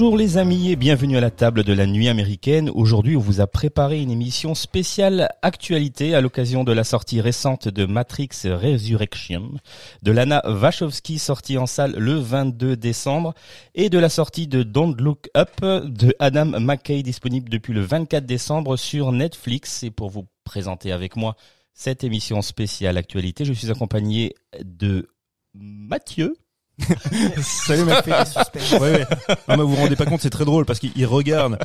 Bonjour les amis et bienvenue à la table de la nuit américaine. Aujourd'hui, on vous a préparé une émission spéciale actualité à l'occasion de la sortie récente de Matrix Resurrection, de Lana Wachowski sortie en salle le 22 décembre et de la sortie de Don't Look Up de Adam McKay disponible depuis le 24 décembre sur Netflix. Et pour vous présenter avec moi cette émission spéciale actualité, je suis accompagné de Mathieu. Salut mec. ouais, ouais. Non, mais vous vous rendez pas compte, c'est très drôle parce qu'il regarde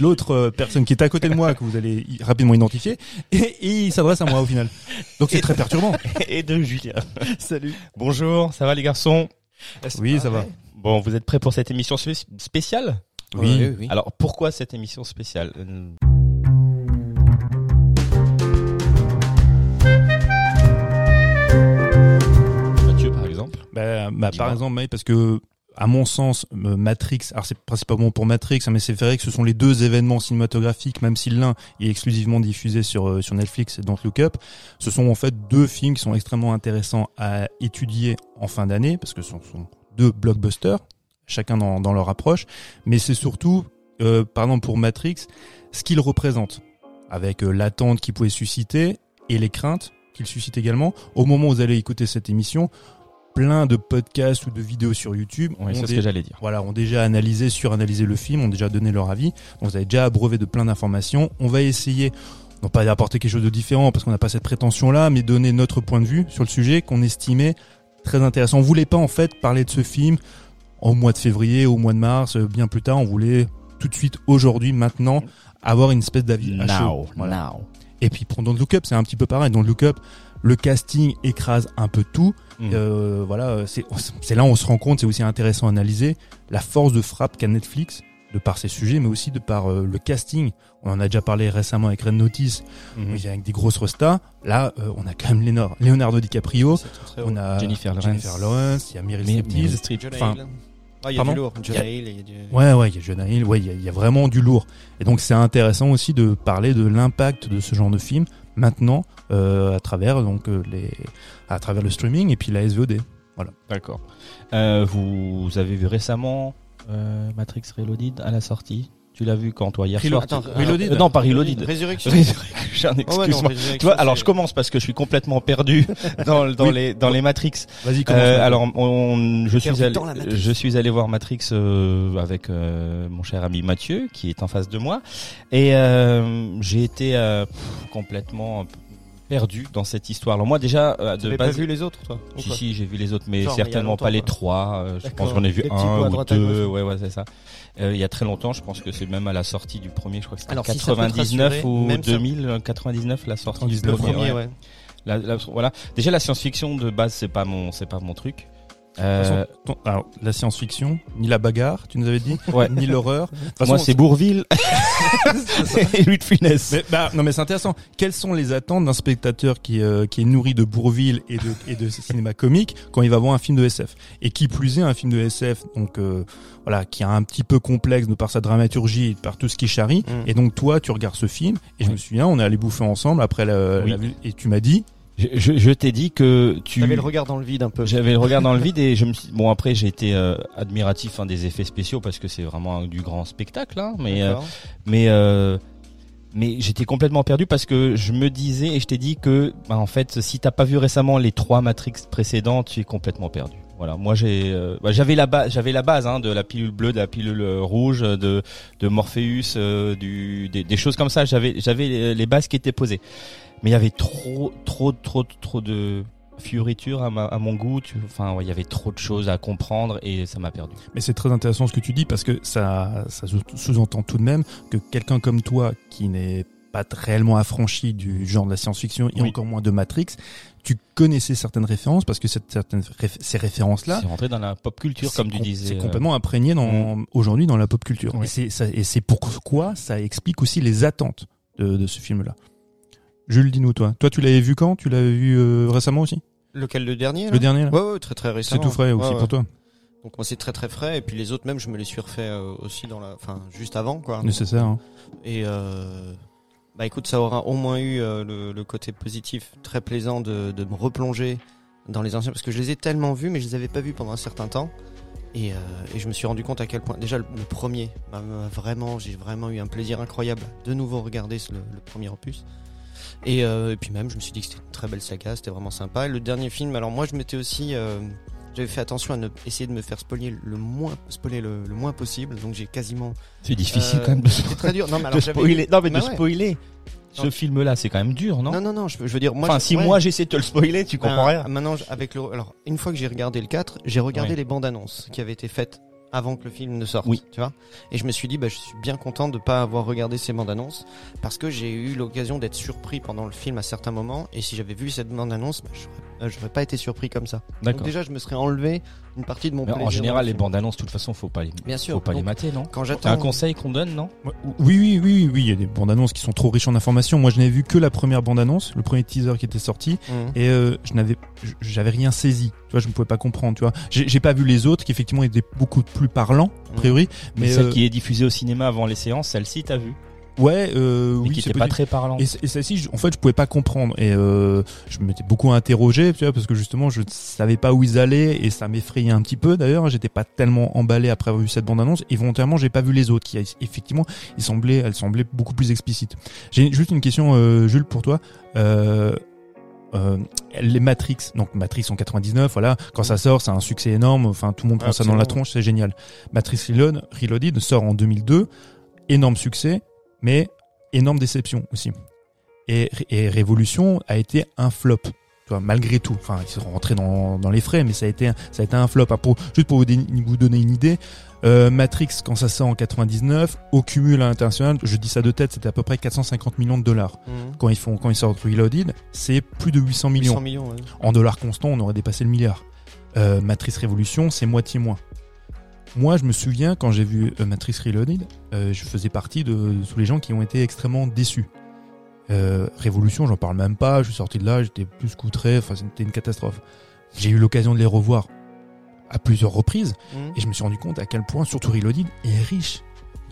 l'autre euh, personne qui est à côté de moi que vous allez rapidement identifier et, et il s'adresse à moi au final. Donc c'est très perturbant. et de Julien. Salut. Bonjour, ça va les garçons? Oui, ça va. Bon, vous êtes prêts pour cette émission spé- spéciale? Oui. Alors, pourquoi cette émission spéciale? Bah, bah, par exemple, parce que à mon sens, Matrix, alors c'est principalement pour Matrix, hein, mais c'est vrai que ce sont les deux événements cinématographiques, même si l'un est exclusivement diffusé sur euh, sur Netflix et Don't Look Up, ce sont en fait deux films qui sont extrêmement intéressants à étudier en fin d'année, parce que ce sont deux blockbusters, chacun dans, dans leur approche, mais c'est surtout, euh, par exemple pour Matrix, ce qu'il représente, avec euh, l'attente qu'il pouvait susciter et les craintes qu'il suscite également. Au moment où vous allez écouter cette émission, plein de podcasts ou de vidéos sur YouTube Oui, c'est ce que j'allais dire. voilà, ont déjà analysé, suranalysé le film, ont déjà donné leur avis. Donc vous avez déjà abreuvé de plein d'informations. On va essayer, non pas d'apporter quelque chose de différent parce qu'on n'a pas cette prétention-là, mais donner notre point de vue sur le sujet qu'on estimait très intéressant. On voulait pas en fait parler de ce film au mois de février, au mois de mars, euh, bien plus tard. On voulait tout de suite, aujourd'hui, maintenant, avoir une espèce d'avis. Voilà. now. Et puis pour Don't Look Up, c'est un petit peu pareil. Don't Look Up, le casting écrase un peu tout. Mm. Euh, voilà, c'est là où on se rend compte, c'est aussi intéressant à analyser la force de frappe qu'a Netflix de par ses sujets, mais aussi de par euh, le casting. On en a déjà parlé récemment avec Red Notice, Mhm. mais avec des grosses restas. Là, euh, on a quand même Leonardo, Leonardo DiCaprio, on a Jennifer Lawrence. Jennifer Lawrence, il y a Meryl Streep. Enfin, il y a pardon du lourd. Jonah Hill, du... Ouais, ouais, il y a Jonah Hill, ouais, il y, a- il y a vraiment du lourd. Et donc c'est intéressant aussi de parler de l'impact de ce genre de film maintenant euh, à travers donc euh, les travers le streaming et puis la SVOD. D'accord. Euh, vous avez vu récemment Matrix Reloaded à la sortie? Tu l'as vu quand toi hier soir Attends, tu- Euh, Non, pas Reloaded. Résurrection. Résurrection, Oh, ouais, excuse-moi. Tu vois, alors je commence parce que je suis complètement perdu dans, dans Oui. les dans les Matrix. Vas-y, commence. Euh, alors, on, je suis allé, je suis allé voir Matrix euh, avec euh, mon cher ami Mathieu, qui est en face de moi, et euh, j'ai été euh, complètement perdu dans cette histoire. Alors moi déjà euh, de n'avais pas base, vu les autres, toi si si, j'ai vu les autres, mais Genre, a certainement pas les trois. je pense j'en ai vu un ou deux. Ouais, ouais, c'est ça. Euh, il y a très longtemps, je pense que c'est même à la sortie du premier, je crois que c'était en Alors, si ça peut te 99 rassurer, ou même ça- 2000, euh, 99 la sortie du 99, Le premier. premier, ouais. ouais. La- la- voilà. Déjà la science-fiction de base, c'est pas mon, c'est pas mon truc. Euh, façon, ton- alors, la science-fiction, ni la bagarre, tu nous avais dit, ouais. ni l'horreur. Moi, c'est Bourville et Louis de Funès. Mais, bah, non mais c'est intéressant. Quelles sont les attentes d'un spectateur qui, euh, qui est nourri de Bourville et de, et de cinéma comique quand il va voir un film de SF Et qui plus est un film de SF, donc euh, voilà, qui est un petit peu complexe de par sa dramaturgie, et de par tout ce qui charrie. Mm. Et donc toi, tu regardes ce film et je me souviens, on est allé bouffer ensemble après la, Oui. la vue et tu m'as dit, Je, je, je t'ai dit que tu. T'avais le regard dans le vide un peu. J'avais le regard dans le vide et je me suis... bon après j'ai été euh, admiratif hein, des effets spéciaux parce que c'est vraiment du grand spectacle hein, mais euh, mais euh, mais j'étais complètement perdu parce que je me disais et je t'ai dit que bah, en fait si t'as pas vu récemment les trois Matrix précédentes tu es complètement perdu voilà moi j'ai euh, bah, j'avais la base j'avais la base hein, de la pilule bleue de la pilule euh, rouge de de Morpheus euh, du des, des choses comme ça j'avais j'avais les bases qui étaient posées mais il y avait trop trop trop trop de fioriture à, ma- à mon goût. tu- Enfin, ouais, il y avait trop de choses à comprendre et ça m'a perdu. Mais c'est très intéressant ce que tu dis parce que ça, ça sous- sous-entend tout de même que quelqu'un comme toi qui n'est pas réellement affranchi du genre de la science-fiction et Oui. encore moins de Matrix, tu connaissais certaines références parce que cette, certaines réf- ces références-là, C'est rentré dans la pop culture, comme tu disais. C'est euh, complètement imprégné dans, aujourd'hui dans la pop culture. Oui. Et c'est ça- et c'est pourquoi ça explique aussi les attentes de, de ce film-là. Jules, dis-nous toi. Toi, tu l'avais vu quand? Tu l'avais vu euh, récemment aussi? Lequel le dernier là? Le dernier là Ouais, ouais, très très C'est récemment. tout frais aussi Ouais, ouais. pour toi. Donc moi c'est très très frais et puis les autres même je me les suis refait euh, aussi dans la, enfin juste avant quoi. Nécessaire. Hein. Et euh, bah écoute, ça aura au moins eu euh, le, le côté positif, très plaisant de, de me replonger dans les anciens, parce que je les ai tellement vus, mais je les avais pas vus pendant un certain temps. Et, euh, et je me suis rendu compte à quel point, déjà le, le premier, vraiment, j'ai vraiment eu un plaisir incroyable de nouveau regarder le, le premier opus. Et, euh, et puis même, je me suis dit que c'était une très belle saga, c'était vraiment sympa. Et le dernier film, alors moi je m'étais aussi, euh, j'avais fait attention à ne essayer de me faire spoiler le moins, spoiler le, le moins possible, donc j'ai quasiment. C'est difficile Euh, quand même de, C'est très dur. Non mais alors de j'avais- spoiler. Non, mais de Bah ouais. spoiler. Ce Non. film-là, c'est quand même dur, non, Non, non, non, je, je veux dire, moi. Enfin, je- si ouais. moi j'essaie de te le spoiler, tu comprends Ben, rien. Maintenant, avec le, alors, une fois que j'ai regardé le 4, j'ai regardé Ouais. les bandes annonces qui avaient été faites avant que le film ne sorte. Oui. Tu vois? Et je me suis dit, bah, je suis bien content de pas avoir regardé ces bandes annonces parce que j'ai eu l'occasion d'être surpris pendant le film à certains moments. Et si j'avais vu cette bande annonce, bah, j'aurais, euh, j'aurais pas été surpris comme ça. Donc D'accord. déjà, je me serais enlevé une partie de mon Mais plaisir. en général, le les bandes annonces, de toute façon, faut pas les, Bien sûr. faut pas les mater, non Quand C'est j'attends. un conseil qu'on donne, non Oui, oui, oui, oui, il y a des bandes annonces qui sont trop riches en informations. Moi, je n'avais vu que la première bande annonce, le premier teaser qui était sorti, Mhm. et euh, je n'avais, j'avais rien saisi. Tu vois, je ne pouvais pas comprendre. Tu vois, j'ai pas vu les autres qui effectivement étaient beaucoup plus parlants a priori, Mais mais celle euh, qui est diffusée au cinéma avant les séances, celle-ci, t'as vu ouais, euh, oui, qui était pas très parlante. Et, celle-ci, en fait, je pouvais pas comprendre. Et euh, je m'étais beaucoup interrogé, tu vois, parce que justement, je savais pas où ils allaient et ça m'effrayait un petit peu. D'ailleurs, j'étais pas tellement emballé après avoir vu cette bande-annonce. Et volontairement, j'ai pas vu les autres, qui effectivement, ils semblaient, elles semblaient beaucoup plus explicites. J'ai juste une question, euh, Jules, pour toi. Euh, euh, les Matrix, donc Matrix en 99, voilà, quand ça sort, c'est un succès énorme. Enfin, tout le monde prend ça dans la tronche, c'est génial. Matrix Reload, Reloaded sort en 2002, énorme succès, mais énorme déception aussi. Et, et Révolution a été un flop. Tu vois, malgré tout. Enfin, ils sont rentrés dans, dans les frais, mais ça a été, un- ça a été un flop. Pour, juste pour vous, donner une idée, euh, Matrix, quand ça sort en 99, au cumul à l'international, je dis ça de tête, c'était à peu près 450 millions de dollars. Mhm. Quand ils font, quand ils sortent Reloaded, c'est plus de 800 millions. 800 millions, ouais. En dollars constants, on aurait dépassé le milliard. Euh, Matrix Révolution, c'est moitié moins. Moi, je me souviens quand j'ai vu euh, Matrix Reloaded, euh, je faisais partie de, de tous les gens qui ont été extrêmement déçus. Euh, Révolution, j'en parle même pas. Je suis sorti de là, j'étais plus coutré. Enfin, c'était une catastrophe. J'ai eu l'occasion de les revoir à plusieurs reprises Mhm. et je me suis rendu compte à quel point, surtout Reloaded, est riche.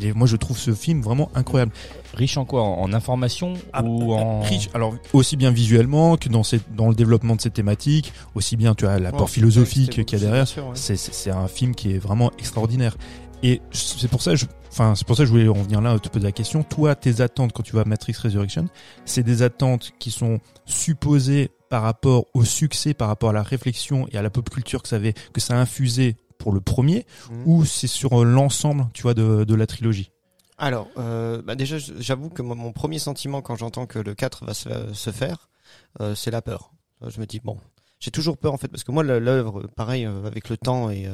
Et moi, je trouve ce film vraiment incroyable. Riche en quoi En information Ah, ou en riche alors aussi bien visuellement que dans ses, dans le développement de ses thématiques aussi bien tu as l'apport Ouais, philosophique qu'il y a derrière ouais. c'est un film qui est vraiment extraordinaire et c'est pour ça que je enfin c'est pour ça que je voulais en venir là te poser la question toi tes attentes quand tu vas à Matrix Resurrection c'est des attentes qui sont supposées par rapport au succès par rapport à la réflexion et à la pop culture que ça avait que ça a infusé pour le premier Mhm. ou c'est sur euh, l'ensemble tu vois de, de la trilogie Alors, euh, bah déjà, j'avoue que mon premier sentiment quand j'entends que le 4 va se, se faire, euh, c'est la peur. Je me dis, bon, j'ai toujours peur en fait, parce que moi, l'œuvre, pareil, avec le temps et,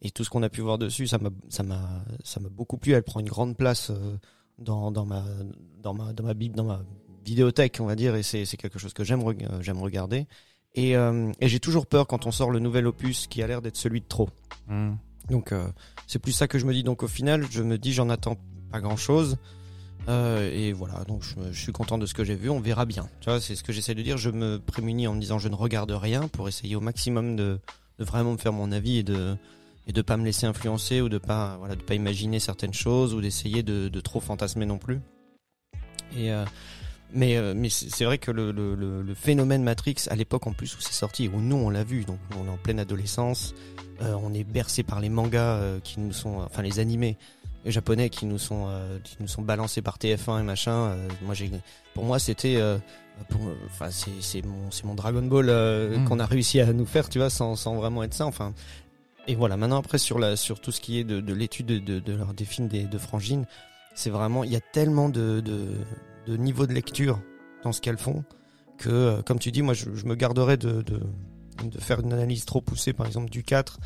et tout ce qu'on a pu voir dessus, ça m'a ça m'a ça m'a beaucoup plu. Elle prend une grande place dans, dans ma dans ma dans ma bible, dans ma vidéothèque, on va dire, et c'est quelque chose que j'aime regarder. Et, euh, et j'ai toujours peur quand on sort le nouvel opus qui a l'air d'être celui de trop. Donc euh, c'est plus ça que je me dis. Donc au final, je me dis j'en attends pas grand chose. et voilà, donc je suis content de ce que j'ai vu. On verra bien. Tu vois, c'est ce que j'essaie de dire. Je me prémunis en me disant je ne regarde rien pour essayer au maximum de, de vraiment me faire mon avis et de et de pas me laisser influencer ou de pas voilà de pas imaginer certaines choses ou d'essayer de, de trop fantasmer non plus. Et euh, mais euh, mais c'est vrai que le, le, le, phénomène Matrix à l'époque en plus où c'est sorti où nous on l'a vu donc on est en pleine adolescence euh, on est bercé par les mangas euh, qui nous sont, enfin les animés japonais qui nous sont, qui nous sont balancés par TF1 et machin. moi j'ai, pour moi c'était, enfin c'est, c'est mon, mon Dragon Ball Mm. qu'on a réussi à nous faire, tu vois, sans, sans vraiment être ça. Enfin, et voilà. Maintenant après sur la, sur tout ce qui est de, de l'étude de, de, des films des, de Frangine, c'est vraiment, il y a tellement de, de, de niveau de lecture dans ce qu'elles font que, euh, comme tu dis, moi, je, me garderais de, de, faire une analyse trop poussée, par exemple, du 4.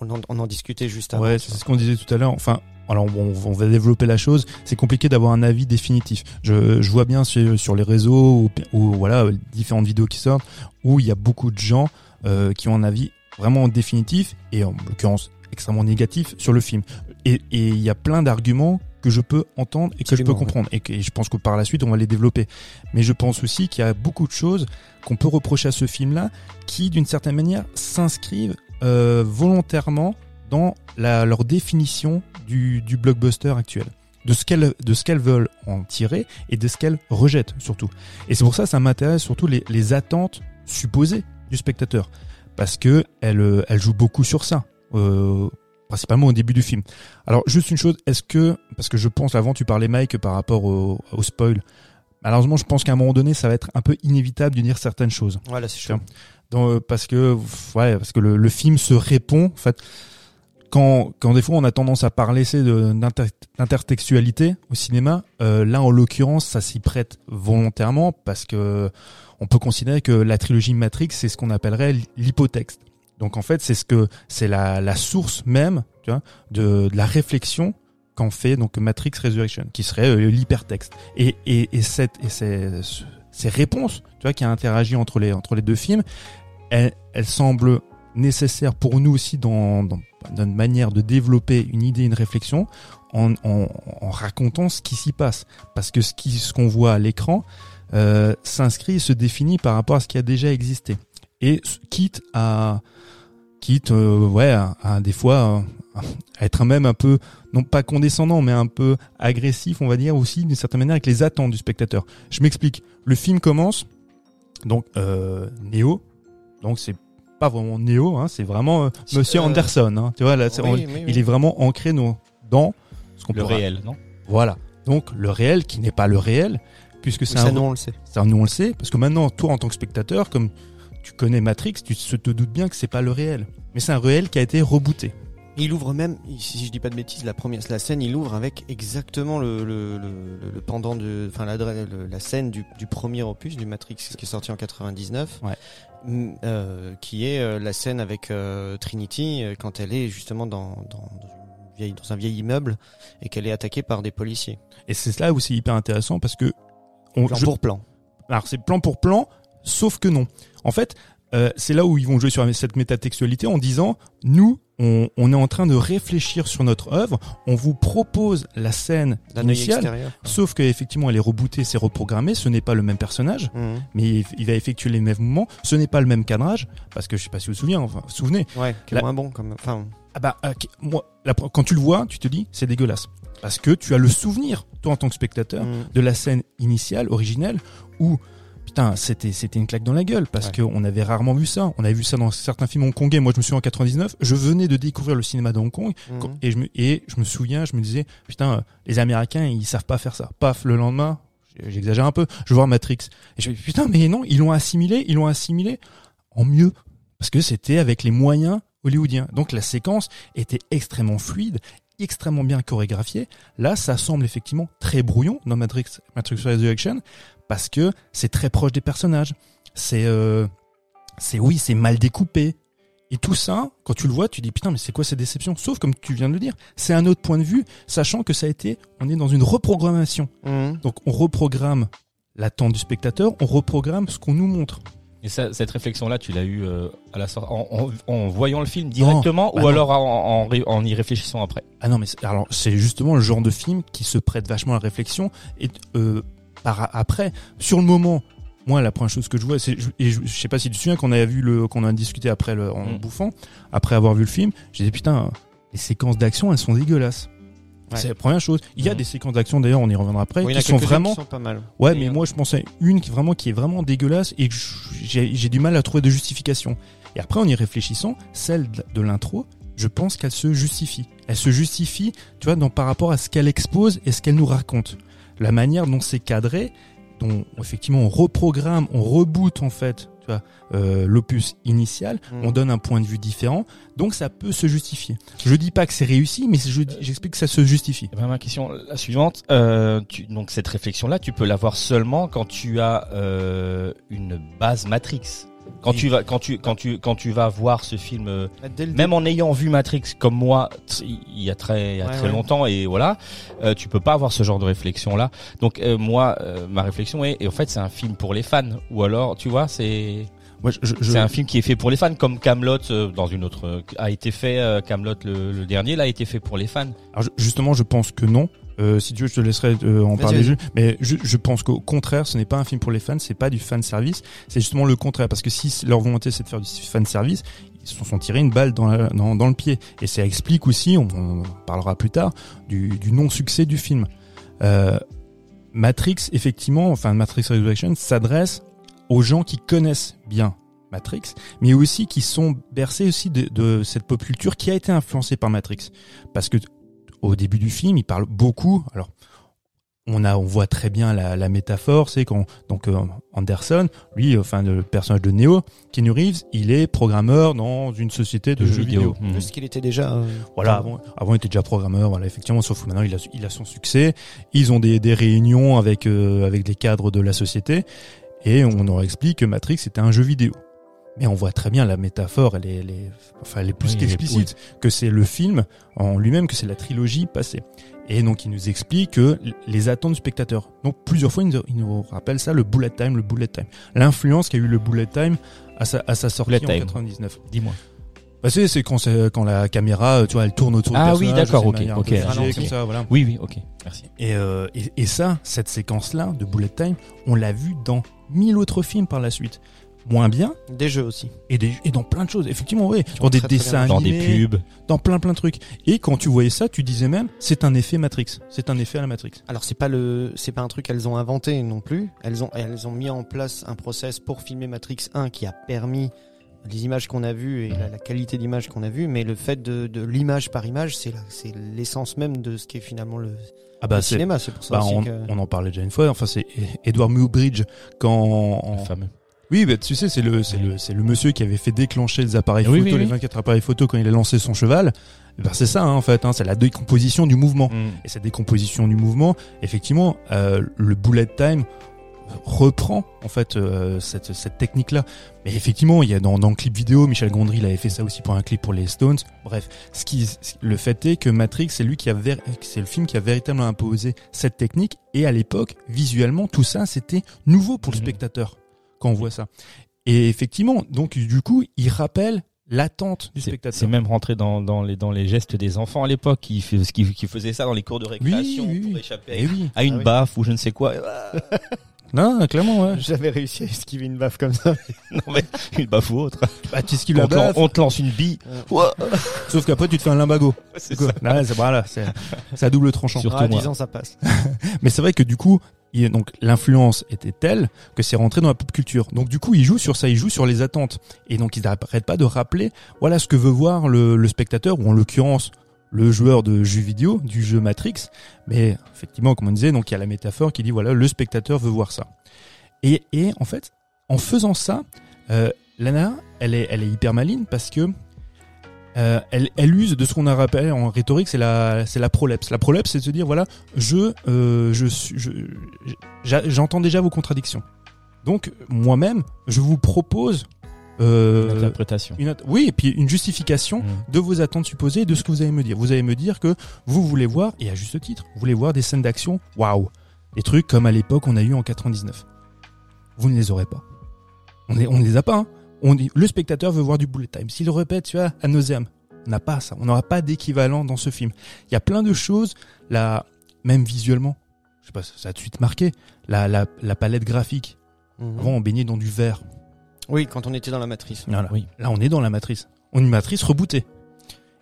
On en, discutait juste avant. Ouais, c'est ce qu'on disait tout à l'heure. Enfin, alors on, on va développer la chose. C'est compliqué d'avoir un avis définitif. Je, vois bien sur, les réseaux ou, voilà différentes vidéos qui sortent où il y a beaucoup de gens euh, qui ont un avis vraiment définitif et en l'occurrence extrêmement négatif sur le film. Et il y a plein d'arguments que je peux entendre et que je peux ouais. comprendre. Et que et je pense que par la suite on va les développer. Mais je pense aussi qu'il y a beaucoup de choses qu'on peut reprocher à ce film-là qui d'une certaine manière s'inscrivent euh, volontairement dans la, leur définition du, du blockbuster actuel. De ce qu'elles de ce qu'elles veulent en tirer et de ce qu'elles rejettent surtout. Et c'est pour ça que ça m'intéresse surtout les, les attentes supposées du spectateur. Parce que elle euh, elle joue beaucoup sur ça. Euh, principalement au début du film. Alors juste une chose est-ce que parce que je pense avant tu parlais Mike par rapport au, au spoil malheureusement je pense qu'à un moment donné ça va être un peu inévitable de dire certaines choses. Voilà, c'est dans, euh, parce que ouais parce que le, le film se répond en fait quand quand des fois on a tendance à parler c'est de d'inter- d'intertextualité au cinéma euh, là en l'occurrence ça s'y prête volontairement parce que on peut considérer que la trilogie Matrix c'est ce qu'on appellerait l'hypotexte donc en fait c'est ce que c'est la la source même tu vois de, de la réflexion qu'en fait donc Matrix Resurrection qui serait euh, l'hypertexte et et et cette et ces ces réponses tu vois qui a interagi entre les entre les deux films elles, elles semblent nécessaires pour nous aussi dans, dans, dans une manière de développer une idée, une réflexion en, en, en racontant ce qui s'y passe. Parce que ce qui ce qu'on voit à l'écran euh, s'inscrit et se définit par rapport à ce qui a déjà existé. Et quitte à quitte euh, ouais à, à des fois euh, à être même un peu non pas condescendant mais un peu agressif on va dire aussi d'une certaine manière avec les attentes du spectateur. Je m'explique. Le film commence donc euh, Néo donc c'est pas vraiment Néo hein, c'est vraiment euh, Si, Monsieur euh, Anderson hein, tu vois là c'est- Oui, on- oui, oui. il est vraiment ancré dans, dans ce qu'on Le peut réel, non? Voilà donc le réel qui n'est pas le réel puisque Oui, c'est ça, un nous, on le sait. ça, nous on le sait, parce que maintenant, toi en tant que spectateur, comme tu connais Matrix, tu te doutes bien que c'est pas le réel. Mais c'est un réel qui a été rebooté. Il ouvre même, si je dis pas de bêtises, la première, la scène, il ouvre avec exactement le, le, le, le- le pendant de, enfin la, scène du, du premier opus du Matrix qui est sorti en 99, Ouais. Mm, euh, qui est euh, la scène avec euh, Trinity quand elle est justement dans, dans, dans, une vieille, dans un vieil immeuble et qu'elle est attaquée par des policiers. Et c'est là où c'est hyper intéressant parce que on, Plan je- pour plan. alors c'est plan pour plan, sauf que non. En fait, euh, c'est là où ils vont jouer sur cette métatextualité en disant nous, on, on est en train de réfléchir sur notre œuvre, on vous propose la scène initiale, sauf que effectivement elle est rebootée, c'est reprogrammé, ce n'est pas le même personnage. Mhm. mais il, il va effectuer les mêmes mouvements. Ce n'est pas le même cadrage, parce que je sais pas si vous vous souvenez, enfin, souvenez. Ouais, qui est La- moins bon comme, enfin, Ah bah, euh, moi, la quand tu le vois, tu te dis, c'est dégueulasse. Parce que tu as le souvenir, toi en tant que spectateur, mhm. de la scène initiale, originelle, où, putain, c'était, c'était une claque dans la gueule, parce Ouais. que on avait rarement vu ça. On avait vu ça dans certains films hongkongais. Moi, je me souviens en 99, je venais de découvrir le cinéma de Hong Kong, Mhm. et je me, et je me souviens, je me disais, putain, euh, les Américains, ils savent pas faire ça. Paf, le lendemain, j'exagère un peu, je vois Matrix. Et je me dis, putain, mais non, ils l'ont assimilé, ils l'ont assimilé en mieux. Parce que c'était avec les moyens hollywoodiens. Donc la séquence était extrêmement fluide, extrêmement bien chorégraphiée. Là, ça semble effectivement très brouillon dans Matrix, Matrix Resurrection, parce que c'est très proche des personnages. C'est, euh, c'est oui, c'est mal découpé. Et tout ça, quand tu le vois, tu dis putain, mais c'est quoi cette déception Sauf comme tu viens de le dire, c'est un autre point de vue, sachant que ça a été, on est dans une reprogrammation. Mhm. Donc on reprogramme l'attente du spectateur, on reprogramme ce qu'on nous montre. Et ça, cette réflexion-là, tu l'as eue euh, à la sortie, en, en- en voyant le film directement bah ou alors en, y réfléchissant après? Ah non, mais c'est- alors c'est justement le genre de film qui se prête vachement à la réflexion. Et euh, par après, sur le moment, moi la première chose que je vois, c'est je- et je, je sais pas si tu te souviens qu'on avait vu le, qu'on a discuté après le, en Mm. bouffant, après avoir vu le film, j'ai dit putain, les séquences d'action elles sont dégueulasses. Ouais. C'est la première chose. Il y a Mhm. des séquences d'action d'ailleurs, on y reviendra après, Oui, qui sont vraiment qui sont pas mal. Ouais, mais moi je pensais une qui vraiment qui est vraiment dégueulasse et j'ai j'ai du mal à trouver de justification. Et après en y réfléchissant, celle de de l'intro, je pense qu'elle se justifie. Elle se justifie, tu vois, dans, par rapport à ce qu'elle expose et ce qu'elle nous raconte. La manière dont c'est cadré, dont effectivement on reprogramme, on reboot en fait, tu tu vois, euh, l'opus initial, Mm. on donne un point de vue différent, donc ça peut se justifier. Je dis pas que c'est réussi, mais je dis- j'explique que ça se justifie. Eh ben, ma question, la suivante, euh, tu, donc cette réflexion-là, tu peux l'avoir seulement quand tu as euh, une base Matrix. Quand tu vas, quand tu, quand tu, quand tu vas voir ce film, euh, le même en ayant vu Matrix comme moi, il y a très, il y a Ouais, très ouais. longtemps et voilà, euh, tu peux pas avoir ce genre de réflexion-là. Donc euh, moi, euh, ma réflexion est, et en fait, c'est un film pour les fans, ou alors, tu vois, c'est, c'est un film qui est fait pour les fans, comme Camelot dans une autre euh, a été fait. euh, Camelot le, le dernier, là, a été fait pour les fans. alors, je- justement, je pense que non. Euh, si tu veux, je te laisserai euh, en parler. juste. Mais je, je pense qu'au contraire, ce n'est pas un film pour les fans, c'est pas du fan service. C'est justement le contraire, parce que si leur volonté c'est de faire du fan service, ils se sont tirés une balle dans, la- dans, dans le pied. Et ça explique aussi, on, on parlera plus tard, du, du non-succès du film. Euh, Matrix, effectivement, enfin Matrix Resurrection s'adresse aux gens qui connaissent bien Matrix, mais aussi qui sont bercés aussi de, de cette pop culture qui a été influencée par Matrix. Parce que au début du film, il parle beaucoup. Alors, on a, on voit très bien la, la métaphore, c'est quand donc euh, Anderson, lui, enfin le personnage de Neo, Keanu Reeves, il est programmeur dans une société de, jeux vidéo. Mhm. Plus qu'il était déjà. euh, Voilà, avant, avant il était déjà programmeur, voilà, effectivement, sauf que maintenant il a, il a son succès. Ils ont des, des réunions avec euh, avec des cadres de la société et on leur explique que Matrix était un jeu vidéo. Mais on voit très bien la métaphore, elle est, elle est- enfin, elle est plus Oui, qu'explicite, que c'est le film en lui-même, que c'est la trilogie passée. Et donc il nous explique que les attentes du spectateur. Donc plusieurs fois il nous, il nous rappelle ça, le bullet time, le bullet time. L'influence qu'a eu le bullet time à sa, à sa sortie Bullet en time. 99. Dis-moi. Bah c'est c'est quand c'est quand la caméra tu vois elle tourne autour du Ah oui, personnage, d'accord, c'est de ok, ok, figée, comme ça voilà. Oui, oui, ok, merci. Et, euh, et et ça cette séquence là de bullet time on l'a vu dans mille autres films par la suite moins bien Des jeux aussi. et des et dans plein de choses effectivement oui dans des très, très dessins bien. Dans des animés pubs. dans plein plein de trucs et quand tu voyais ça tu disais même c'est un effet Matrix c'est un effet à la Matrix Alors c'est pas le, c'est pas un truc qu'elles ont inventé non plus. Elles ont, elles ont mis en place un process pour filmer Matrix 1 qui a permis les images qu'on a vues et la, la qualité d'image qu'on a vues, mais le fait de, de l'image par image, c'est c'est l'essence même de ce qui est finalement le, ah bah le cinéma. C'est pour ça bah, aussi on, que. on en parlait déjà une fois enfin c'est Edward Muybridge quand en- Le fameux. Oui, bah, tu sais, c'est le, c'est le, c'est le monsieur qui avait fait déclencher les appareils Oui, photo, oui, les oui. 24 appareils photo quand il a lancé son cheval. Eh Ben, c'est ça, hein, en fait, hein, c'est la décomposition du mouvement. Mm. Et cette décomposition du mouvement, effectivement, euh, le bullet time reprend en fait euh, cette, cette technique-là. Mais effectivement, il y a dans, dans le clip vidéo, Michel Gondry, il avait fait ça aussi pour un clip pour les Stones. Bref, ce qui, le fait est que Matrix, c'est lui qui a, c'est le film qui a véritablement imposé cette technique. Et à l'époque, visuellement, tout ça, c'était nouveau pour le Mhm. spectateur quand on voit ça. Et effectivement, donc du coup, il rappelle l'attente du spectateur. C'est même rentré dans, dans, les, dans les gestes des enfants à l'époque qui, fais- qui, qui faisaient ça dans les cours de récréation oui, oui. pour échapper Eh oui. à une Ah baffe ou je ne sais quoi. Non, clairement, ouais. J'avais réussi à esquiver une baffe comme ça. non mais une baffe ou autre. Bah, tu on, te lan- on te lance une bille. Sauf qu'après, tu te fais un limbago. C'est Quoi. ça. Ouais, c'est voilà, c'est c'est à double tranchant. Surtout Ah, moi. 10 ans, ça passe. Mais c'est vrai que du coup, il, donc l'influence était telle que c'est rentré dans la pop culture. Donc du coup, il joue sur ça, il joue sur les attentes. Et donc, il n'arrête pas de rappeler, voilà ce que veut voir le, le spectateur, ou en l'occurrence, le joueur de jeux vidéo, du jeu Matrix. Mais effectivement, comme on disait, donc il y a la métaphore qui dit, voilà, le spectateur veut voir ça. Et, en fait, en faisant ça, euh, Lana, elle est, hyper maline parce que euh, elle, use de ce qu'on a rappelé en rhétorique, c'est la, c'est la prolepse. La c'est de se dire voilà, je, euh, j'entends déjà vos contradictions. Donc moi-même, je vous propose euh, L'interprétation. une, at- oui, et puis une justification Mm. de vos attentes supposées et de ce que vous allez me dire. Vous allez me dire que vous voulez voir, et à juste titre, vous voulez voir des scènes d'action, waouh, des trucs comme à l'époque on a eu en 99. Vous ne les aurez pas. On est, on ne les a pas. Hein. On dit, le spectateur veut voir du bullet time. S'il le répète, tu vois, à nauseam. On n'a pas ça. On n'aura pas d'équivalent dans ce film. Il y a plein de choses, là, même visuellement. Je sais pas, ça a tout de suite marqué. La, la, la palette graphique. Mhm. Avant, on baignait dans du vert. Oui, quand on était dans la matrice. Voilà. Oui. Là, on est dans la matrice. On est une matrice rebootée.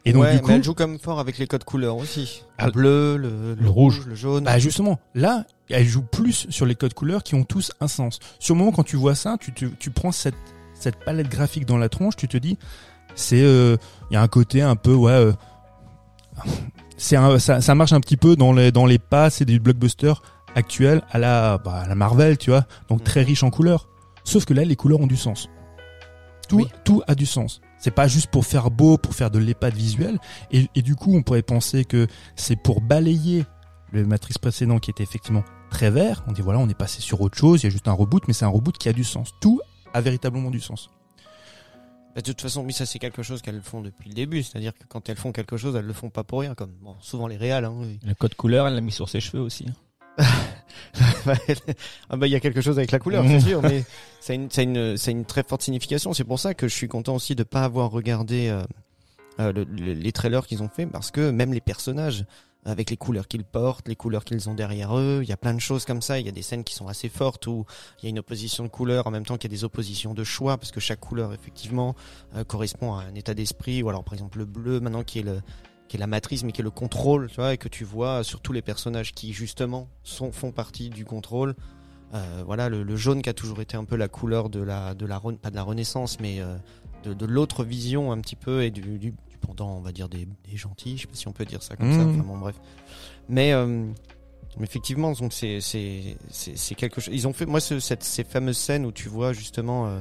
Et donc, ouais, du coup, mais elle joue comme fort avec les codes couleurs aussi. Ah, Le bleu, le, le rouge. le jaune. Bah justement, là, elle joue plus sur les codes couleurs qui ont tous un sens. Sur le moment, quand tu vois ça, tu, tu, tu prends cette, cette palette graphique dans la tronche, tu te dis, c'est, il y a un côté un peu, ouais, euh, c'est un, ça, ça marche un petit peu dans les, dans les pas, c'est des blockbusters actuels à la, bah, à la Marvel, tu vois, donc Mm. très riche en couleurs. Sauf que là, les couleurs ont du sens. Tout, Oui. tout a du sens. C'est pas juste pour faire beau, pour faire de l'épate visuelle. Et, et du coup, on pourrait penser que c'est pour balayer le Matrix précédent qui était effectivement très vert. On dit voilà, on est passé sur autre chose, il y a juste un reboot, mais c'est un reboot qui a du sens. Tout a véritablement du sens. Bah, de toute façon, oui, ça c'est quelque chose qu'elles font depuis le début. C'est-à-dire que quand elles font quelque chose, elles le font pas pour rien. Comme bon, souvent les réals. Hein, oui. Le code couleur, elle l'a mis sur ses cheveux aussi. ah bah il y a quelque chose avec la couleur, c'est sûr, mais ça a une, une, très forte signification. C'est pour ça que je suis content aussi de pas avoir regardé euh, euh, le- le- les trailers qu'ils ont fait, parce que même les personnages, avec les couleurs qu'ils portent, les couleurs qu'ils ont derrière eux, il y a plein de choses comme ça. Il y a des scènes qui sont assez fortes où il y a une opposition de couleurs en même temps qu'il y a des oppositions de choix, parce que chaque couleur effectivement euh, correspond à un état d'esprit. Ou alors par exemple le bleu maintenant qui est le qui est la matrice mais qui est le contrôle, tu vois, et que tu vois sur tous les personnages qui justement sont font partie du contrôle. Euh, voilà, le, le jaune qui a toujours été un peu la couleur de la, de la pas de la renaissance, mais euh, de, de l'autre vision un petit peu et du, du, du pendant, on va dire des, des gentils, je sais pas si on peut dire ça comme ça. Mhm. Enfin bon, bref. Mais euh, effectivement, donc c'est c'est quelque chose. Ils ont fait moi ce, cette, ces fameuses scènes où tu vois justement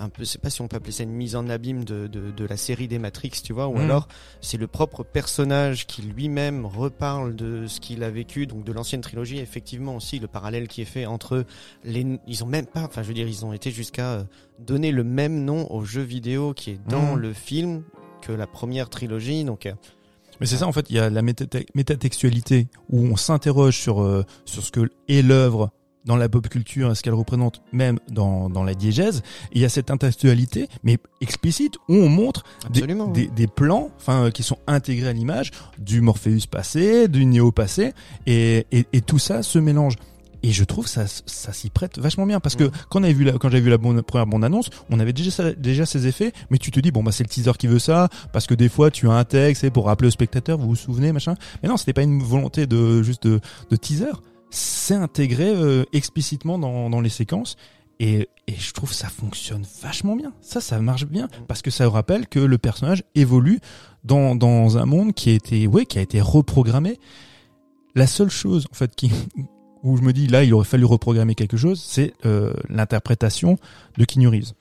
un peu, je sais pas si on peut appeler ça une mise en abîme de, de, de la série des Matrix, tu vois, ou Mhm. alors c'est le propre personnage qui lui-même reparle de ce qu'il a vécu, donc de l'ancienne trilogie. Effectivement aussi le parallèle qui est fait entre les, ils ont même pas, enfin je veux dire, ils ont été jusqu'à euh, donner le même nom au jeu vidéo qui est dans Mhm. le film que la première trilogie, donc. euh, Mais c'est ça, en fait, il y a la métate- métatextualité où on s'interroge sur, euh, sur ce que est l'œuvre dans la pop culture ce qu'elle représente même dans, dans la diégèse. Il y a cette intertextualité, mais explicite, où on montre des, des, des plans enfin euh, qui sont intégrés à l'image du Morpheus passé, du Néo passé, et, et, et tout ça se mélange. Et je trouve ça, ça s'y prête vachement bien parce que quand on avait vu la, quand j'avais vu la bonne, première bande annonce, on avait déjà déjà ces effets, mais tu te dis bon bah c'est le teaser qui veut ça parce que des fois tu as un texte pour rappeler au spectateur, vous vous souvenez machin. Mais non, c'était pas une volonté de juste de, de teaser, c'est intégré euh, explicitement dans, dans les séquences. Et, et je trouve ça fonctionne vachement bien. Ça, ça marche bien parce que ça rappelle que le personnage évolue dans, dans un monde qui a été, ouais, qui a été reprogrammé. La seule chose, en fait, qui, où je me dis là, il aurait fallu reprogrammer quelque chose, c'est euh, l'interprétation de Keanu Reeves.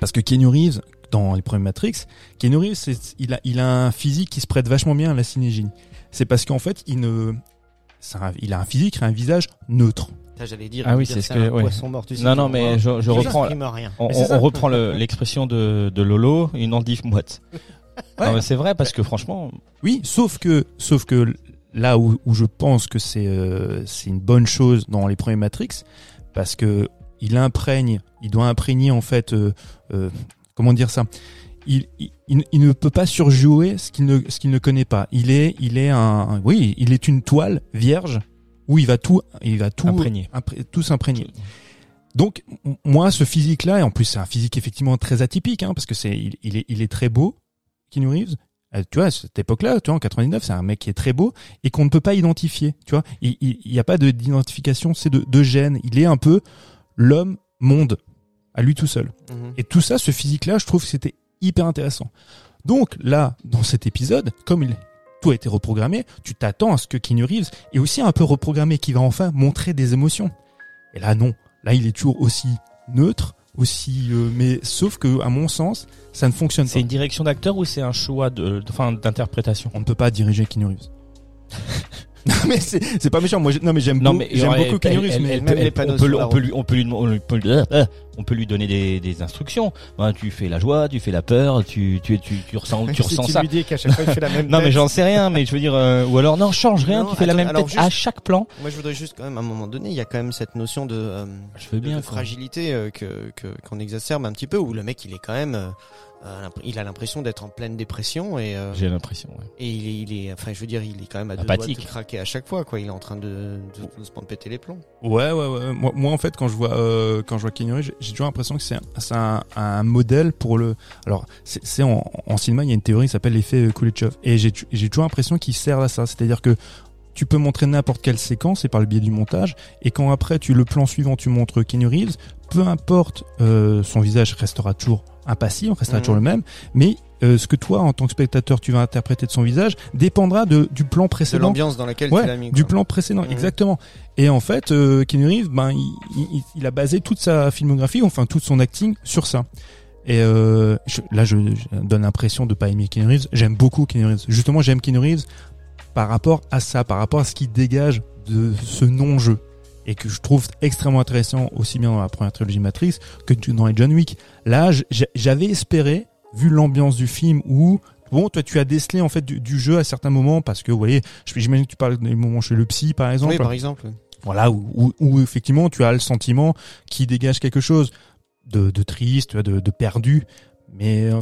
Parce que Keanu Reeves, dans les premiers Matrix, Keanu Reeves, il a, il a un physique qui se prête vachement bien à la synégie. C'est parce qu'en fait, il ne, un- il a un physique et un visage neutre. Ça, j'allais dire. Ah oui, dire c'est ce que- un ouais. poisson mort, tu sais, Non, non, mais je, reprends, rien. on, reprend le- l'expression de, de Lolo, une endive moite. Ouais. C'est vrai parce que franchement, Oui, sauf que, sauf que là où, où je pense que c'est euh, c'est une bonne chose dans les premiers Matrix, parce que il imprègne, il doit imprégner en fait, euh, euh, comment dire ça? Il, il, il- ne peut pas surjouer ce qu'il ne ce qu'il ne connaît pas. Il est il est un, oui, il est une toile vierge où il va tout il va tout Imprégner. impré- tout s'imprégner. Donc moi ce physique là et en plus c'est un physique effectivement très atypique hein, parce que c'est il, il est il est très beau Keanu Reeves Euh, tu vois à cette époque-là tu vois en 99 c'est un mec qui est très beau et qu'on ne peut pas identifier tu vois il il, il y a pas de d'identification c'est de de gène il est un peu l'homme monde à lui tout seul Mhm. et tout ça ce physique là je trouve que c'était hyper intéressant donc là dans cet épisode comme il tout a été reprogrammé tu t'attends à ce que Keanu Reeves est aussi un peu reprogrammé qui va enfin montrer des émotions et là non Là, il est toujours aussi neutre, aussi, euh, mais sauf que, à mon sens, ça ne fonctionne pas. c'est une direction d'acteur ou c'est un choix de, de- enfin, d'interprétation? On ne peut pas diriger Keanu Reeves. non mais c'est pas méchant. Moi, non mais j'aime Non beau- mais j'aime beaucoup mais elle- même elle- les panneaux on peut, on peut lui, on peut lui, on lui- on peut lui- on peut lui donner des, des instructions. Ben, tu fais la joie, tu fais la peur, tu, tu, tu, tu ressens, tu ressens tu ça. lui dis qu'à chaque fois il fait la même Non mais j'en sais rien, mais je veux dire, euh, ou alors non, change rien, tu fais la même tête à chaque plan. Moi, je voudrais juste quand même, à un moment donné, il y a quand même cette notion de, euh, Je veux bien. fragilité euh, que qu'on exacerbe un petit peu, où le mec, il est quand même, il a l'impression d'être en pleine dépression et euh, J'ai l'impression. ouais. et il est, il est, enfin, je veux dire, il est quand même à deux Apathique. doigts de craquer à chaque fois, quoi. Il est en train de, de, de se prendre péter les plombs. Ouais, ouais, ouais. Moi, moi, en fait, quand je vois, euh, quand je vois Keanu Reeves, j'ai- toujours l'impression que c'est un, c'est un, un modèle pour le. Alors, c'est c'est en, en cinéma, il y a une théorie qui s'appelle l'effet euh, Kuleshov, et j'ai j'ai toujours l'impression qu'il sert à ça. C'est-à-dire que tu peux montrer n'importe quelle séquence et par le biais du montage, et quand après tu le plan suivant, tu montres Keanu Reeves, peu importe, euh, son visage restera toujours impassible, restera Mhm. toujours le même, mais euh, ce que toi, en tant que spectateur, tu vas interpréter de son visage dépendra de, du plan De précédent l'ambiance dans laquelle ouais, tu l'as mis. du plan précédent, Mhm. exactement. Et en fait, euh, Keanu Reeves, ben, il, il, il a basé toute sa filmographie, enfin toute son acting sur ça. Et euh, je- là, je, je donne l'impression de pas aimer Keanu Reeves. J'aime beaucoup Keanu Reeves. Justement, j'aime Keanu Reeves par rapport à ça, par rapport à ce qu'il dégage de ce non-jeu. Et que je trouve extrêmement intéressant aussi bien dans la première trilogie Matrix que dans les John Wick. Là, j'avais espéré, vu l'ambiance du film où Bon, toi, tu as décelé en fait du, du jeu à certains moments parce que, vous voyez, j'imagine que tu parles des moments chez le psy, par exemple. Oui, par exemple. Voilà, où, où, où effectivement tu as le sentiment qui dégage quelque chose de, de triste, de, de perdu. Mais euh,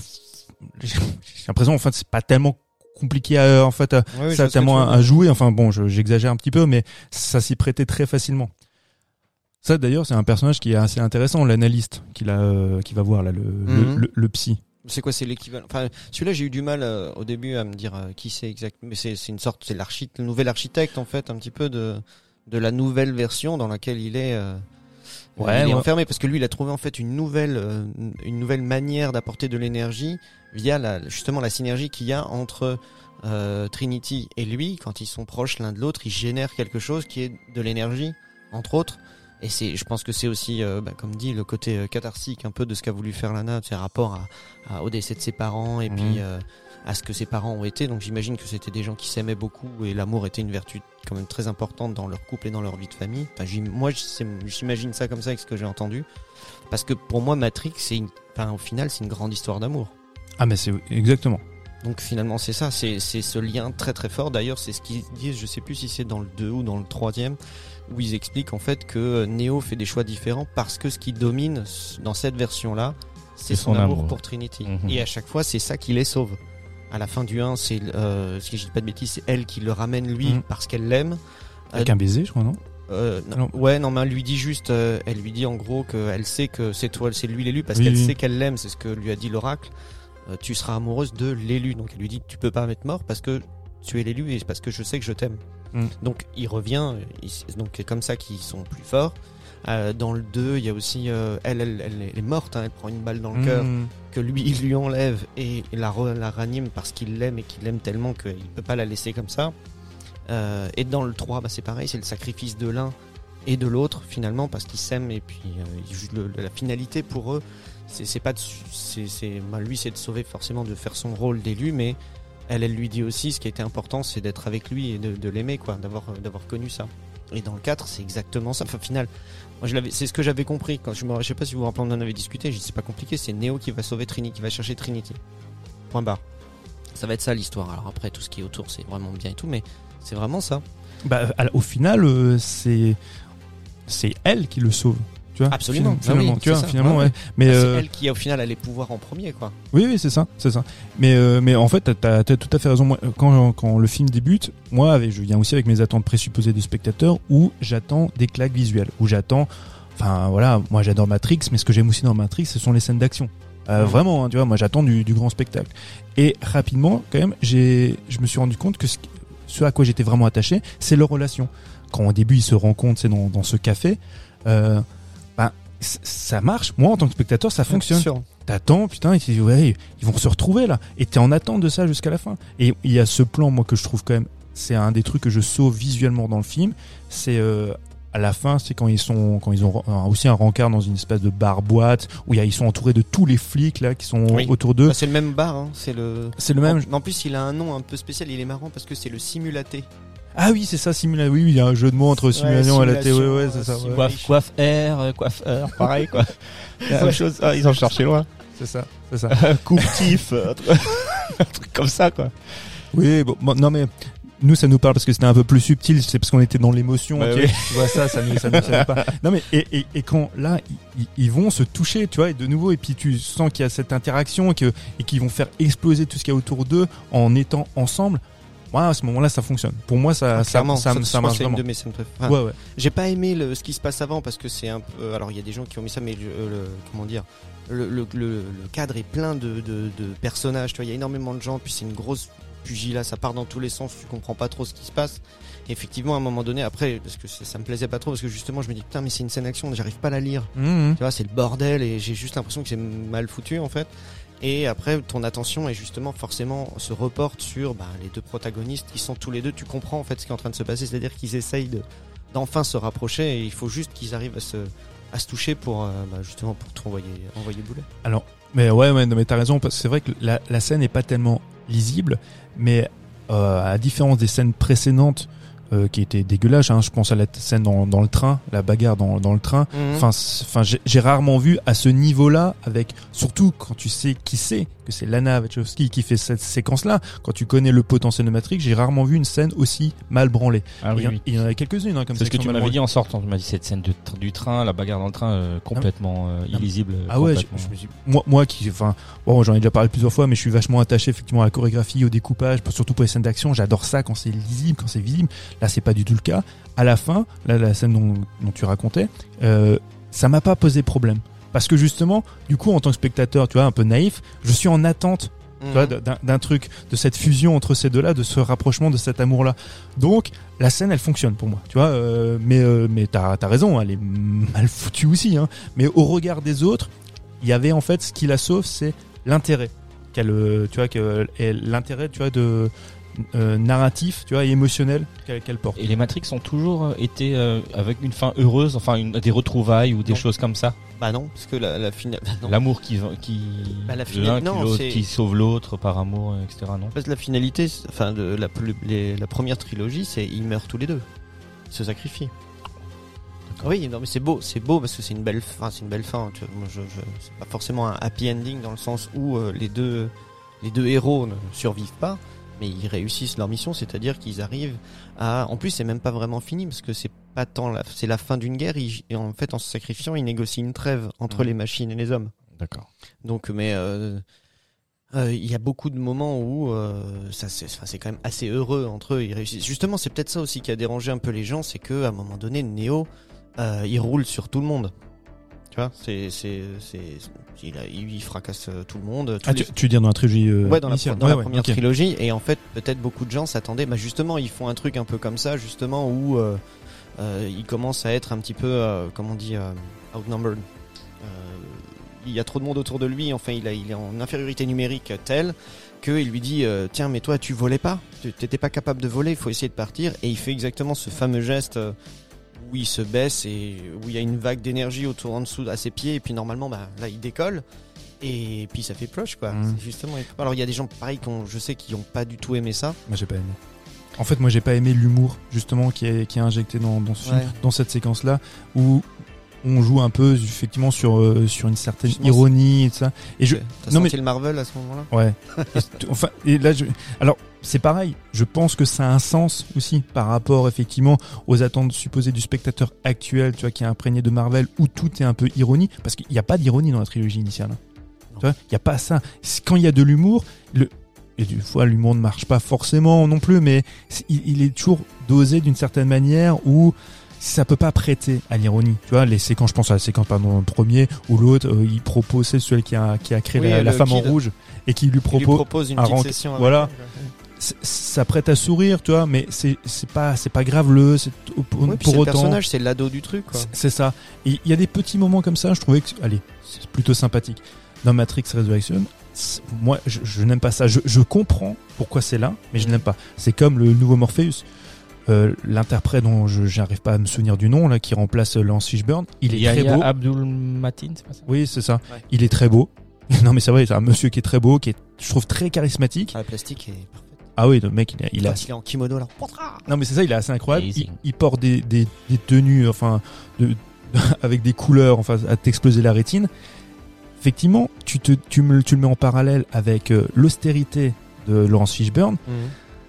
j'ai j'ai l'impression, en fait, c'est pas tellement compliqué à, en fait, à, Oui, ça tellement à, jouer. Enfin bon, je- j'exagère un petit peu, mais ça s'y prêtait très facilement. Ça d'ailleurs, c'est un personnage qui est assez intéressant, l'analyste qu'il a, euh, qui va voir là, le, le, Mhm. le, le psy. C'est quoi, c'est l'équivalent? Enfin, celui-là, j'ai eu du mal euh, au début à me dire euh, qui c'est exact. Mais c'est c'est une sorte, c'est l'architecte, le nouvel architecte en fait, un petit peu de de la nouvelle version dans laquelle il est. euh, Ouais, il est ouais. enfermé parce que lui, il a trouvé en fait une nouvelle, euh, une nouvelle manière d'apporter de l'énergie via la, justement la synergie qu'il y a entre euh, Trinity et lui. Quand ils sont proches l'un de l'autre, ils génèrent quelque chose qui est de l'énergie, entre autres. Et c'est, je pense que c'est aussi, euh, bah, comme dit, le côté catharsique un peu de ce qu'a voulu faire Lana, ses rapports à, à- au décès de ses parents et Mhm. puis à ce que ses parents ont été. Donc j'imagine que c'était des gens qui s'aimaient beaucoup et l'amour était une vertu quand même très importante dans leur couple et dans leur vie de famille. Enfin, j'im- moi, j'imagine ça comme ça avec ce que j'ai entendu. Parce que pour moi, Matrix, c'est une, enfin, au final, c'est une grande histoire d'amour. Ah mais c'est exactement. Donc finalement, c'est ça, c'est c'est ce lien très très fort. D'ailleurs, c'est ce qu'ils disent, je sais plus si c'est dans le 2 ou dans le troisième, où ils expliquent en fait que Neo fait des choix différents parce que ce qui domine dans cette version-là, c'est C'est son, son amour, amour. pour Trinity. Mhm. Et à chaque fois, c'est ça qui les sauve. À la fin du 1, c'est, euh, si je dis pas de bêtises, c'est elle qui le ramène lui Mhm. parce qu'elle l'aime. Avec Euh, un baiser, je crois, non euh, non, Non. Ouais, non, mais elle lui dit juste, euh, elle lui dit en gros qu'elle sait que c'est toi, c'est lui l'élu parce Oui, qu'elle oui. sait qu'elle l'aime, c'est ce que lui a dit l'oracle. Euh, tu seras amoureuse de l'élu, donc elle lui dit tu peux pas m'être mort parce que tu es l'élu et c'est parce que je sais que je t'aime. Mm. Donc il revient, il- donc c'est comme ça qu'ils sont plus forts. Euh, dans le 2, il y a aussi euh, elle, elle, elle est morte, hein, elle prend une balle dans le cœur Mmh. que lui il lui enlève et la, re- la ranime parce qu'il l'aime et qu'il l'aime tellement qu'il peut pas la laisser comme ça. Euh, et dans le 3, bah, c'est pareil, c'est le sacrifice de l'un et de l'autre finalement parce qu'ils s'aiment et puis euh, le- la finalité pour eux. C'est pas de, c'est c'est bah, lui c'est de sauver forcément de faire son rôle d'élu mais elle elle lui dit aussi ce qui a été important c'est d'être avec lui et de, de l'aimer quoi d'avoir d'avoir connu ça. Et dans le 4, c'est exactement ça. Enfin, final, c'est ce que j'avais compris quand je me, je sais pas si vous vous rappelez, on en avait discuté. J'ai dit, c'est pas compliqué, c'est Neo qui va sauver Trinity, qui va chercher Trinity. Point barre. Ça va être ça l'histoire. Alors après, tout ce qui est autour, c'est vraiment bien et tout, mais c'est vraiment ça. Bah, au final, euh, c'est elle qui le sauve. Tu vois Absolument. Fin- Finalement, Ah oui, tu vois, c'est finalement, Ouais, ouais. Mais c'est euh, elle qui, au final, a les pouvoirs en premier, quoi. oui, oui, c'est ça, c'est ça. Mais euh, mais en fait, t'as- as tout à fait raison. Moi, quand quand le film débute, moi, avec, je viens aussi avec mes attentes présupposées de spectateur, où j'attends des claques visuelles, où j'attends. Enfin voilà, moi j'adore Matrix, mais ce que j'aime aussi dans Matrix, ce sont les scènes d'action. Euh. Vraiment, hein, tu vois, moi j'attends du, du grand spectacle. Et rapidement, quand même, j'ai, je me suis rendu compte que ce, ce à quoi j'étais vraiment attaché, c'est leur relation. Quand au début ils se rencontrent, c'est dans, dans ce café, euh, ça marche. Moi, en tant que spectateur, ça fonctionne. Sûr. T'attends, putain, et tu dis, ouais, ils vont se retrouver là. Et t'es en attente de ça jusqu'à la fin. Et il y a ce plan, moi, que je trouve quand même, c'est un des trucs que je sauve visuellement dans le film. C'est euh, à la fin, c'est quand ils sont, quand ils ont euh, aussi un rencard dans une espèce de bar boîte où il y a, ils sont entourés de tous les flics là qui sont Oui. autour d'eux. Bah, c'est le même bar, hein. C'est le. C'est le même. En, en plus, il a un nom un peu spécial. Il est marrant parce que c'est le simulaté. Ah oui, c'est ça, simulation. Oui, oui, il y a un jeu de mots entre simulation et la simulation, Ouais, ouais, c'est ça. euh, ouais. Coiffe, coiffe R, euh, coiffe R, pareil quoi. La même Ouais. chose. Ah, ils ont cherché loin. C'est ça, c'est ça. Coupe tif, euh, un truc- un truc comme ça quoi. Oui, bon, bon, non mais nous ça nous parle parce que c'était un peu plus subtil, c'est parce qu'on était dans l'émotion. Ouais, ok oui. Tu vois ça, ça nous, ça nous savait pas. Non mais et, et, et quand là ils, ils vont se toucher, tu vois, et de nouveau et puis tu sens qu'il y a cette interaction et que et qu'ils vont faire exploser tout ce qu'il y a autour d'eux en étant ensemble. Moi à ce moment-là ça fonctionne. Pour moi ça Ah, ça, ça, marche c'est une vraiment. de mes scènes. Enfin, Ouais ouais. J'ai pas aimé le, ce qui se passe avant parce que c'est un peu. Alors il y a des gens qui ont mis ça, mais le, le- comment dire, le, le, cadre est plein de, de, de personnages. Tu vois, il y a énormément de gens, puis c'est une grosse pugilat, ça part dans tous les sens. Tu comprends pas trop ce qui se passe. Et effectivement, à un moment donné, après, parce que ça, ça me plaisait pas trop, parce que justement, je me dis putain, mais c'est une scène action, j'arrive pas à la lire. Mhm. Tu vois, c'est le bordel et j'ai juste l'impression que c'est mal foutu en fait. Et après, ton attention est justement forcément se reporte sur bah, les deux protagonistes qui sont tous les deux. Tu comprends en fait ce qui est en train de se passer, c'est-à-dire qu'ils essayent de d'enfin se rapprocher et il faut juste qu'ils arrivent à se à se toucher pour euh, bah, justement pour tout envoyer boulet. Alors Mais ouais, mais t'as raison, parce que c'est vrai que la, scène n'est pas tellement lisible, mais euh, à différence des scènes précédentes euh, qui étaient dégueulasses, hein, je pense à la scène dans, dans le train, la bagarre dans, dans le train. Mhm. Enfin, enfin, j'ai rarement vu à ce niveau-là, avec surtout quand tu sais qui c'est, que c'est Lana Wachowski qui fait cette séquence-là. Quand tu connais le potentiel de Matrix, j'ai rarement vu une scène aussi mal branlée. Ah il, y en- il y en a quelques-unes hein, comme C'est ça. ce que tu m'avais dit en sortant. Tu m'as dit cette scène de du train, la bagarre dans le train, euh, complètement euh, illisible. Ah ouais, je, complètement. je me suis, moi, moi qui, enfin, bon, j'en ai déjà parlé plusieurs fois, mais je suis vachement attaché effectivement à la chorégraphie, au découpage, surtout pour les scènes d'action. J'adore ça quand c'est lisible, quand c'est visible. Là, c'est pas du tout le cas. À la fin, là, la scène dont, dont tu racontais, euh, ça m'a pas posé problème. Parce que justement, du coup, en tant que spectateur, tu vois, un peu naïf, je suis en attente tu vois, Mhm. d'un truc, de cette fusion entre ces deux-là, de ce rapprochement, de cet amour-là. Donc, la scène, elle fonctionne pour moi, tu vois. euh, mais euh, mais t'as as raison, elle est mal foutue aussi. Hein. Mais au regard des autres, il y avait en fait ce qui la sauve, c'est l'intérêt qu'elle, euh, tu vois, que l'intérêt, tu vois, de euh, narratif, tu vois, et émotionnel qu'elle porte. Et les Matrix ont toujours euh, été euh, avec une fin heureuse, enfin une, des retrouvailles ou des Non. choses comme ça. Bah non, parce que la, la finale. bah. L'amour qui qui Bah, la finale- qui, sauve l'autre par amour, etc. Non? En fait, la finalité, enfin, de la, le- les- la première trilogie, c'est ils meurent tous les deux. Ils se sacrifient. Oui, non, mais c'est beau, c'est beau parce que c'est une belle fin, c'est une belle fin. Tu vois, moi, je, je- c'est pas forcément un happy ending dans le sens où euh, les deux, les deux héros ne survivent pas, mais ils réussissent leur mission, c'est-à-dire qu'ils arrivent à. En plus, c'est même pas vraiment fini parce que c'est pas tant la, c'est la fin d'une guerre. ils- et en fait, en se sacrifiant, ils négocient une trêve entre Mhm. les machines et les hommes. D'accord. Donc, mais euh, euh, il y a beaucoup de moments où euh, ça c'est enfin, c'est quand même assez heureux entre eux. Ils réussissent. Justement, c'est peut-être ça aussi qui a dérangé un peu les gens, c'est que à un moment donné, Neo, euh, il roule sur tout le monde. Tu vois, c'est c'est il, a- il fracasse euh, tout le monde. Ah, les- tu, tu veux dire dans la trilogie euh, Ouais, dans la, initiale dans Ouais, la ouais, première trilogie. Et en fait, peut-être beaucoup de gens s'attendaient. Bah justement, ils font un truc un peu comme ça, justement, où euh, euh, ils commencent à être un petit peu, euh, comment on dit, euh, outnumbered. Euh, il y a trop de monde autour de lui. Enfin, il, a, il est en infériorité numérique telle qu'il lui dit euh, tiens, mais toi, tu volais pas. Tu t'étais pas capable de voler. Il faut essayer de partir. Et il fait exactement ce fameux geste. Où il se baisse et où il y a une vague d'énergie autour en dessous à ses pieds et puis normalement bah là il décolle et puis ça fait plush quoi Mhm. c'est justement alors il y a des gens pareil qu'on je sais qui ont pas du tout aimé ça Moi j'ai pas aimé. En fait, moi j'ai pas aimé l'humour justement qui est qui est injecté dans dans ce film, Ouais. dans cette séquence là où on joue un peu effectivement sur euh, sur une certaine Justement, ironie et tout ça. Et je non, senti mais- le Marvel à ce moment-là? Ouais. Et enfin et là je alors c'est pareil. Je pense que ça a un sens aussi par rapport effectivement aux attentes supposées du spectateur actuel, tu vois, qui est imprégné de Marvel où tout est un peu ironie parce qu'il n'y a pas d'ironie dans la trilogie initiale. Tu vois, il y a pas ça. Quand il y a de l'humour, le et des fois l'humour ne marche pas forcément non plus, mais il, est toujours dosé d'une certaine manière où ça peut pas prêter à l'ironie. Tu vois, les séquences, je pense à la séquence pardon, premier ou l'autre, euh, il propose c'est celui qui a qui a créé Oui, la, la le femme en rouge et qui lui propose une un rank- session voilà. elle. Ça prête à sourire, tu vois, mais c'est c'est pas c'est pas graveleux, c'est pour, Ouais, pour c'est le autant. personnage c'est l'ado du truc quoi C'est- ça. Et il y a des petits moments comme ça, je trouvais que, allez, c'est plutôt sympathique. Dans Matrix Resurrection, moi, je, je n'aime pas ça. Je, je comprends pourquoi c'est là, mais je n'aime pas. C'est comme le nouveau Morpheus. Euh, L'interprète dont je j'arrive pas à me souvenir du nom, là, qui remplace Lance Fishburne, il est très Yahya beau. Abdul Matin, c'est pas ça? Oui, c'est ça. Ouais. Il est très beau. non, mais c'est vrai, c'est un monsieur qui est très beau, qui est, je trouve, très charismatique. Ah, le plastique est Ah oui, le mec, il, a- il a Quand il est en kimono alors Non mais c'est ça, il est assez incroyable. Il, porte des, des, des tenues, enfin, de, avec des couleurs, enfin, à t'exploser la rétine. Effectivement, tu, te, tu, me, tu le mets en parallèle avec euh, l'austérité de Laurence Fishburne,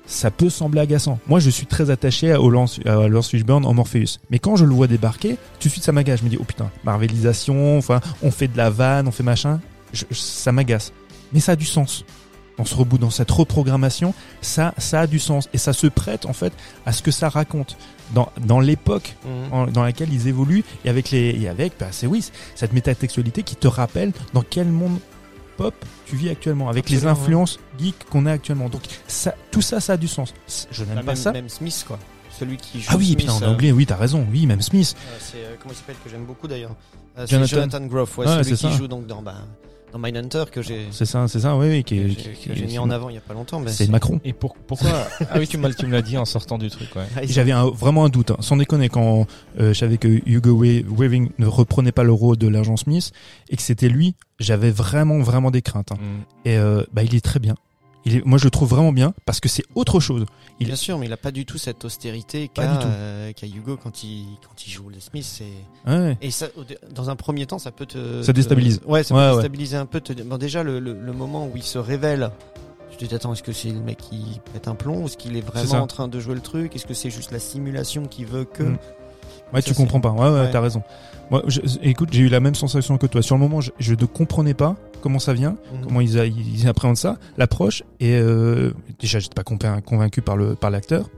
ça peut sembler agaçant. Moi, je suis très attaché à, au Lance, à Laurence Fishburne en Morpheus. Mais quand je le vois débarquer, tout de suite, ça m'agace. Je me dis, oh putain, Marvelisation, enfin, on fait de la vanne, on fait machin. Je- je- ça m'agace. Mais ça a du sens. Dans ce reboot, dans cette reprogrammation, ça, ça a du sens. Et ça se prête, en fait, à ce que ça raconte. Dans, dans l'époque Mhm. en- dans laquelle ils évoluent et avec les et avec bah c'est oui cette métatextualité qui te rappelle dans quel monde pop tu vis actuellement avec les influences geeks qu'on a actuellement donc ça tout ça ça a du sens je n'aime Bah, pas même, ça même Smith quoi celui qui joue ah oui Smith, putain on a oublié oui t'as raison oui même Smith euh, c'est euh, comment il s'appelle que j'aime beaucoup d'ailleurs Euh, Jonathan. Jonathan Groff ouais, Ouais, celui qui ça. joue donc dans bah, dans Mindhunter que j'ai C'est ça, c'est ça, oui, oui, qui que est- qui- que j'ai mis en avant il y a pas longtemps. mais C'est Macron. Et pour, pourquoi Ah oui, tu m'as tu me l'as dit en sortant du truc. Ouais. Ah, J'avais un- vraiment un doute, hein. sans déconner, quand euh, je savais que Hugo Weaving ne reprenait pas le rôle de l'agent Smith et que c'était lui, j'avais vraiment, vraiment des craintes. hein. Mm. Et euh, bah, il est très bien. Il est, moi, je le trouve vraiment bien parce que c'est autre chose. il- Bien sûr, mais il a pas du tout cette austérité qu'a euh, qu'a Hugo quand il quand il joue les Smith. C'est Ouais. et ça dans un premier temps ça peut te Ça te- déstabilise. ouais, ça Ouais, peut déstabiliser un peu. Te... Bon, déjà le, le, le moment où il se révèle. Tu te dis attends est-ce que c'est le mec qui pète un plomb? Ou est-ce qu'il est vraiment en train de jouer le truc? Est-ce que c'est juste la simulation qui veut que Mm. Ouais, Ça, tu comprends pas. Ouais, ouais, Ouais. t'as raison. Moi, je- écoute, j'ai eu la même sensation que toi. Sur le moment, je, je ne comprenais pas comment ça vient, Mhm. comment ils, a- ils appréhendent ça, l'approche. Et euh, déjà, j'étais pas convain- convaincu par le par l'acteur.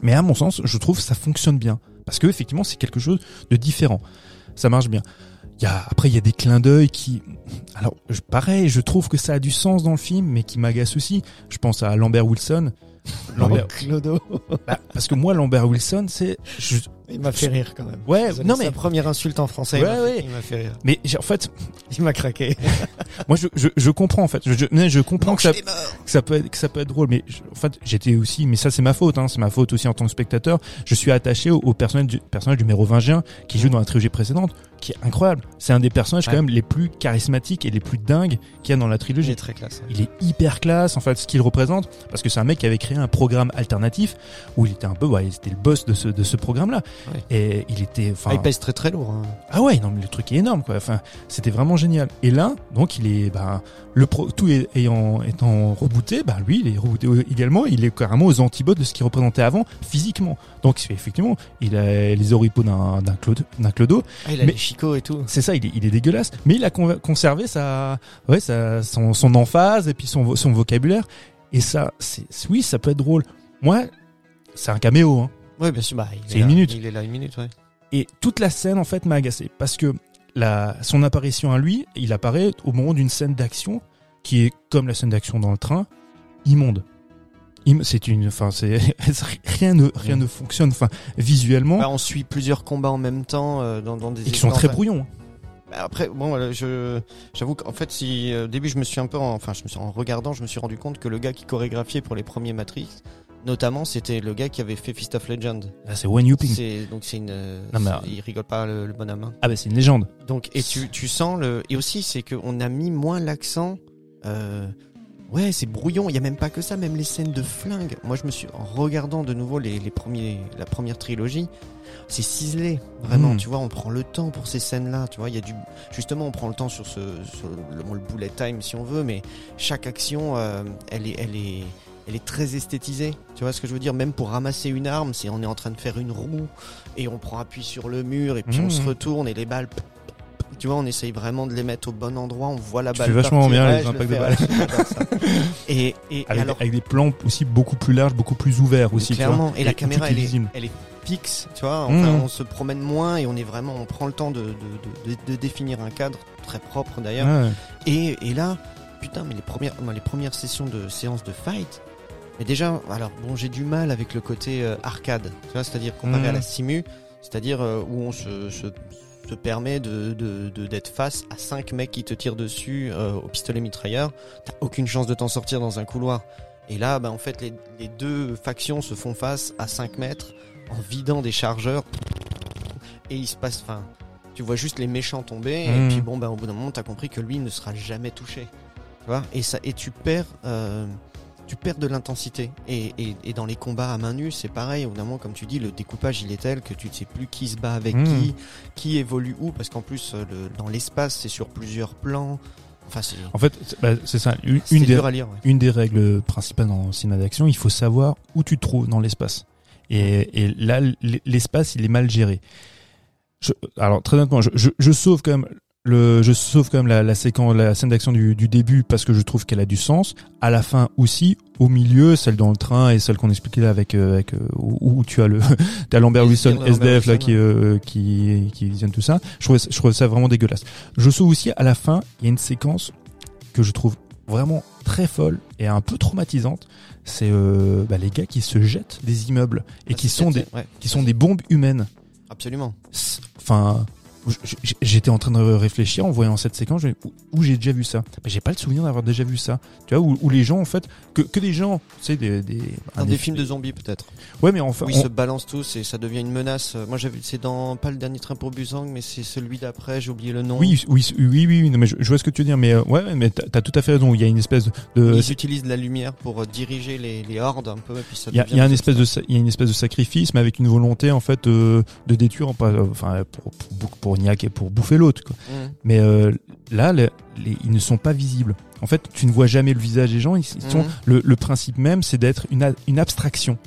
Mais à mon sens, je trouve que ça fonctionne bien parce que effectivement, c'est quelque chose de différent. Ça marche bien. Il y a, après, il y a des clins d'œil qui, alors, je- pareil, je trouve que ça a du sens dans le film, mais qui m'agace aussi. Je pense à Lambert Wilson. Lambert, Clodo. bah, parce que moi, Lambert Wilson, c'est, je- Il m'a fait rire quand même. Ouais, Désolé, non, sa mais- première insulte en français. Ouais, il m'a fait- ouais. Il m'a fait rire. mais j'ai- en fait, Il m'a craqué. Moi, je, je, je comprends en fait. Je, je, je comprends que ça, que peut être, que ça peut être drôle, mais je- en fait, j'étais aussi, mais ça c'est ma faute, hein, c'est ma faute aussi en tant que spectateur. Je suis attaché au, au personnage du personnage du mérovingien qui joue dans la trilogie précédente, qui est incroyable. C'est un des personnages Ouais. quand même les plus charismatiques et les plus dingues qu'il y a dans la Il trilogie. est très classe. Il est hyper classe en fait ce qu'il représente parce que c'est un mec qui avait créé un programme alternatif où il était un peu ouais, c'était le boss de ce de ce programme là Ouais. et il était Ah, il pèse très très lourd. hein. ah ouais, non mais le truc est énorme quoi. Enfin, c'était vraiment génial. Et là, donc il est, bah, le pro, tout est- ayant étant rebooté, bah lui, il est rebooté également. Il est carrément aux antipodes de ce qu'il représentait avant physiquement. Donc effectivement, il a les oripeaux d'un d'un clodo, d'un clodo. Ah, il a Mais- les chicots et tout. C'est ça, il est, il est dégueulasse. Mais il a con- conservé sa, ouais, sa, son, son emphase et puis son, son vocabulaire. Et ça, c'est, oui, ça peut être drôle. Moi, c'est un caméo. Hein. Oui, bien sûr. Bah, il C'est est une là. minute. Il est là une minute, ouais. Et toute la scène, en fait, m'a agacé. Parce que la, son apparition à lui, il apparaît au moment d'une scène d'action qui est comme la scène d'action dans le train, immonde. Im- C'est une, enfin, c'est, rien ne, rien ne fonctionne, enfin, visuellement, Bah, on suit plusieurs combats en même temps euh, dans, dans des et qui sont très Enfin, brouillons. bah, Après, bon, je, j'avoue qu'en fait, si au début, je me suis un peu, en- enfin, je me suis en regardant, je me suis rendu compte que le gars qui chorégraphiait pour les premiers Matrix, notamment, c'était le gars qui avait fait Fist of Legend. Là, c'est Wen Yuping. Donc c'est une, euh, Non, mais- c'est- il rigole pas le, le bonhomme. hein. Ah, bah, c'est une légende. Donc et tu, tu sens le et aussi c'est que on a mis moins l'accent. Euh, ouais, c'est brouillon. Il y a même pas que ça, même les scènes de flingue. Moi, je me suis en regardant de nouveau les, les premiers, la première trilogie. C'est ciselé, vraiment. Mm. Tu vois, on prend le temps pour ces scènes-là. Tu vois, il y a du justement, on prend le temps sur ce, sur le, le bullet time si on veut, mais chaque action, euh, elle est, elle est, elle est très esthétisée. Tu vois ce que je veux dire? Même pour ramasser une arme, c'est on est en train de faire une roue et on prend appui sur le mur et puis on Mm. se retourne et les balles. Tu vois, on essaye vraiment de les mettre au bon endroit. On voit la Tu balle. fais vachement bien Ouais, les le impacts de balles. Et, Avec, alors, avec des plans aussi beaucoup plus larges, beaucoup plus ouverts aussi. tu vois. clairement, et la caméra, elle est, visible. elle est fixe, tu vois. Enfin, Mhm. on se promène moins et on est vraiment, on prend le temps de, de, de, de- de définir un cadre très propre d'ailleurs. Ouais. Et, et là, putain, mais les premières, les premières sessions de séances de fight. Mais déjà, alors bon, j'ai du mal avec le côté euh, arcade, tu vois, c'est-à-dire comparé à la simu, c'est-à-dire euh, où on se, se, se permet de de- de- d'être face à cinq mecs qui te tirent dessus euh, au pistolet mitrailleur. T'as aucune chance de t'en sortir dans un couloir. Et là, bah, en fait, les, les deux factions se font face à 5 mètres en vidant des chargeurs. Et il se passe, enfin, tu vois juste les méchants tomber. Et puis bon, bah, au bout d'un moment, t'as compris que lui ne sera jamais touché. Tu vois? Et, ça, et tu perds, euh, tu perds de l'intensité. Et, et, et dans les combats à main nue, c'est pareil. Au bout d'un moment, comme tu dis, le découpage, il est tel que tu ne sais plus qui se bat avec Mhm. qui, qui évolue où. Parce qu'en plus, euh, le, dans l'espace, c'est sur plusieurs plans. Enfin, En fait, c'est- bah, ça. Une, une des, lire. ouais. une des règles principales dans le cinéma d'action, il faut savoir où tu te trouves dans l'espace. Et, et là, l'espace, il est mal géré. Je, alors très honnêtement, je, je, je sauve quand même le, je sauve quand même la, la séquence, la scène d'action du, du début parce que je trouve qu'elle a du sens. À la fin aussi, au milieu, celle dans le train et celle qu'on expliquait là avec, euh, avec euh, où, où tu as le, t'as Lambert Wilson SDF là qui, euh, qui, qui visionne tout ça. Je trouve, je trouve ça vraiment dégueulasse. Je sauve aussi à la fin, il y a une séquence que je trouve vraiment très folle et un peu traumatisante. C'est euh, bah, les gars qui se jettent des immeubles et Ah, qui sont des ouais, qui sont des bombes humaines. absolument. Enfin, j'étais en train de réfléchir en voyant cette séquence, où, j'ai déjà vu ça? J'ai pas le souvenir d'avoir déjà vu ça. Tu vois, où, où les gens, en fait, que, que des gens, tu sais, des, des, Dans des films de zombies peut-être. Ouais, mais enfin, Où ils on- se balancent tous et ça devient une menace. Moi j'avais c'est dans pas le dernier train pour Busan mais c'est celui d'après, j'ai oublié le nom. oui, oui, oui, oui, non, mais je, je vois ce que tu veux dire, mais euh, ouais, mais t'as as tout à fait raison. Il y a une espèce de, Ils utilisent de la lumière pour euh, diriger les, les hordes un peu et puis ça il y a, devient il y a un des espèce de, il y a une espèce de sacrifice, mais avec une volonté en fait euh, de détruire, euh, enfin, pour pour, pour, pour niaquer, pour bouffer l'autre. Mhm. Mais euh, là, les- ils ne sont pas visibles. En fait, tu ne vois jamais le visage des gens. Ils, ils sont Mhm. le, le principe même, c'est d'être une, abstraction.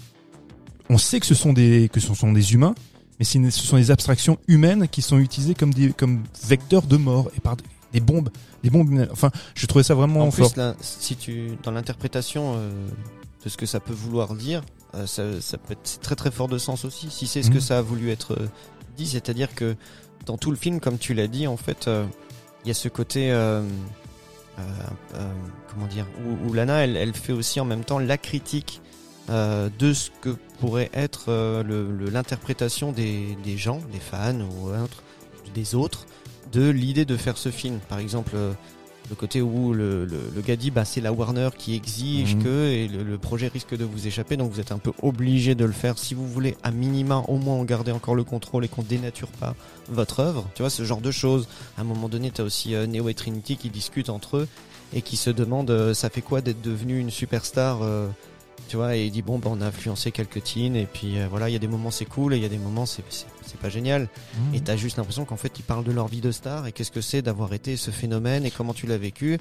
On sait que ce sont des que ce sont des humains, mais ce sont des abstractions humaines qui sont utilisées comme des comme vecteurs de mort et par des, bombes, des bombes. Enfin, je trouvais ça vraiment En fort. plus, là, si tu dans l'interprétation euh, de ce que ça peut vouloir dire, euh, ça, ça peut être très très fort de sens aussi. Si c'est ce que Mhm. ça a voulu être dit, c'est-à-dire que dans tout le film, comme tu l'as dit, en fait, euh, il y a ce côté, euh, euh, comment dire, où, Lana, elle, fait aussi en même temps la critique de ce que pourrait être l'interprétation des, des gens, des fans ou autres, des autres, de l'idée de faire ce film. Par exemple. Le côté où le, le, le gars dit bah c'est la Warner qui exige Mhm. que et le, le projet risque de vous échapper donc vous êtes un peu obligé de le faire. Si vous voulez à minima au moins en garder encore le contrôle et qu'on dénature pas votre œuvre. Tu vois ce genre de choses. À un moment donné t'as aussi euh, Neo et Trinity qui discutent entre eux et qui se demandent euh, ça fait quoi d'être devenu une superstar euh, tu vois et il dit bon bah on a influencé quelques teens et puis euh, voilà il y a des moments c'est cool et il y a des moments c'est c'est pas génial et t'as juste l'impression qu'en fait ils parlent de leur vie de star et qu'est-ce que c'est d'avoir été ce phénomène et comment tu l'as vécu.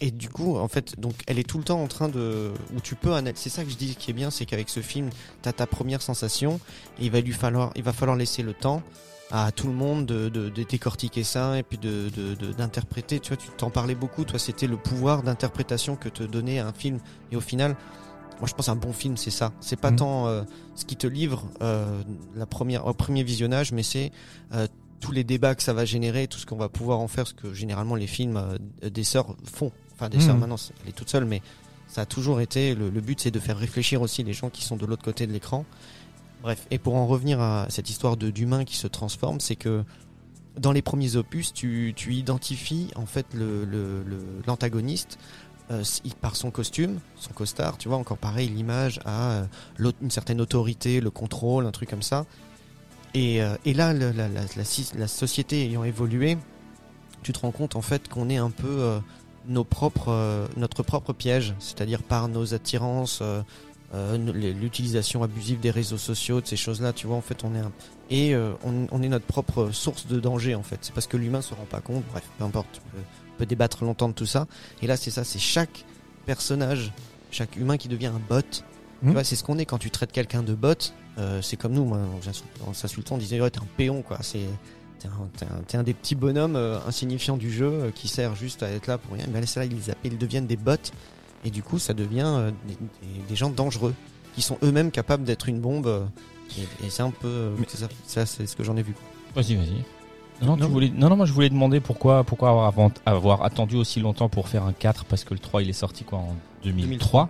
Et du coup, en fait, donc elle est tout le temps en train de, où tu peux analyser. C'est ça que je dis qui est bien, c'est qu'avec ce film, t'as ta première sensation et il va lui falloir, il va falloir laisser le temps à tout le monde de, de, de décortiquer ça et puis de- d'interpréter. tu vois, tu t'en parlais beaucoup. Toi, c'était le pouvoir d'interprétation que te donnait un film. Et au final, moi, je pense un bon film, c'est ça. C'est pas Mhm. tant euh, ce qui te livre euh, la première, au premier visionnage, mais c'est euh, tous les débats que ça va générer, tout ce qu'on va pouvoir en faire, ce que généralement les films des sœurs font. Enfin, des Mhm. sœurs maintenant, elle est toute seule, mais ça a toujours été le, le but, c'est de faire réfléchir aussi les gens qui sont de l'autre côté de l'écran. Bref, et pour en revenir à cette histoire de d'humain qui se transforme, c'est que dans les premiers opus, tu, tu identifies en fait le le- le- l'antagoniste euh, par son costume, son costard. Tu vois encore pareil, l'image a euh, une certaine autorité, le contrôle, un truc comme ça. Et, euh, là, la, société ayant évolué, tu te rends compte en fait qu'on est un peu nos propres, notre propre piège, c'est-à-dire par nos attirances, l'utilisation abusive des réseaux sociaux, de ces choses-là. Tu vois, en fait, on est et on est notre propre source de danger en fait. C'est parce que l'humain se rend pas compte. Bref, peu importe. Peut, débattre longtemps de tout ça. Et là, c'est ça, c'est chaque personnage, chaque humain qui devient un bot. Tu Mhm. vois, c'est ce qu'on est quand tu traites quelqu'un de bot. euh, c'est comme nous, moi, en s'insultant, on disait ouais, t'es un péon, quoi. C'est t'es un, un- des petits bonhommes euh, insignifiants du jeu euh, qui sert juste à être là pour rien. Mais là, c'est là, ils, ils deviennent des bots et du coup, ça devient euh, des, gens dangereux qui sont eux-mêmes capables d'être une bombe. et, et c'est un peu, Mais- ça, ça, c'est ce que j'en ai vu. Vas-y, vas-y. Non, Non. tu voulais... non, non, moi je voulais demander pourquoi, pourquoi avoir, avant- avoir attendu aussi longtemps pour faire un 4 parce que le 3 il est sorti quoi en 2003.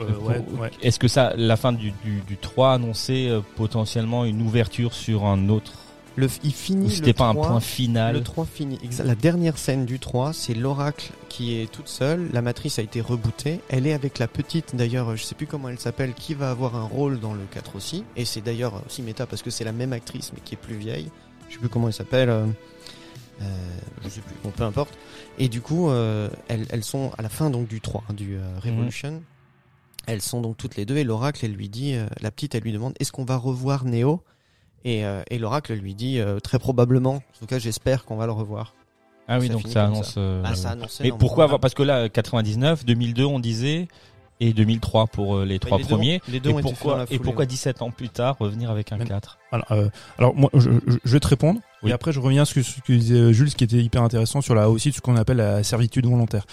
Euh, ouais, ouais. Est-ce que ça, la fin du, du, du 3 annonçait euh, potentiellement une ouverture sur un autre? Le, il finit. C'était pas un 3, point final? Le 3 finit. exa- La dernière scène du 3, c'est l'oracle qui est toute seule. La matrice a été rebootée. Elle est avec la petite, d'ailleurs, je sais plus comment elle s'appelle, qui va avoir un rôle dans le 4 aussi. Et c'est d'ailleurs aussi méta parce que c'est la même actrice mais qui est plus vieille. Je sais plus comment elle s'appelle. euh, euh, je sais plus. Bon, peu importe. Et du coup, euh, elles, elles sont à la fin donc du 3, hein, du euh, Revolution. Elles sont donc toutes les deux et l'oracle, elle lui dit, la petite, elle lui demande, est-ce qu'on va revoir Neo? Et, et l'oracle lui dit très probablement, en tout cas j'espère qu'on va le revoir. Ah oui, ça donc finit ça annonce. ça. euh, Ah, ça Mais dans pourquoi avoir Parce que là, 99, 2002, on disait, et 2003 pour euh, les trois les deux ont- premiers. les deux et ont été pourquoi, la et pourquoi ouais. 17 ans plus tard revenir avec un Mais- 4 Alors, euh, alors moi, je, vais te répondre. Oui. Et après, je reviens à ce que, ce que disait euh, Jules, ce qui était hyper intéressant sur la aussi ce qu'on appelle la servitude volontaire.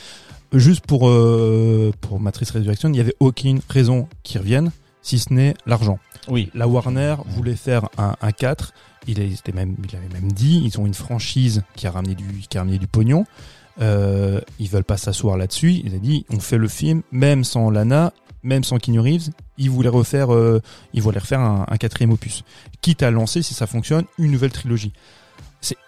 Juste pour euh, pour Matrice Resurrection, il n'y avait aucune raison qu'ils reviennent, si ce n'est l'argent. Oui. La Warner voulait faire un, un 4. Il, a- il était même, il avait même dit, ils ont une franchise qui a ramené du, qui a ramené du pognon. Euh, ils veulent pas s'asseoir là-dessus. Il a dit, on fait le film, même sans Lana, même sans Keanu Reeves. Ils voulaient refaire, euh, ils voulaient refaire un, un quatrième opus. Quitte à lancer, si ça fonctionne, une nouvelle trilogie.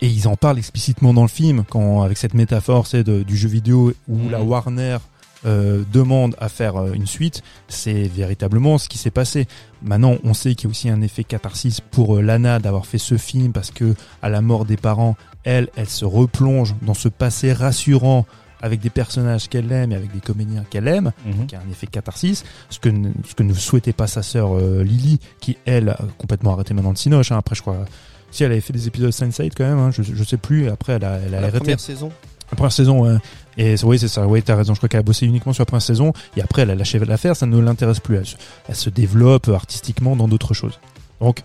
et ils en parlent explicitement dans le film quand avec cette métaphore c'est du jeu vidéo où Mhm. la Warner euh, demande à faire euh, une suite, c'est véritablement ce qui s'est passé. Maintenant, on sait qu'il y a aussi un effet catharsis pour euh, Lana d'avoir fait ce film parce que à la mort des parents, elle, elle se replonge dans ce passé rassurant avec des personnages qu'elle aime et avec des comédiens qu'elle aime Mhm. qui a un effet catharsis, ce que, ne- ce que ne souhaitait pas sa sœur euh, Lily, qui elle a complètement arrêté maintenant le cinoche. hein. Après, je crois, si elle avait fait des épisodes Sense8 quand même, hein, je, je sais plus. Et après, elle a, elle a La arrêté. première saison. La première saison, ouais. Et oui, c'est ça. Oui, t'as raison. Je crois qu'elle a bossé uniquement sur la première saison. Et après, elle a lâché l'affaire. Ça ne l'intéresse plus. Elle, se- elle se développe artistiquement dans d'autres choses. Donc,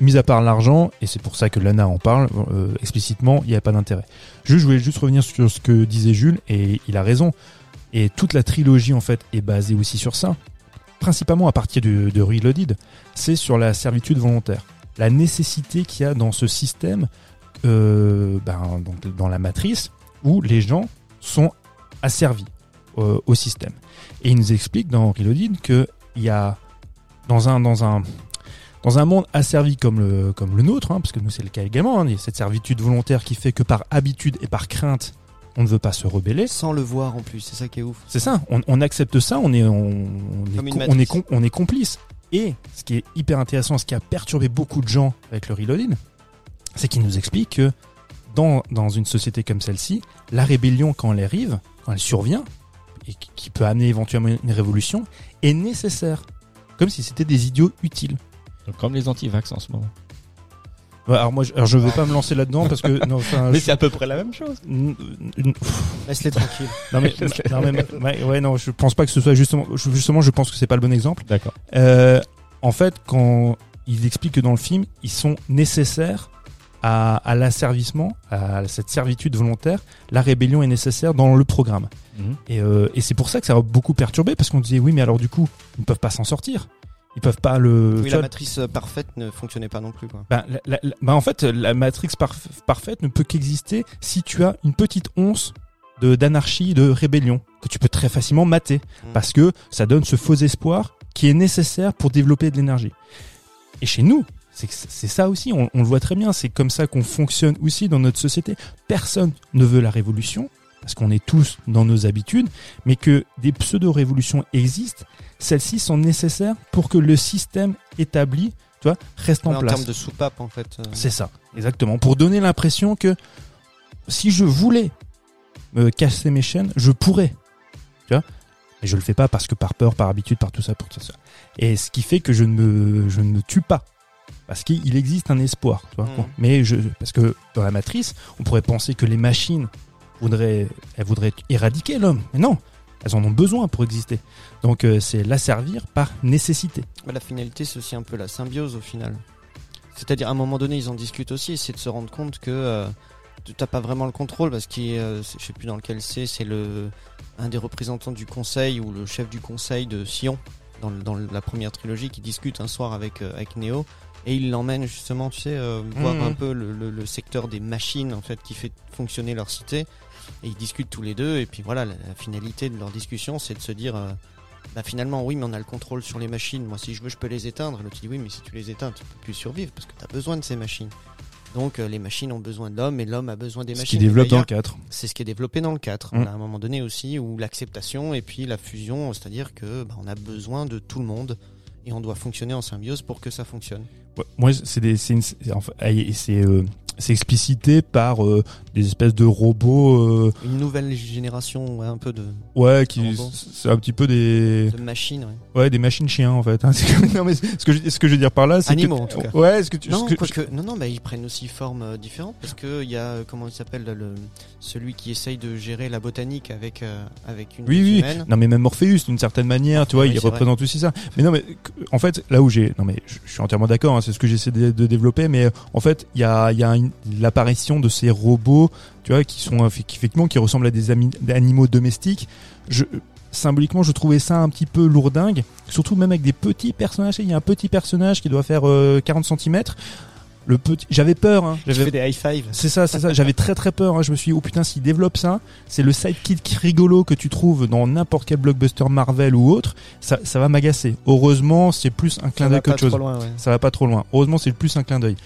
mis à part l'argent, et c'est pour ça que Lana en parle euh, explicitement, il n'y a pas d'intérêt. Juste, je voulais juste revenir sur ce que disait Jules, et il a raison. Et toute la trilogie, en fait, est basée aussi sur ça. Principalement à partir de, de Reloaded. C'est sur la servitude volontaire. La nécessité qu'il y a dans ce système, euh, ben, donc dans la matrice, où les gens sont asservis euh, au système. Et il nous explique dans Reloaded que il y a dans un dans un dans un monde asservi comme le comme le nôtre, hein, parce que nous c'est le cas également, hein, il y a cette servitude volontaire qui fait que par habitude et par crainte, on ne veut pas se rebeller. Sans le voir en plus, c'est ça qui est ouf. C'est ça, on, on accepte ça, on est, on, on est, on, est com- on est complice. Et ce qui est hyper intéressant, ce qui a perturbé beaucoup de gens avec le reloading, c'est qu'il nous explique que dans, dans une société comme celle-ci, la rébellion, quand elle arrive, quand elle survient, et qui peut amener éventuellement une révolution, est nécessaire. Comme si c'était des idiots utiles. Comme les anti-vax en ce moment. Ouais, alors moi, je, alors je veux pas me lancer là-dedans parce que non, enfin, Mais je- c'est à peu près la même chose. n- n- Laisse-les tranquilles. non mais, non, mais- ouais, ouais, non, je pense pas que ce soit justement, je- justement, je pense que c'est pas le bon exemple. D'accord. Euh, en fait, quand il explique que dans le film, ils sont nécessaires à, à l'asservissement, à cette servitude volontaire, la rébellion est nécessaire dans le programme. Mhm. Et, euh, et c'est pour ça que ça a beaucoup perturbé, parce qu'on disait, oui, mais alors du coup, ils ne peuvent pas s'en sortir. Ils peuvent pas le... Oui, la matrice euh, parfaite ne fonctionnait pas non plus. Quoi. ben, la- la- la- ben, en fait, la matrix parf- parfaite ne peut qu'exister si tu as une petite once de d'anarchie, de rébellion, que tu peux très facilement mater, Mm. parce que ça donne ce faux espoir qui est nécessaire pour développer de l'énergie. Et chez nous, c'est ça aussi, on, on le voit très bien, c'est comme ça qu'on fonctionne aussi dans notre société. Personne ne veut la révolution, parce qu'on est tous dans nos habitudes, mais que des pseudo-révolutions existent, celles-ci sont nécessaires pour que le système établi, tu vois, reste Ouais, en en place. termes de soupape, en fait. euh, C'est ça, exactement. Pour donner l'impression que si je voulais me casser mes chaînes, je pourrais. Tu vois Mais je le fais pas parce que par peur, par habitude, par tout ça, pour tout ça. Et ce qui fait que je ne me, je ne me tue pas. Parce qu'il existe un espoir. Tu vois Mhm. Mais je, parce que dans la matrice, on pourrait penser que les machines voudraient, elles voudraient éradiquer l'homme. Mais non, elles en ont besoin pour exister. Donc euh, c'est l'asservir par nécessité. la finalité, c'est aussi un peu la symbiose au final. C'est-à-dire, à un moment donné, ils en discutent aussi, c'est de se rendre compte que euh, tu t'as pas vraiment le contrôle parce est, euh, je sais plus dans lequel c'est, c'est le un des représentants du conseil ou le chef du conseil de Sion dans, le- dans la première trilogie qui discute un soir avec euh, avec Neo et il l'emmène justement, tu sais, euh, voir Mhm. un peu le, le- le secteur des machines en fait qui fait fonctionner leur cité et ils discutent tous les deux et puis voilà la, la finalité de leur discussion c'est de se dire euh, bah finalement oui mais on a le contrôle sur les machines. Moi si je veux je peux les éteindre. L'autre dit oui mais si tu les éteins tu peux plus survivre parce que tu as besoin de ces machines. Donc euh, les machines ont besoin de l'homme et l'homme a besoin des Ce machines. qui développe dans le d'ailleurs, 4. c'est ce qui est développé dans le 4 Mm. On a à un moment donné aussi où l'acceptation et puis la fusion c'est à dire que bah, on a besoin de tout le monde et on doit fonctionner en symbiose pour que ça fonctionne. Ouais, moi, c'est des, c'est une- c'est- enfin, et c'est, euh, c'est explicité par euh, des espèces de robots, euh, une nouvelle génération ouais, un peu de, ouais, qui, c'est un petit peu des, de machines ouais. ouais, des machines chiens en fait. hein. Non mais ce que je, ce que je veux dire par là, c'est Animaux, que, en tout cas. ouais, ce que tu, Non, que- quoique- non, non, bah, ils prennent aussi forme euh, différente parce que il y a comment il s'appelle le celui qui essaye de gérer la botanique avec avec une oui, oui. humaine. Non mais même Morpheus, d'une certaine manière, tu vois, Oui, il représente aussi ça. Mais non mais que- en fait, là où j'ai, non mais je, suis entièrement d'accord, hein, c'est ce que j'essaie de, de développer, mais en fait, il y a, il y a une- l'apparition de ces robots, tu vois, qui sont euh, qui, effectivement qui ressemblent à des, animaux domestiques. Je symboliquement, je trouvais ça un petit peu lourdingue, surtout même avec des petits personnages. Il y a un petit personnage qui doit faire euh, 40 cm. Le petit, j'avais peur. Hein. J'avais des high five. c'est ça, c'est ça. J'avais très très peur. hein. Je me suis dit, oh putain, s'il développe ça, c'est le sidekick rigolo que tu trouves dans n'importe quel blockbuster Marvel ou autre. Ça, ça va m'agacer. Heureusement, c'est plus un clin d'œil qu'autre chose. loin, ouais. Ça va pas trop loin. Heureusement, c'est plus un clin d'œil.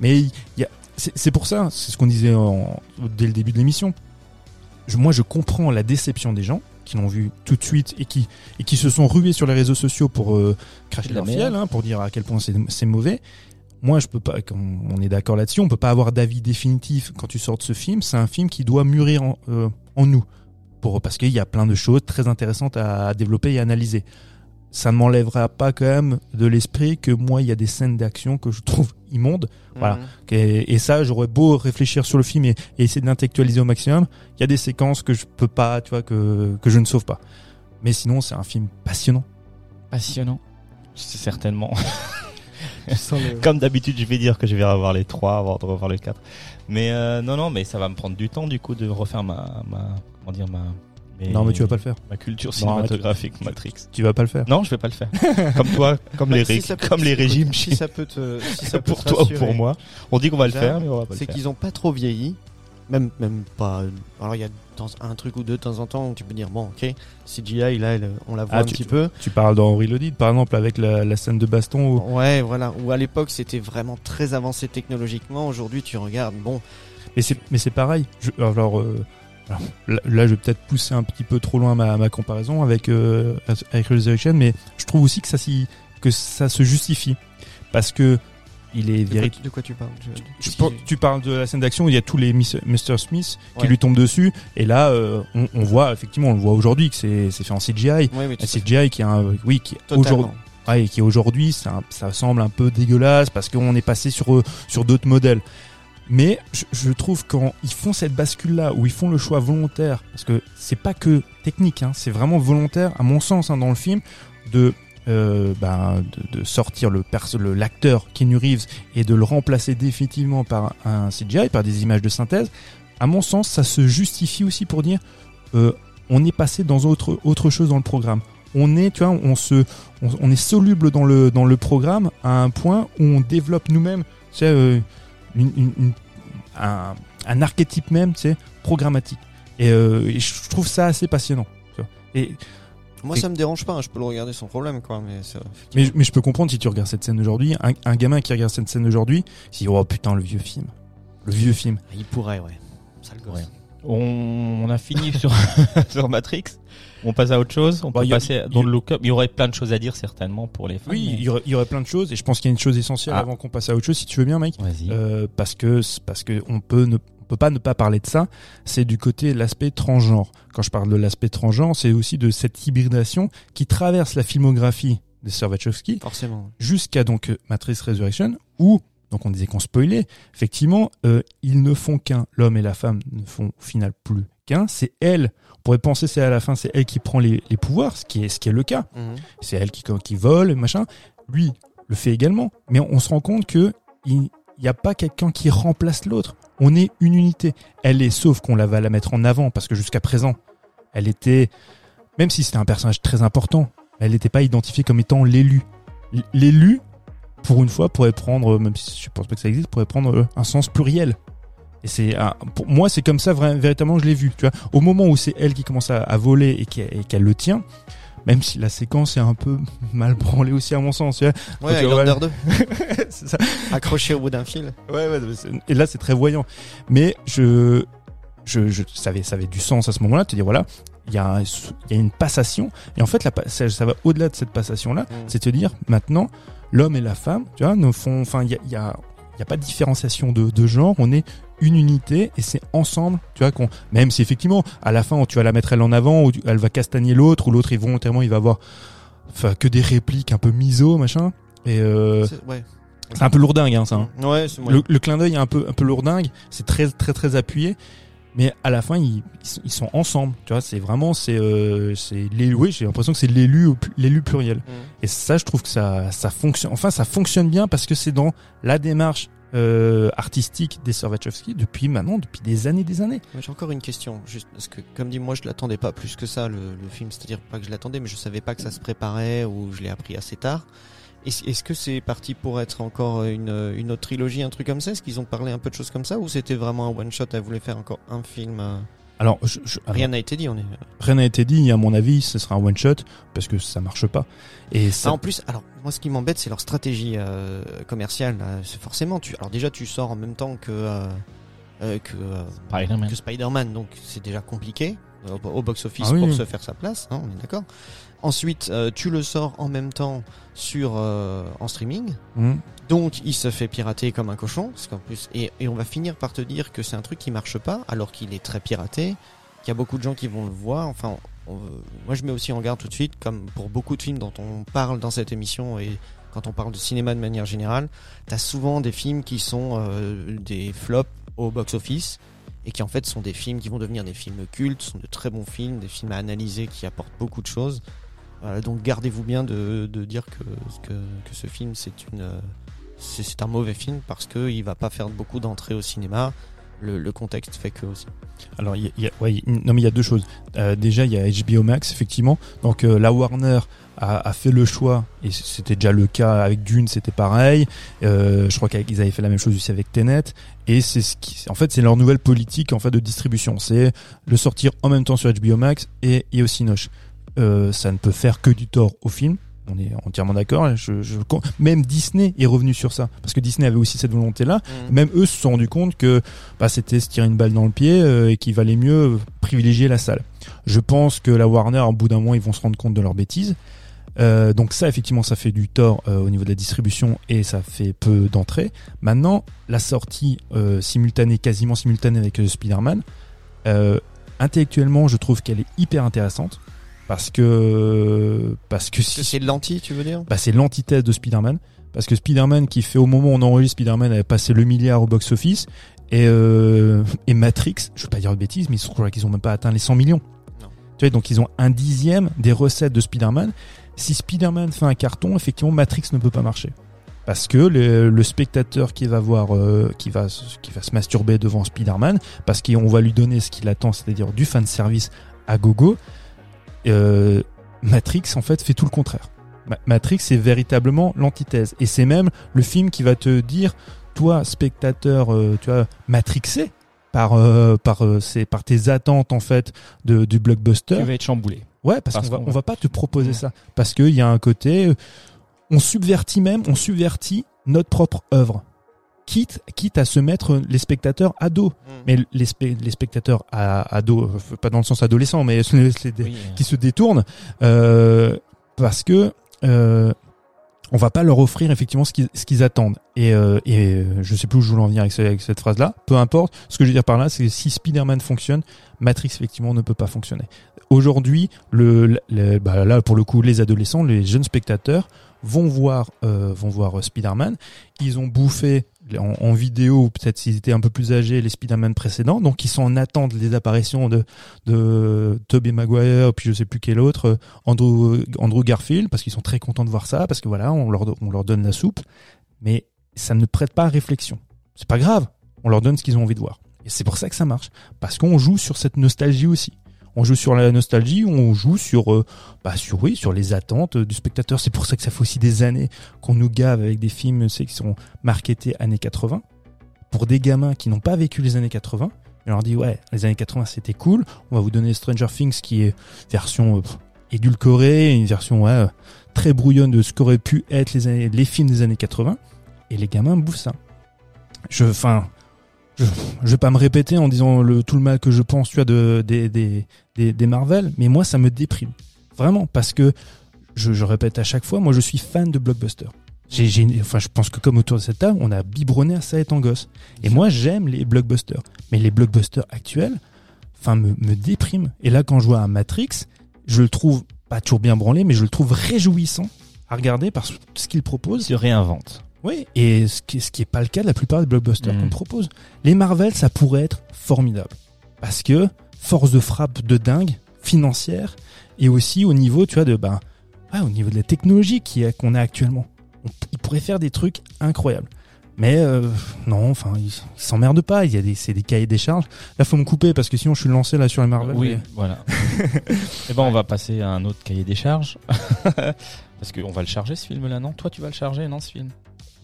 Mais il y a, c'est pour ça, c'est ce qu'on disait en- dès le début de l'émission. Moi, je comprends la déception des gens qui l'ont vu tout de suite et qui et qui se sont rués sur les réseaux sociaux pour euh, cracher la leur fiel, hein, pour dire à quel point c'est mauvais. Moi, je peux pas. On est d'accord là-dessus. On peut pas avoir d'avis définitif quand tu sors de ce film. C'est un film qui doit mûrir en, euh, en nous, pour parce qu'il y a plein de choses très intéressantes à, à développer et à analyser. Ça ne m'enlèvera pas quand même de l'esprit que moi, il y a des scènes d'action que je trouve immondes. Voilà. Mhm. Et, et ça, j'aurais beau réfléchir sur le film et, et essayer d'intellectualiser au maximum. Il y a des séquences que je peux pas, tu vois, que, que je ne sauve pas. Mais sinon, c'est un film passionnant. Passionnant. C'est certainement. Le- Comme d'habitude, je vais dire que je vais revoir les trois avant de revoir le 4. Mais euh, non, non, mais ça va me prendre du temps du coup de refaire ma, ma comment dire ma. Non, mais tu vas pas le faire. Ma culture Non, mais tu- cinématographique, Matrix. Tu vas pas le faire. Non, je vais pas le faire. comme toi, comme Bah, les, si ré- ça peut- comme les régimes. Si ça peut te, si ça peut pour te toi ou rassurer, pour moi. On dit qu'on va le faire, mais on va pas le c'est faire. qu'ils ont pas trop vieilli. Même, même pas. Alors il y a dans- un truc ou deux de temps en temps où tu peux dire bon, ok, CGI là, elle- on la voit Ah, un tu- petit peu. Tu parles dans Reloaded, par exemple, avec la, la scène de baston où... Ouais, voilà. Ou à l'époque c'était vraiment très avancé technologiquement. Aujourd'hui tu regardes, bon, Mais c'est, mais c'est pareil. Je- alors, euh, alors, là, je vais peut-être pousser un petit peu trop loin ma, ma comparaison avec, euh, avec Resurrection, mais je trouve aussi que ça, que ça se justifie. Parce que il est de quoi, véritable. de quoi tu parles Je- tu parles de la scène d'action où il y a tous les Mr. Smith qui Ouais. lui tombent dessus et là euh, on, on voit effectivement on le voit aujourd'hui que c'est fait en CGI Ouais, oui, un. CGI qui est un oui qui aujourd'hui ouais, et qui aujourd'hui ça, ça semble un peu dégueulasse parce qu'on est passé sur sur d'autres modèles mais je, je trouve quand ils font cette bascule là où ils font le choix volontaire parce que c'est pas que technique hein, c'est vraiment volontaire à mon sens hein, dans le film de euh, ben, de, de sortir le l'acteur Keanu Reeves et de le remplacer définitivement par un CGI par des images de synthèse à mon sens ça se justifie aussi pour dire euh, on est passé dans autre autre chose dans le programme. On est tu vois on se on, on est soluble dans le dans le programme à un point où on développe nous-mêmes tu sais, euh, une, une- une- un, un archétype même tu sais programmatique et, euh, et je trouve ça assez passionnant tu vois. et Moi Et- ça me dérange pas. hein, Je peux le regarder sans problème, quoi. Mais mais, mais je peux comprendre si tu regardes cette scène aujourd'hui un, un gamin qui regarde cette scène aujourd'hui il se dit oh putain le vieux film le vieux film il pourrait, ouais. Ça le gosse. Ouais. On, on a fini sur, sur Matrix. On passe à autre chose. On Bah, peut il y a- passer y dans a- le look-up. Il y aurait plein de choses à dire certainement pour les fans. oui mais- il y, aurait, il y aurait plein de choses et je pense qu'il y a une chose essentielle Ah. avant qu'on passe à autre chose si tu veux bien Mike Vas-y. Euh, parce que parce que on peut ne on peut pas ne pas parler de ça. C'est du côté de l'aspect transgenre. Quand je parle de l'aspect transgenre, c'est aussi de cette hybridation qui traverse la filmographie de Sir Wachowski Forcément. jusqu'à donc Matrix Resurrection où donc on disait qu'on spoilait. Effectivement, euh, ils ne font qu'un. L'homme et la femme ne font au final plus qu'un. C'est elle. On pourrait penser c'est à la fin c'est elle qui prend les, les pouvoirs, ce qui est ce qui est le cas Mhm. c'est elle qui, qui vole, machin. Lui le fait également. Mais on se rend compte que il n'y a pas quelqu'un qui remplace l'autre. On est une unité. Elle est, sauf qu'on la va la mettre en avant, parce que jusqu'à présent, elle était, même si c'était un personnage très important, elle n'était pas identifiée comme étant l'élu. L'élu, pour une fois, pourrait prendre, même si je pense pas que ça existe, pourrait prendre euh, un sens pluriel. Et c'est, pour moi, c'est comme ça véritablement je l'ai vu. Tu vois, au moment où c'est elle qui commence à, à voler et qu'elle le tient, même si la séquence est un peu mal branlée aussi à mon sens. Tu vois. Ouais, 2. C'est ça. Accroché au bout d'un fil. Ouais, ouais, et là c'est très voyant. Mais je, je, je ça avait, ça avait du sens à ce moment-là, de te dire voilà, il y a, un- il y a une passation, et en fait la, pa- ça, ça va au-delà de cette passation-là, Mm. c'est te dire maintenant l'homme et la femme, tu vois, ne font, enfin il y a, y a, y a pas de différenciation de, de genre, on est une unité et c'est ensemble, tu vois, qu'on, même si effectivement à la fin tu vas la mettre elle en avant ou tu- elle va castagner l'autre ou l'autre il volontairement il va avoir, enfin que des répliques un peu miso machin, et euh, C'est- Ouais. c'est un peu lourdingue hein, ça. hein. Ouais, c'est Le, le clin d'œil est un peu un peu lourdingue, c'est très très très appuyé, mais à la fin ils, ils sont- ensemble, tu vois, c'est vraiment c'est euh, c'est l'élu, oui, j'ai l'impression que c'est l'élu l'élu pluriel. Mhm. Et ça je trouve que ça ça fonctionne enfin ça fonctionne bien parce que c'est dans la démarche euh, artistique des Sir Wachowski depuis maintenant depuis des années des années. J'ai encore une question, juste parce que, comme dit, moi je l'attendais pas plus que ça, le, le film. C'est-à-dire pas que je l'attendais, mais je savais pas que ça se préparait ou je l'ai appris assez tard. Est-ce que c'est parti pour être encore une, une autre trilogie, un truc comme ça? Est-ce qu'ils ont parlé un peu de choses comme ça ou c'était vraiment un one-shot Elle voulait faire encore un film euh, Alors, je, je- alors, Rien n'a été dit. On est. rien n'a été dit. À mon avis, ce sera un one shot parce que ça marche pas. Et ça, Ah, en plus, alors moi, ce qui m'embête, c'est leur stratégie euh, commerciale. C'est forcément, tu. Alors déjà, tu sors en même temps que euh, euh, que, euh, Spider-Man. que Spider-Man, donc c'est déjà compliqué euh, au box-office Ah oui, pour oui. se faire sa place. hein, on est d'accord. Ensuite, euh, tu le sors en même temps sur euh, en streaming. Hmm. Donc il se fait pirater comme un cochon, parce qu'en plus et, et on va finir par te dire que c'est un truc qui marche pas, alors qu'il est très piraté, qu'il y a beaucoup de gens qui vont le voir. Enfin, on- moi je mets aussi en garde tout de suite, comme pour beaucoup de films dont on parle dans cette émission et quand on parle de cinéma de manière générale, t'as souvent des films qui sont euh, des flops au box-office et qui en fait sont des films qui vont devenir des films cultes, sont de très bons films, des films à analyser qui apportent beaucoup de choses. Voilà, donc gardez-vous bien de, de dire que, que, que ce film c'est une euh, c'est un mauvais film parce que il va pas faire beaucoup d'entrées au cinéma. Le, le contexte fait que aussi. Alors, y a, y a- non mais il y a deux choses. Euh, déjà, il y a HBO Max, effectivement. Donc, euh, la Warner a, a fait le choix, et c'était déjà le cas avec Dune, c'était pareil. Euh, je crois qu'ils avaient fait la même chose aussi avec Tenet. Et c'est ce qui, en fait, c'est leur nouvelle politique en fait de distribution. C'est le sortir en même temps sur HBO Max et, et au Cinoche. Euh, ça ne peut faire que du tort au film. On est entièrement d'accord. Je, je, même Disney est revenu sur ça parce que Disney avait aussi cette volonté-là. Même eux se sont rendus compte que bah, c'était se tirer une balle dans le pied euh, et qu'il valait mieux privilégier la salle. Je pense que la Warner, au bout d'un moment, ils vont se rendre compte de leurs bêtises. Euh, donc ça, effectivement, ça fait du tort euh, au niveau de la distribution et ça fait peu d'entrées. Maintenant, la sortie euh, simultanée, quasiment simultanée avec Spider-Man, euh, intellectuellement, je trouve qu'elle est hyper intéressante parce que Parce que si c'est l'anti, tu veux dire? Bah, c'est l'antithèse de Spider-Man. Parce que Spider-Man, qui fait au moment où on enregistre Spider-Man, avait passé le milliard au box-office. Et, euh, et Matrix, je veux pas dire de bêtises, mais je crois qu'ils ont même pas atteint les 100 millions. Non. Tu vois, donc ils ont un dixième des recettes de Spider-Man. Si Spider-Man fait un carton, effectivement, Matrix ne peut pas marcher. Parce que le, le spectateur qui va voir, euh, qui va, se- qui va se masturber devant Spider-Man, parce qu'on va lui donner ce qu'il attend, c'est-à-dire du fan service à gogo, euh, Matrix en fait fait tout le contraire. Ma- Matrix c'est véritablement l'antithèse et c'est même le film qui va te dire toi spectateur euh, tu vois matrixé par euh, par tes attentes en fait de du blockbuster. Tu vas être chamboulé. Ouais, parce, Parce qu'on va, on va- pas te proposer ça. Parce qu'il y a un côté, on subvertit même, on subvertit notre propre œuvre. Quitte, quitte à se mettre les spectateurs à dos. Mais les, spe- les spectateurs à, à dos, euh, pas dans le sens adolescent, mais les- les- Oui. qui se détournent, euh, parce que euh, on va pas leur offrir effectivement ce qu'ils qu'ils attendent. Et, euh, et euh, je sais plus où je voulais en venir avec, ce- avec cette phrase-là. Peu importe. Ce que je veux dire par là, c'est que si Spider-Man fonctionne, Matrix effectivement ne peut pas fonctionner. Aujourd'hui, le, le- bah là pour le coup, les adolescents, les jeunes spectateurs vont voir euh, vont voir euh, Spider-Man. Ils ont bouffé en, vidéo, peut-être s'ils étaient un peu plus âgés, les Spider-Man précédents, donc ils sont en attente des apparitions de de Tobey Maguire, puis je sais plus quel autre, euh, Andrew Andrew Garfield, parce qu'ils sont très contents de voir ça, parce que voilà, on leur on leur donne la soupe, mais ça ne prête pas à réflexion. C'est pas grave, on leur donne ce qu'ils ont envie de voir. Et c'est pour ça que ça marche, parce qu'on joue sur cette nostalgie aussi. On joue sur la nostalgie, on joue sur, euh, bah sur oui, sur les attentes du spectateur. C'est pour ça que ça fait aussi des années qu'on nous gave avec des films, qui sont marketés années 80 pour des gamins qui n'ont pas vécu les années 80. On leur dit ouais, les années 80 c'était cool. On va vous donner Stranger Things qui est version euh, édulcorée, une version ouais, euh, très brouillonne de ce qu'auraient pu être les, années- les films des années 80. Et les gamins bouffent ça. Je, enfin, je, je vais pas me répéter en disant le, tout le mal que je pense, tu vois, de, des, des, des, Marvel, mais moi ça me déprime. Vraiment, parce que je, je répète à chaque fois, moi je suis fan de blockbuster. J'ai, enfin, je pense que comme autour de cette table, on a biberonné à ça étant gosse. Et moi, j'aime les blockbusters. Mais les blockbusters actuels, enfin, me, me dépriment. Et là, quand je vois un Matrix, je le trouve pas toujours bien branlé, mais je le trouve réjouissant à regarder parce que ce qu'il propose. Se réinvente. Oui. Et ce qui, ce qui est pas le cas de la plupart des blockbusters Mm. qu'on propose. Les Marvel, ça pourrait être formidable. Parce que force de frappe de dingue, financière, et aussi au niveau, tu vois, de, ouais, au niveau de la technologie qu'on a actuellement. On- ils pourraient faire des trucs incroyables. Mais euh, non, enfin, ils ils s'emmerdent pas. Il y a des, c'est des cahiers des charges. Là, faut me couper parce que sinon, je suis lancé là sur les Marvel. Oui, mais- voilà. Et ben on va passer à un autre cahier des charges. Parce qu'on va le charger ce film-là, non? Toi tu vas le charger, non, ce film?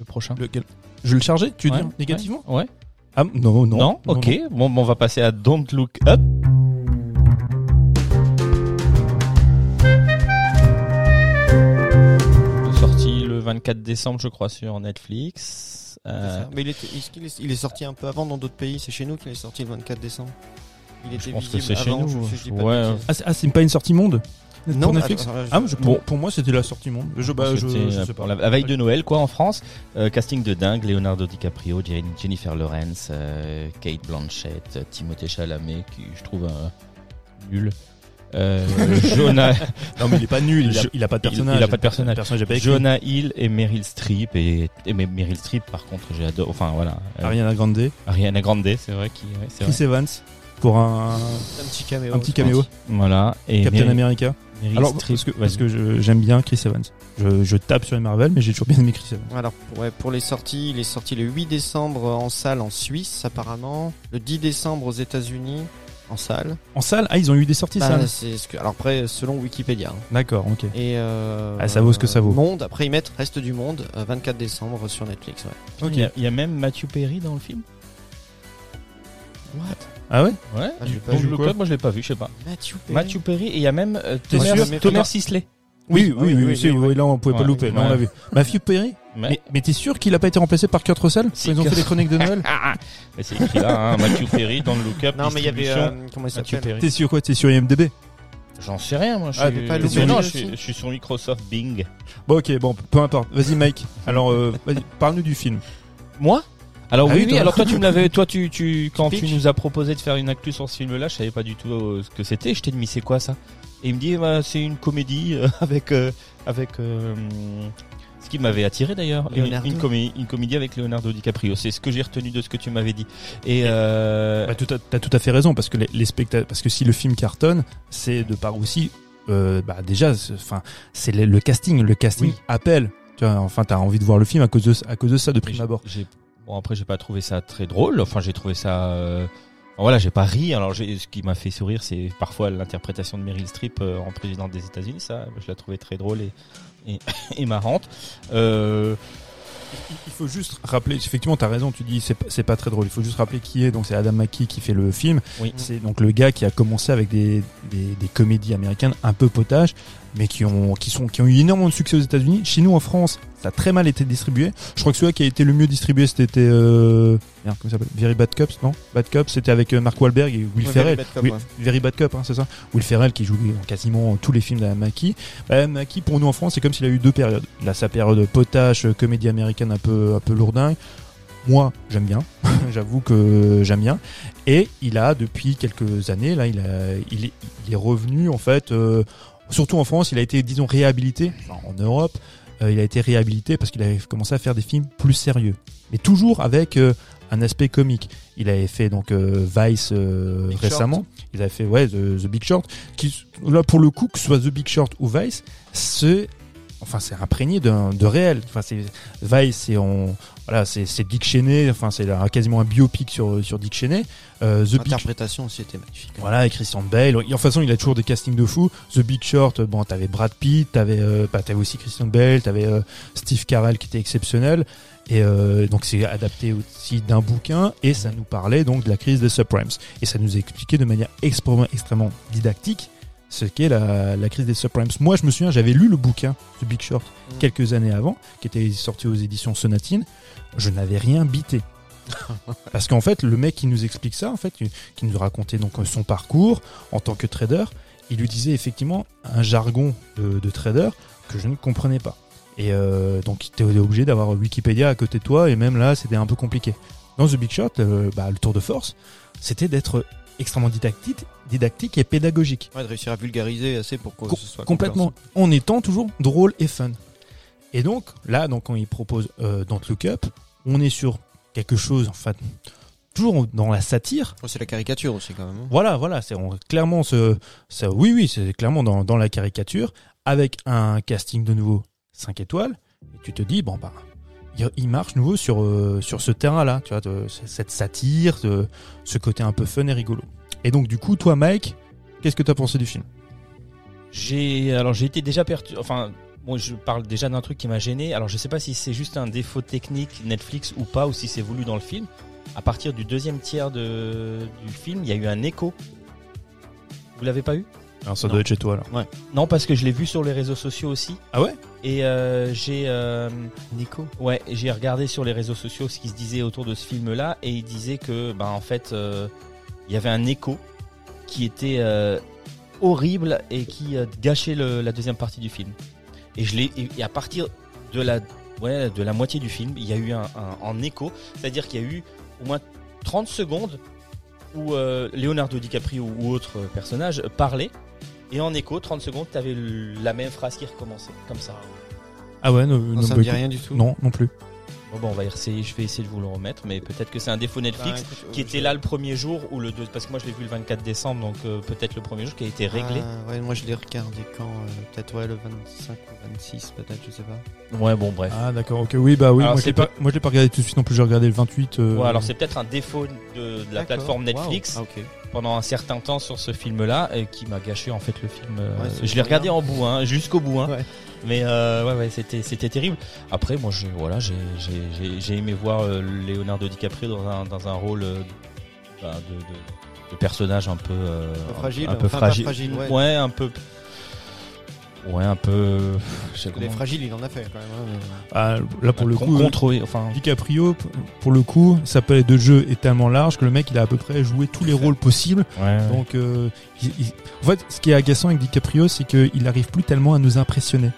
Le prochain. Lequel Je vais le charger, tu veux dire négativement Ouais. Ah, non, non. Non, ok. Bon, on va passer à Don't Look Up. Sorti le 24 décembre, je crois, sur Netflix. Euh, Mais il, il, est, sorti un peu avant dans d'autres pays? C'est chez nous qu'il est sorti le 24 décembre. Il était je pense que c'est chez nous. Je, je ouais. Ah, ah, c'est pas une sortie monde? Non, pour Netflix attends, alors, je- Ah, je- pour, Bon. pour moi, c'était la sortie monde. Je, bah, je, je sais pas. la, la veille de Noël, quoi, en France. Euh, casting de dingue, Leonardo DiCaprio, Jen- Jennifer Lawrence, euh, Kate Blanchett, Timothée Chalamet, qui je trouve euh, nul. Euh, Jonah, Non, mais il est pas nul, il a, il a pas de il- personnage. il a pas de personnage. Personnage. Jonah Hill et Meryl Streep. Et, et mais Meryl Streep, par contre, j'adore. Enfin, voilà. Euh, Ariana Grande. Ariana Grande, c'est vrai. Qui, ouais, Chris vrai. Evans pour un, Un petit caméo. un petit caméo. Voilà. Et Captain Meryl- America. Alors, parce que, parce vas-y. que je- j'aime bien Chris Evans. Je, je tape sur les Marvel, mais j'ai toujours bien aimé Chris Evans. Alors, pour, ouais, pour les sorties, il est sorti le 8 décembre en salle en Suisse, apparemment. Le 10 décembre aux États-Unis, en salle. En salle, ah, ils ont eu des sorties Bah, salles. c'est ce que, alors après, selon Wikipédia. hein. D'accord, ok. Et euh, Ah, ça vaut ce que ça vaut. Monde, après ils mettent Reste du Monde, euh, 24 décembre sur Netflix. Ouais. Ok. Il y, a, il y a même Matthew Perry dans le film? What? Ah ouais Ouais. Ah, j'ai pas Donc, vu le quoi moi je l'ai pas vu, je sais pas. Matthew Perry. Matthew Perry et il y a même euh, T'es Thomas, sûr Thomas Sisley. Oui, oui, oui, oui, oui, c'est- oui, oui, là on pouvait pas Ouais, louper, là on l'a vu. Matthew Perry Mais, Mais, mais t'es sûr qu'il a pas été remplacé par Kurt Russell ils ont fait les chroniques de Noël mais c'est écrit là, hein, Matthew Perry dans le look-up. Non, mais il y avait. euh, comment il Matthew s'appelle Perry. T'es sûr quoi T'es sur IMDB J'en sais rien, moi. Je Ah, suis... pas Mais loupé non, suis, je suis sur Microsoft Bing. Bon ok, bon, peu importe. Vas-y Mike. Alors, euh, vas-y, parle-nous du film. Moi? Alors Ah oui, oui, toi. alors toi tu me l'avais, toi tu, tu, quand tu nous as proposé de faire une actu sur ce film-là, je savais pas du tout euh, ce que c'était. Je t'ai dit mais c'est quoi ça? Et il me dit bah, c'est une comédie euh, avec euh, avec euh, ce qui m'avait attiré d'ailleurs, une, une, comé- une comédie avec Leonardo DiCaprio. C'est ce que j'ai retenu de ce que tu m'avais dit. Et euh, Bah, t'as tout à fait raison parce que les, les spectateurs, parce que si le film cartonne, c'est de part aussi, euh, bah déjà, enfin, c'est le, le casting, le casting Oui. appelle. Tu enfin, t'as envie de voir le film à cause de à cause de ça de prime j'ai- abord. Bon après j'ai pas trouvé ça très drôle. Enfin j'ai trouvé ça. euh, enfin, voilà j'ai pas ri. Alors ce qui m'a fait sourire c'est parfois l'interprétation de Meryl Streep euh, en présidente des États-Unis. Ça je la trouvais très drôle et et, et marrante. Euh, Il faut juste rappeler, effectivement, t'as raison, tu dis c'est pas- c'est pas très drôle. Il faut juste rappeler qui est. Donc c'est Adam McKee qui fait le film. oui. C'est donc le gars qui a commencé avec des, des, des comédies américaines un peu potages, mais qui ont qui sont qui ont eu énormément de succès aux États-Unis. Chez nous en France, ça a très mal été distribué. Je crois que celui qui a été le mieux distribué, c'était euh, merde, comment ça s'appelle? Very Bad Cops, non? Bad Cops, c'était avec euh, Mark Wahlberg et Will Ouais, Ferrell. Very Bad ouais. Very Bad Cop, hein, c'est ça? Will Ferrell qui joue dans quasiment tous les films McKee. Bah, McKee, pour nous en France, c'est comme s'il a eu deux périodes. Il a sa période potache, euh, comédie américaine un peu un peu lourdingue. Moi, j'aime bien. J'avoue que j'aime bien. Et il a depuis quelques années là, il a, il est, il est revenu en fait. euh, surtout en France, il a été disons réhabilité. Enfin, en Europe, euh, il a été réhabilité parce qu'il avait commencé à faire des films plus sérieux, mais toujours avec euh, un aspect comique. Il avait fait donc euh, Vice récemment. Il avait fait ouais The, The Big Short. Qui là pour le coup que ce soit The Big Short ou Vice, c'est enfin c'est imprégné d'un- de réel. Enfin c'est Vice c'est on voilà c'est Dick Cheney. Enfin c'est quasiment un biopic sur sur Dick Cheney. Euh, The Big L'interprétation aussi était magnifique. voilà, avec Christian Bale. En façon, il a toujours des castings de fou. The Big Short, bon, t'avais Brad Pitt, t'avais, euh, bah, t'avais aussi Christian Bale, t'avais euh, Steve Carell qui était exceptionnel. Et euh, donc c'est adapté aussi d'un bouquin et ça nous parlait donc de la crise des subprimes. Et ça nous expliquait de manière extrêmement, extrêmement didactique ce qu'est la, la crise des subprimes. Moi, je me souviens, j'avais lu le bouquin The Big Short Mm. quelques années avant, qui était sorti aux éditions Sonatine. Je n'avais rien bité. Parce qu'en fait, le mec qui nous explique ça, en fait, qui nous racontait donc son parcours en tant que trader, il lui disait effectivement un jargon de, de trader que je ne comprenais pas. Et euh, donc, tu es obligé d'avoir Wikipédia à côté de toi, et même là, c'était un peu compliqué. Dans The Big Shot, euh, bah, le tour de force, c'était d'être extrêmement didactique, et pédagogique. Ouais, de réussir à vulgariser assez pour que Com- ce soit complètement en étant toujours drôle et fun. Et donc là, donc quand il propose euh, Don't Look Up, on est sur quelque chose, en fait, toujours dans la satire. Oh, c'est la caricature aussi quand même. hein. Voilà, voilà, c'est on- clairement ce, ça, oui, oui, c'est clairement dans, dans la caricature avec un casting de nouveau 5 étoiles. Et tu te dis bon bah, il, marche nouveau sur euh, sur ce terrain-là, tu vois, de- cette satire, de, ce côté un peu fun et rigolo. Et donc du coup, toi, Mike, qu'est-ce que t'as pensé du film? J'ai alors j'ai été déjà perdu. Enfin, bon, je parle déjà d'un truc qui m'a gêné. Alors je sais pas si c'est juste un défaut technique Netflix ou pas, ou si c'est voulu dans le film. À partir du deuxième tiers de, du film, il y a eu un écho. Vous l'avez pas eu? Alors ça Non. doit être chez toi alors. Non, parce que je l'ai vu sur les réseaux sociaux aussi. Ah ouais? Et euh, j'ai euh, Nico. ouais, j'ai regardé sur les réseaux sociaux ce qui se disait autour de ce film-là, et il disait que, ben en fait, euh, il y avait un écho qui était horrible et qui gâchait le- la deuxième partie du film. Et je l'ai, et- à partir de la, ouais, de la moitié du film, il y a eu un, un- en écho, c'est-à-dire qu'il y a eu au moins 30 secondes où euh, Leonardo DiCaprio ou autre personnage parlait. Et en écho, 30 secondes, t'avais la même phrase qui recommençait, comme ça. Ah ouais, non, Non, non, ça me dit rien du tout. Non, non plus. Bon, bah, on va essayer, je vais essayer de vous le remettre, mais peut-être que c'est un défaut Netflix Bah, écoute, qui euh, était là le premier jour ou le deux, parce que moi je l'ai vu le 24 décembre, donc euh, peut-être le premier jour qui a été réglé. Ah, ouais, moi je l'ai regardé quand euh, Peut-être ouais, le 25 ou 26, peut-être, je sais pas. Ouais, bon, bref. Ah d'accord, ok, oui, bah oui, Alors, moi je l'ai pas, moi je l'ai pas regardé tout de suite non plus, j'ai regardé le 28. euh, Ouais, alors c'est peut-être un défaut de, de la plateforme Netflix Wow. Ah, ok. pendant un certain temps sur ce film-là et qui m'a gâché en fait le film. Ouais, je l'ai regardé en bout, hein, jusqu'au bout, hein. Ouais. Mais euh, ouais, ouais, c'était c'était terrible. Après, moi, j'ai voilà, j'ai j'ai j'ai- j'ai aimé voir euh, Leonardo DiCaprio dans un dans un rôle euh, bah, de, de de personnage un peu euh, Un peu fragile, un peu enfin, fragile, fragile, ouais. un peu ouais, un peu. Je sais Les comment- fragiles, il en a fait quand même. hein, mais- ah, là pour le con- coup, euh, contrôlé, enfin. DiCaprio, pour le coup, sa palette de jeu est tellement large que le mec il a à peu près joué tous les rôles possibles. Ouais. Donc, euh, il- il- en fait, ce qui est agaçant avec DiCaprio, c'est qu'il n'arrive plus tellement à nous impressionner.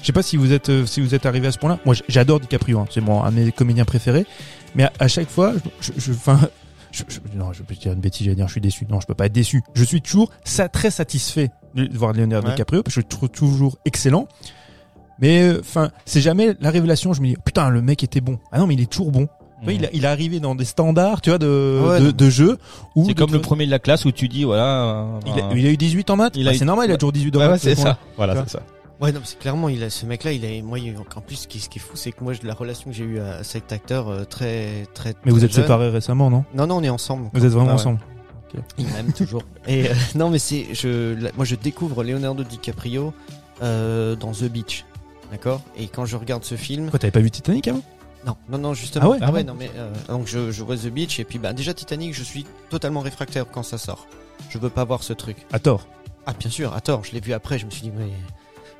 Je sais pas si vous êtes, euh, si vous êtes arrivé à ce point-là. Moi, j'adore DiCaprio, hein. c'est mon un de mes comédiens préférés. Mais à, à chaque fois, je, je, enfin, je, je- non, je peux dire une bêtise, j'allais dire, je suis déçu. Non, je peux pas être déçu. Je suis toujours ça, très satisfait de voir Leonardo Ouais. DiCaprio parce que je le trouve toujours excellent. Mais euh, enfin, c'est jamais la révélation. Je me dis putain, le mec était bon. Ah non, mais il est toujours bon. Il, a- il est arrivé dans des standards, tu vois, de, Ouais, de, de jeu. C'est comme le premier de la classe où tu dis voilà. euh, il a, un- il a eu 18 en maths. Bah, eu- c'est normal, il a toujours 18 en Ouais, ouais, maths. c'est ce ça. Voilà, c'est ça. Ouais, non, mais c'est clairement, il a, ce mec-là, il est, moi, il- en plus, ce qui, ce qui est fou, c'est que moi, la relation que j'ai eue à cet acteur, euh, très, très. Mais vous êtes jeune- séparés récemment, non? Non, non, on est ensemble. Vous êtes vraiment Ah ouais. ensemble. Il m'aime toujours. Et euh, non, mais c'est, je, la- moi, je découvre Leonardo DiCaprio euh, dans The Beach, d'accord? Et quand je regarde ce film, Pourquoi t'avais pas vu Titanic avant? Non, non, non, justement. Ah ouais? Ah bon non, mais euh, donc je, je vois The Beach et puis bah déjà Titanic, je suis totalement réfractaire quand ça sort. Je veux pas voir ce truc. À tort. Ah bien sûr, à tort, je l'ai vu après, je me suis dit mais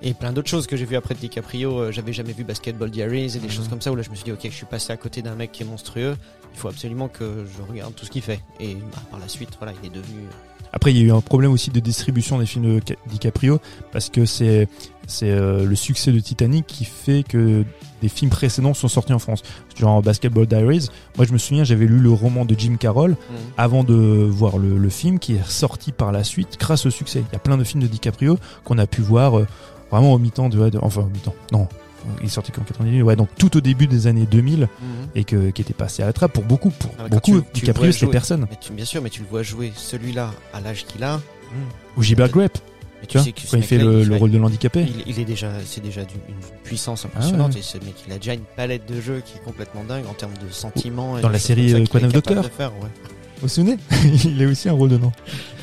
et plein d'autres choses que j'ai vu après de DiCaprio, euh, j'avais jamais vu Basketball Diaries et des Mhm. choses comme ça où là je me suis dit OK, je suis passé à côté d'un mec qui est monstrueux, il faut absolument que je regarde tout ce qu'il fait et bah, par la suite voilà, il est devenu euh, Après, il y a eu un problème aussi de distribution des films de Ca- DiCaprio parce que c'est c'est euh, le succès de Titanic qui fait que des films précédents sont sortis en France. Genre Basketball Diaries. Moi, je me souviens, j'avais lu le roman de Jim Carroll avant de voir le, le film qui est sorti par la suite grâce au succès. Il y a plein de films de DiCaprio qu'on a pu voir euh, vraiment au mi-temps de, de- enfin au mi-temps. Non, il est sorti qu'en 98. Ouais, donc tout au début des années 2000 et que qui était passé à la trappe pour beaucoup pour Ah, beaucoup tu- tu DiCaprio jouer- personne. Mais tu, bien sûr, mais tu le vois jouer celui-là à l'âge qu'il a. Ou Gilbert Grape, Mais tu vois, sais que quand il fait le, il- le rôle de l'handicapé. Il, il est déjà, c'est déjà d'une- une puissance impressionnante Ah ouais. et ce mec, il a déjà une palette de jeux qui est complètement dingue en termes de sentiments. Dans la série, euh, Quoi Docteur faire, ouais. Vous vous souvenez? Il a aussi un rôle dedans.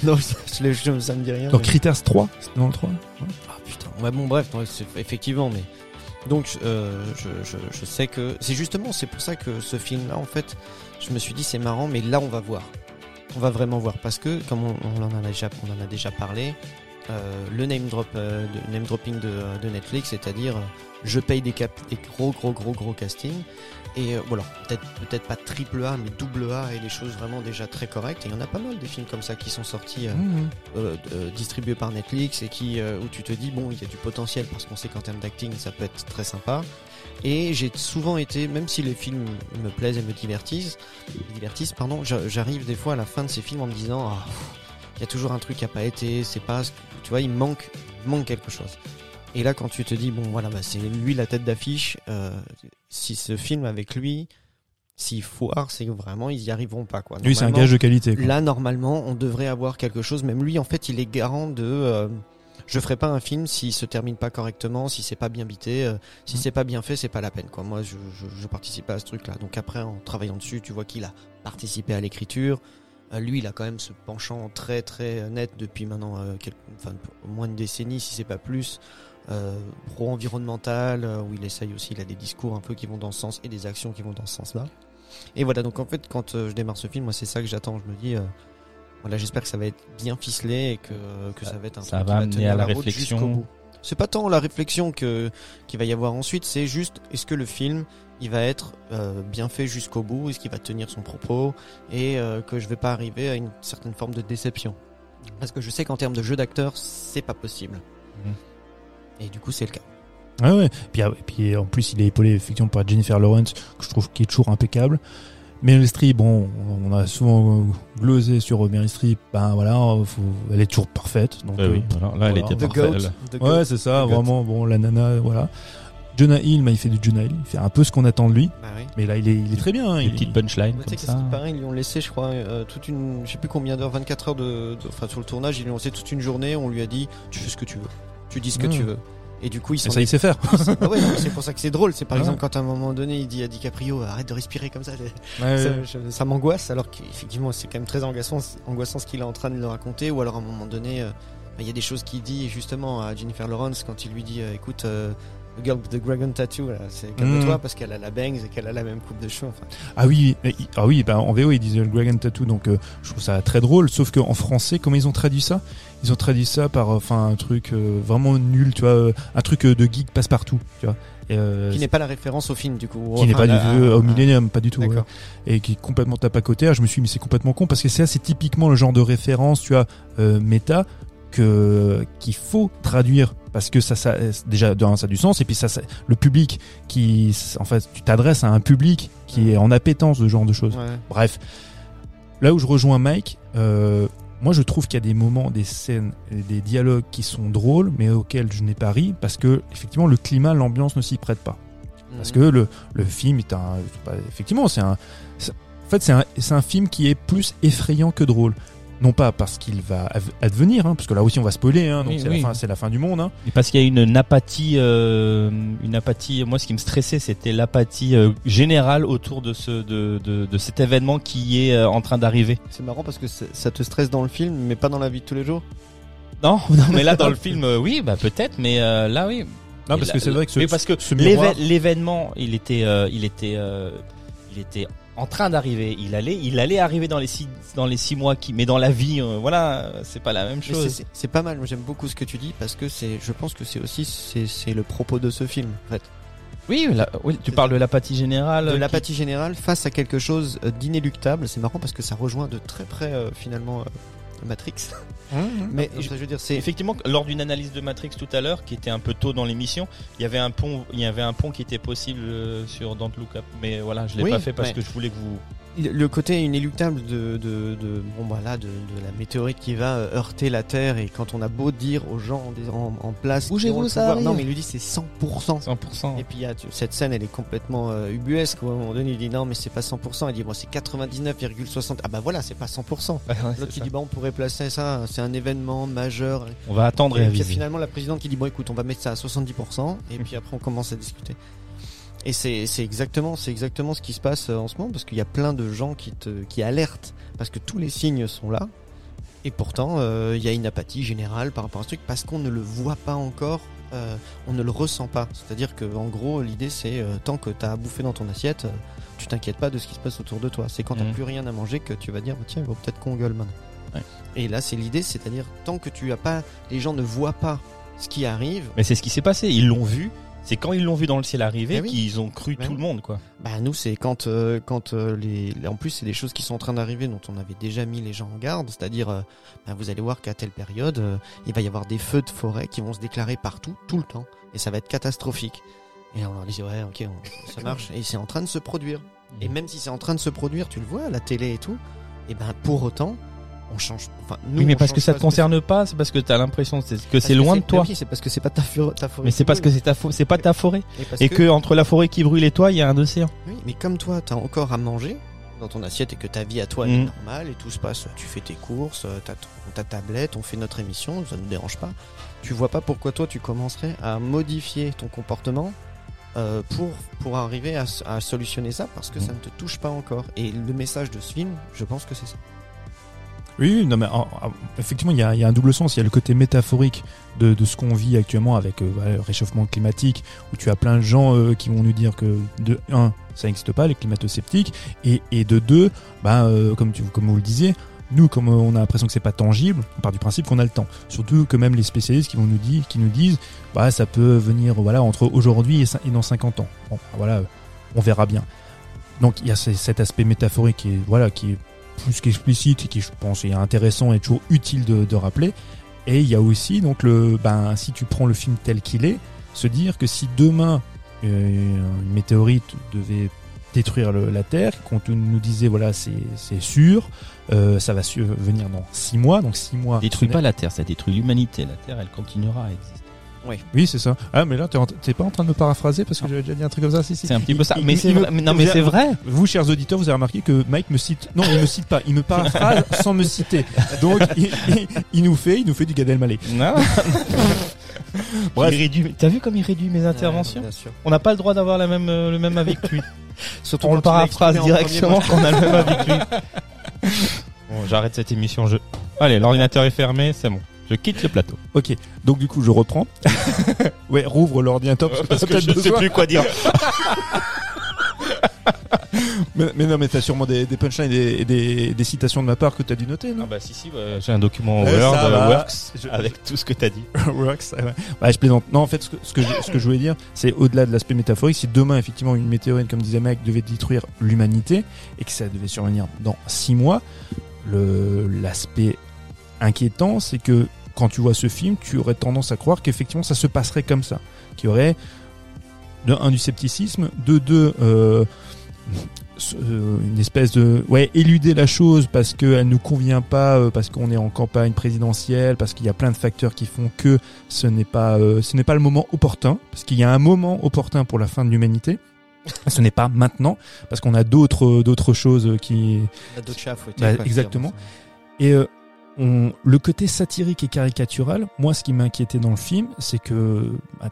Non, je, ça me dit rien. Dans mais- Critters 3, c'était dans le 3. Ah putain. Ouais, bon, bref, effectivement, mais donc euh, je, je, sais que c'est justement, c'est pour ça que ce film-là, en fait, je me suis dit c'est marrant, mais là on va voir, on va vraiment voir parce que comme on, en a déjà, on en a déjà parlé, euh, le name drop, euh, name dropping de, Netflix, c'est-à-dire je paye des, cap, des gros, gros, gros, gros castings. Et euh, voilà, peut-être peut-être pas triple A, mais double A et des choses vraiment déjà très correctes. Et il y en a pas mal des films comme ça qui sont sortis euh, euh, euh, distribué par Netflix et qui où tu te dis bon il y a du potentiel parce qu'on sait qu'en termes d'acting ça peut être très sympa. Et j'ai souvent été même si les films me plaisent et me divertissent me divertissent pardon j'a- j'arrive des fois à la fin de ces films en me disant ah il y a toujours un truc qui a pas été c'est pas tu vois il manque manque quelque chose et là quand tu te dis bon voilà bah, c'est lui la tête d'affiche euh, si ce film avec lui s'il foire c'est que vraiment ils y arriveront pas quoi Oui, c'est un gage de qualité. quoi. Là, normalement, on devrait avoir quelque chose. Même lui, en fait, il est garant de. euh, je ferai pas un film s'il se termine pas correctement, si c'est pas bien bité, euh, si c'est pas bien fait, c'est pas la peine. Quoi. Moi, je, je, je participe pas à ce truc-là. Donc après, en travaillant dessus, tu vois qu'il a participé à l'écriture. Euh, lui, il a quand même ce penchant très très net depuis maintenant, euh, quelques- enfin, au moins une décennie, si c'est pas plus. Euh, pro-environnemental, euh, où il essaye aussi, il a des discours un peu qui vont dans ce sens et des actions qui vont dans ce sens-là. Et voilà, donc en fait, quand euh, je démarre ce film, moi c'est ça que j'attends. Je me dis, Voilà, j'espère que ça va être bien ficelé et que, que ça va être un Ça truc va qui amener tenir à la route réflexion. jusqu'au bout. C'est pas tant la réflexion que qu'il va y avoir ensuite, c'est juste est-ce que le film il va être euh, bien fait jusqu'au bout, est-ce qu'il va tenir son propos? Et euh, que je vais pas arriver à une certaine forme de déception. Parce que je sais qu'en termes de jeu d'acteur, c'est pas possible. Mhm. Et du coup, c'est le cas. Ouais, ouais. Puis, ah ouais, puis en plus, il est épaulé effectivement par Jennifer Lawrence, que je trouve qui est toujours impeccable. Meryl Streep, bon, on a souvent glosé sur Meryl Streep, ben voilà, faut- elle est toujours parfaite. Donc, Euh, oui, euh, voilà. Là, elle voilà. était The parfaite. Goat. elle. The Goat. Ouais, c'est ça, The Goat. vraiment, bon, la nana, voilà. Jonah Hill, bah, il fait du Jonah Hill, il fait un peu ce qu'on attend de lui, Bah oui. mais là, il est, il est très bien. hein, il- petites punchlines Mais tu sais comme ça. c'est pareil, ils lui ont laissé, je crois, euh, toute une, je sais plus combien d'heures, 24 heures de, de- enfin sur le tournage, ils lui ont laissé toute une journée. On lui a dit, tu fais ce que tu veux, tu dis ce que tu veux. Et du coup, il Et s'en ça, il sait faire. Ah ouais, c'est pour ça que c'est drôle. C'est par Ouais. exemple quand à un moment donné, il dit à DiCaprio, arrête de respirer comme ça. Ouais, Ça, ouais. je- ça m'angoisse, alors qu'effectivement, c'est quand même très angoissant, angoissant ce qu'il est en train de le raconter. Ou alors à un moment donné, euh, bah, il y a des choses qu'il dit justement à Jennifer Lawrence quand il lui dit, euh, écoute. euh, The girl with the dragon tattoo, c'est calme-toi Mm. parce qu'elle a la bangs et qu'elle a la même coupe de cheveux. Enfin, Ah oui, ah oui, bah, en VO ils disent le Dragon Tattoo, donc euh, je trouve ça très drôle. Sauf qu'en français, comment ils ont traduit ça? Ils ont traduit ça par, euh, enfin, un truc euh, vraiment nul, tu vois, euh, un truc euh, de geek passe-partout, tu vois. Euh, qui n'est pas la référence au film du coup. qui n'est pas du à- au Millennium, pas du tout. Ouais. Et qui est complètement tape à côté. Ah, je me suis dit, mais c'est complètement con parce que c'est c'est typiquement le genre de référence, tu euh, méta que qu'il faut traduire parce que ça, ça déjà de ça a du sens et puis ça, ça- le public qui en fait tu t'adresses à un public qui est en appétence de ce genre de choses. Ouais. Bref, là où je rejoins Mike, euh, moi je trouve qu'il y a des moments, des scènes, des dialogues qui sont drôles, mais auxquels je n'ai pas ri parce que effectivement le climat, l'ambiance ne s'y prête pas. Parce que le, le film est un, effectivement c'est un, en fait c'est un, c'est un film qui est plus effrayant que drôle. Non pas parce qu'il va advenir, hein, parce que là aussi on va spoiler, hein, donc Oui, c'est oui. la fin, c'est la fin du monde. Hein. Et parce qu'il y a une, apathie, euh, une apathie. Moi, ce qui me stressait, c'était l'apathie euh, générale autour de ce, de, de, de cet événement qui est euh, en train d'arriver. C'est marrant parce que c'est- ça te stresse dans le film, mais pas dans la vie de tous les jours. Non, non, mais là dans le film, oui, bah peut-être, mais euh, là, oui. Non, Et parce là- que c'est vrai que ce, mais parce que l'événement, il était, euh, il était, euh, il était en train d'arriver. Il allait, il allait arriver dans les six, dans les six mois qui, mais dans la vie, euh, voilà, euh, c'est pas la même chose. c'est- pas mal. Moi, j'aime beaucoup ce que tu dis parce que c'est, je pense que c'est aussi, c'est, c'est le propos de ce film. En fait, Oui, la- oui, tu parles de l'apathie générale. de qui- l'apathie générale face à quelque chose euh, d'inéluctable. C'est marrant parce que ça rejoint de très près euh, finalement Matrix. Mais je- je veux dire, c'est Effectivement, lors d'une analyse de Matrix tout à l'heure, qui était un peu tôt dans l'émission, il y avait un pont, il y avait un pont qui était possible euh, sur Don't Look Up, mais voilà, je l'ai Oui, pas fait parce ouais. que je voulais que vous. Le côté inéluctable de, de, de bon bah là de, de la météorite qui va euh, heurter la Terre et quand on a beau dire aux gens en, en, en place Bougez-vous, ça pouvoir- non mais il lui dit c'est 100% 100%. Et puis il y a, tu- cette scène, elle est complètement euh, ubuesque. où À un moment donné, il dit non, mais c'est pas 100%. Il dit bon, c'est 99,60. Ah bah voilà, c'est pas 100%. Ouais, L'autre qui ça. dit bah on pourrait placer ça, c'est un événement majeur. On va attendre et, Et puis finalement la présidente qui dit bon écoute, on va mettre ça à 70%. Et puis après on commence à discuter. Et c'est c'est exactement c'est exactement ce qui se passe euh, en ce moment parce qu'il y a plein de gens qui te qui alertent parce que tous les signes sont là. Et pourtant, euh, il y a une apathie générale par rapport à ce truc parce qu'on ne le voit pas encore, euh, on ne le ressent pas. C'est-à-dire que en gros, l'idée c'est euh, tant que t'as à bouffer dans ton assiette, tu t'inquiètes pas de ce qui se passe autour de toi. C'est quand t'as Mhm. plus rien à manger que tu vas dire tiens, il vaut peut-être qu'on gueule maintenant. Ouais. Et là, c'est l'idée, c'est-à-dire tant que tu as pas, les gens ne voient pas ce qui arrive. Mais c'est ce qui s'est passé. Ils l'ont vu. C'est quand ils l'ont vu dans le ciel arriver oui. qu'ils ont cru Bah tout oui. le monde, quoi. Bah nous c'est quand euh, quand euh, les en plus c'est des choses qui sont en train d'arriver dont on avait déjà mis les gens en garde, c'est-à-dire euh, bah, vous allez voir qu'à telle période euh, il va y avoir des feux de forêt qui vont se déclarer partout tout le temps et ça va être catastrophique. Et on leur disait ouais ok on- ça marche et c'est en train de se produire. Et même si c'est en train de se produire, tu le vois à la télé et tout, et ben pour autant on change. Enfin nous oui, mais parce que ça te ce concerne pas, c'est parce que t'as l'impression que c'est loin de toi. oui, c'est parce que c'est pas ta, fo- ta forêt. Mais c'est parce que c'est ta c'est pas ta forêt. Et que entre la forêt qui brûle et toi, il y a un océan. Oui, mais comme toi, t'as encore à manger dans ton assiette et que ta vie à toi est Mhm. normale et tout se passe, tu fais tes courses, euh, t'as ta tablette, on fait notre émission, ça ne nous dérange pas. Tu vois pas pourquoi toi tu commencerais à modifier ton comportement euh, pour, pour arriver à, solutionner ça parce que ça ne te touche pas encore. Et le message de ce film, je pense que c'est ça. Oui, non, mais en- en- effectivement, il y a, un double sens. Il y a le côté métaphorique de, ce qu'on vit actuellement avec euh, le réchauffement climatique, où tu as plein de gens euh, qui vont nous dire que de un, ça n'existe pas, les climato-sceptiques, et, de deux, bah, comme, tu, comme vous le disiez, nous, comme on a l'impression que c'est pas tangible, on part du principe qu'on a le temps. Surtout que même les spécialistes qui nous disent, bah ça peut venir voilà entre aujourd'hui et, dans 50 ans. Voilà, on verra bien. Donc il y a ce- cet aspect métaphorique qui voilà qui est plus qu'explicite et qui je pense est intéressant et toujours utile de, de rappeler. Et il y a aussi donc le ben si tu prends le film tel qu'il est, se dire que si demain euh, une météorite devait détruire le- la Terre, qu'on nous disait voilà c'est c'est sûr, euh, ça va venir dans six mois, donc six mois. Détruit pas la Terre, ça détruit l'humanité. La Terre, elle continuera à exister. Oui c'est ça. Ah mais là t'es pas en train de me paraphraser parce que j'avais déjà dit un truc comme ça. Si, si. C'est un petit peu ça. Il- Mais il- c'est vrai. Non, mais vous c'est vrai. Vous, chers auditeurs, vous avez remarqué que Mike me cite. Non, il me cite pas. Il me paraphrase sans me citer. Donc, il, il- il nous fait, il nous fait du Gad Elmaleh. Non. Bref. Réduit- T'as vu comme il réduit mes interventions Ouais, bien sûr. On n'a pas le droit d'avoir la même, euh, le même avis que lui. Surtout On le paraphrase directement qu'on a le même avis que lui. Bon, j'arrête cette émission. Je... Allez, l'ordinateur est fermé, c'est bon. Je quitte le plateau. Ok. Donc, du coup, je reprends. ouais, rouvre l'ordinateur parce que, t'as peut-être besoin. quoi dire. Mais, mais non, mais t'as sûrement des, des punchlines et des, et des, des citations de ma part que t'as dû noter, Ah non bah si si, j'ai un document Eh, Word, ça euh. Works, Je- avec tout ce que t'as dit. Works, ouais. Bah, je plaisante. Non, en fait, ce que, ce que, je, ce que je voulais dire, c'est au-delà de l'aspect métaphorique, si demain, effectivement, une météorite, comme disait Mike, devait détruire l'humanité et que ça devait survenir dans six mois, le, l'aspect inquiétant, c'est que quand tu vois ce film, tu aurais tendance à croire qu'effectivement, ça se passerait comme ça. Qu'il y aurait, de un, du scepticisme, de deux, euh, euh, une espèce de ouais éluder la chose parce qu'elle nous convient pas euh, parce qu'on est en campagne présidentielle parce qu'il y a plein de facteurs qui font que ce n'est pas euh, ce n'est pas le moment opportun parce qu'il y a un moment opportun pour la fin de l'humanité ce n'est pas maintenant parce qu'on a d'autres d'autres choses qui Il y a d'autres chats Bah, exactement. et euh, on, le côté satirique et caricatural, moi, ce qui m'inquiétait dans le film, c'est que, bah,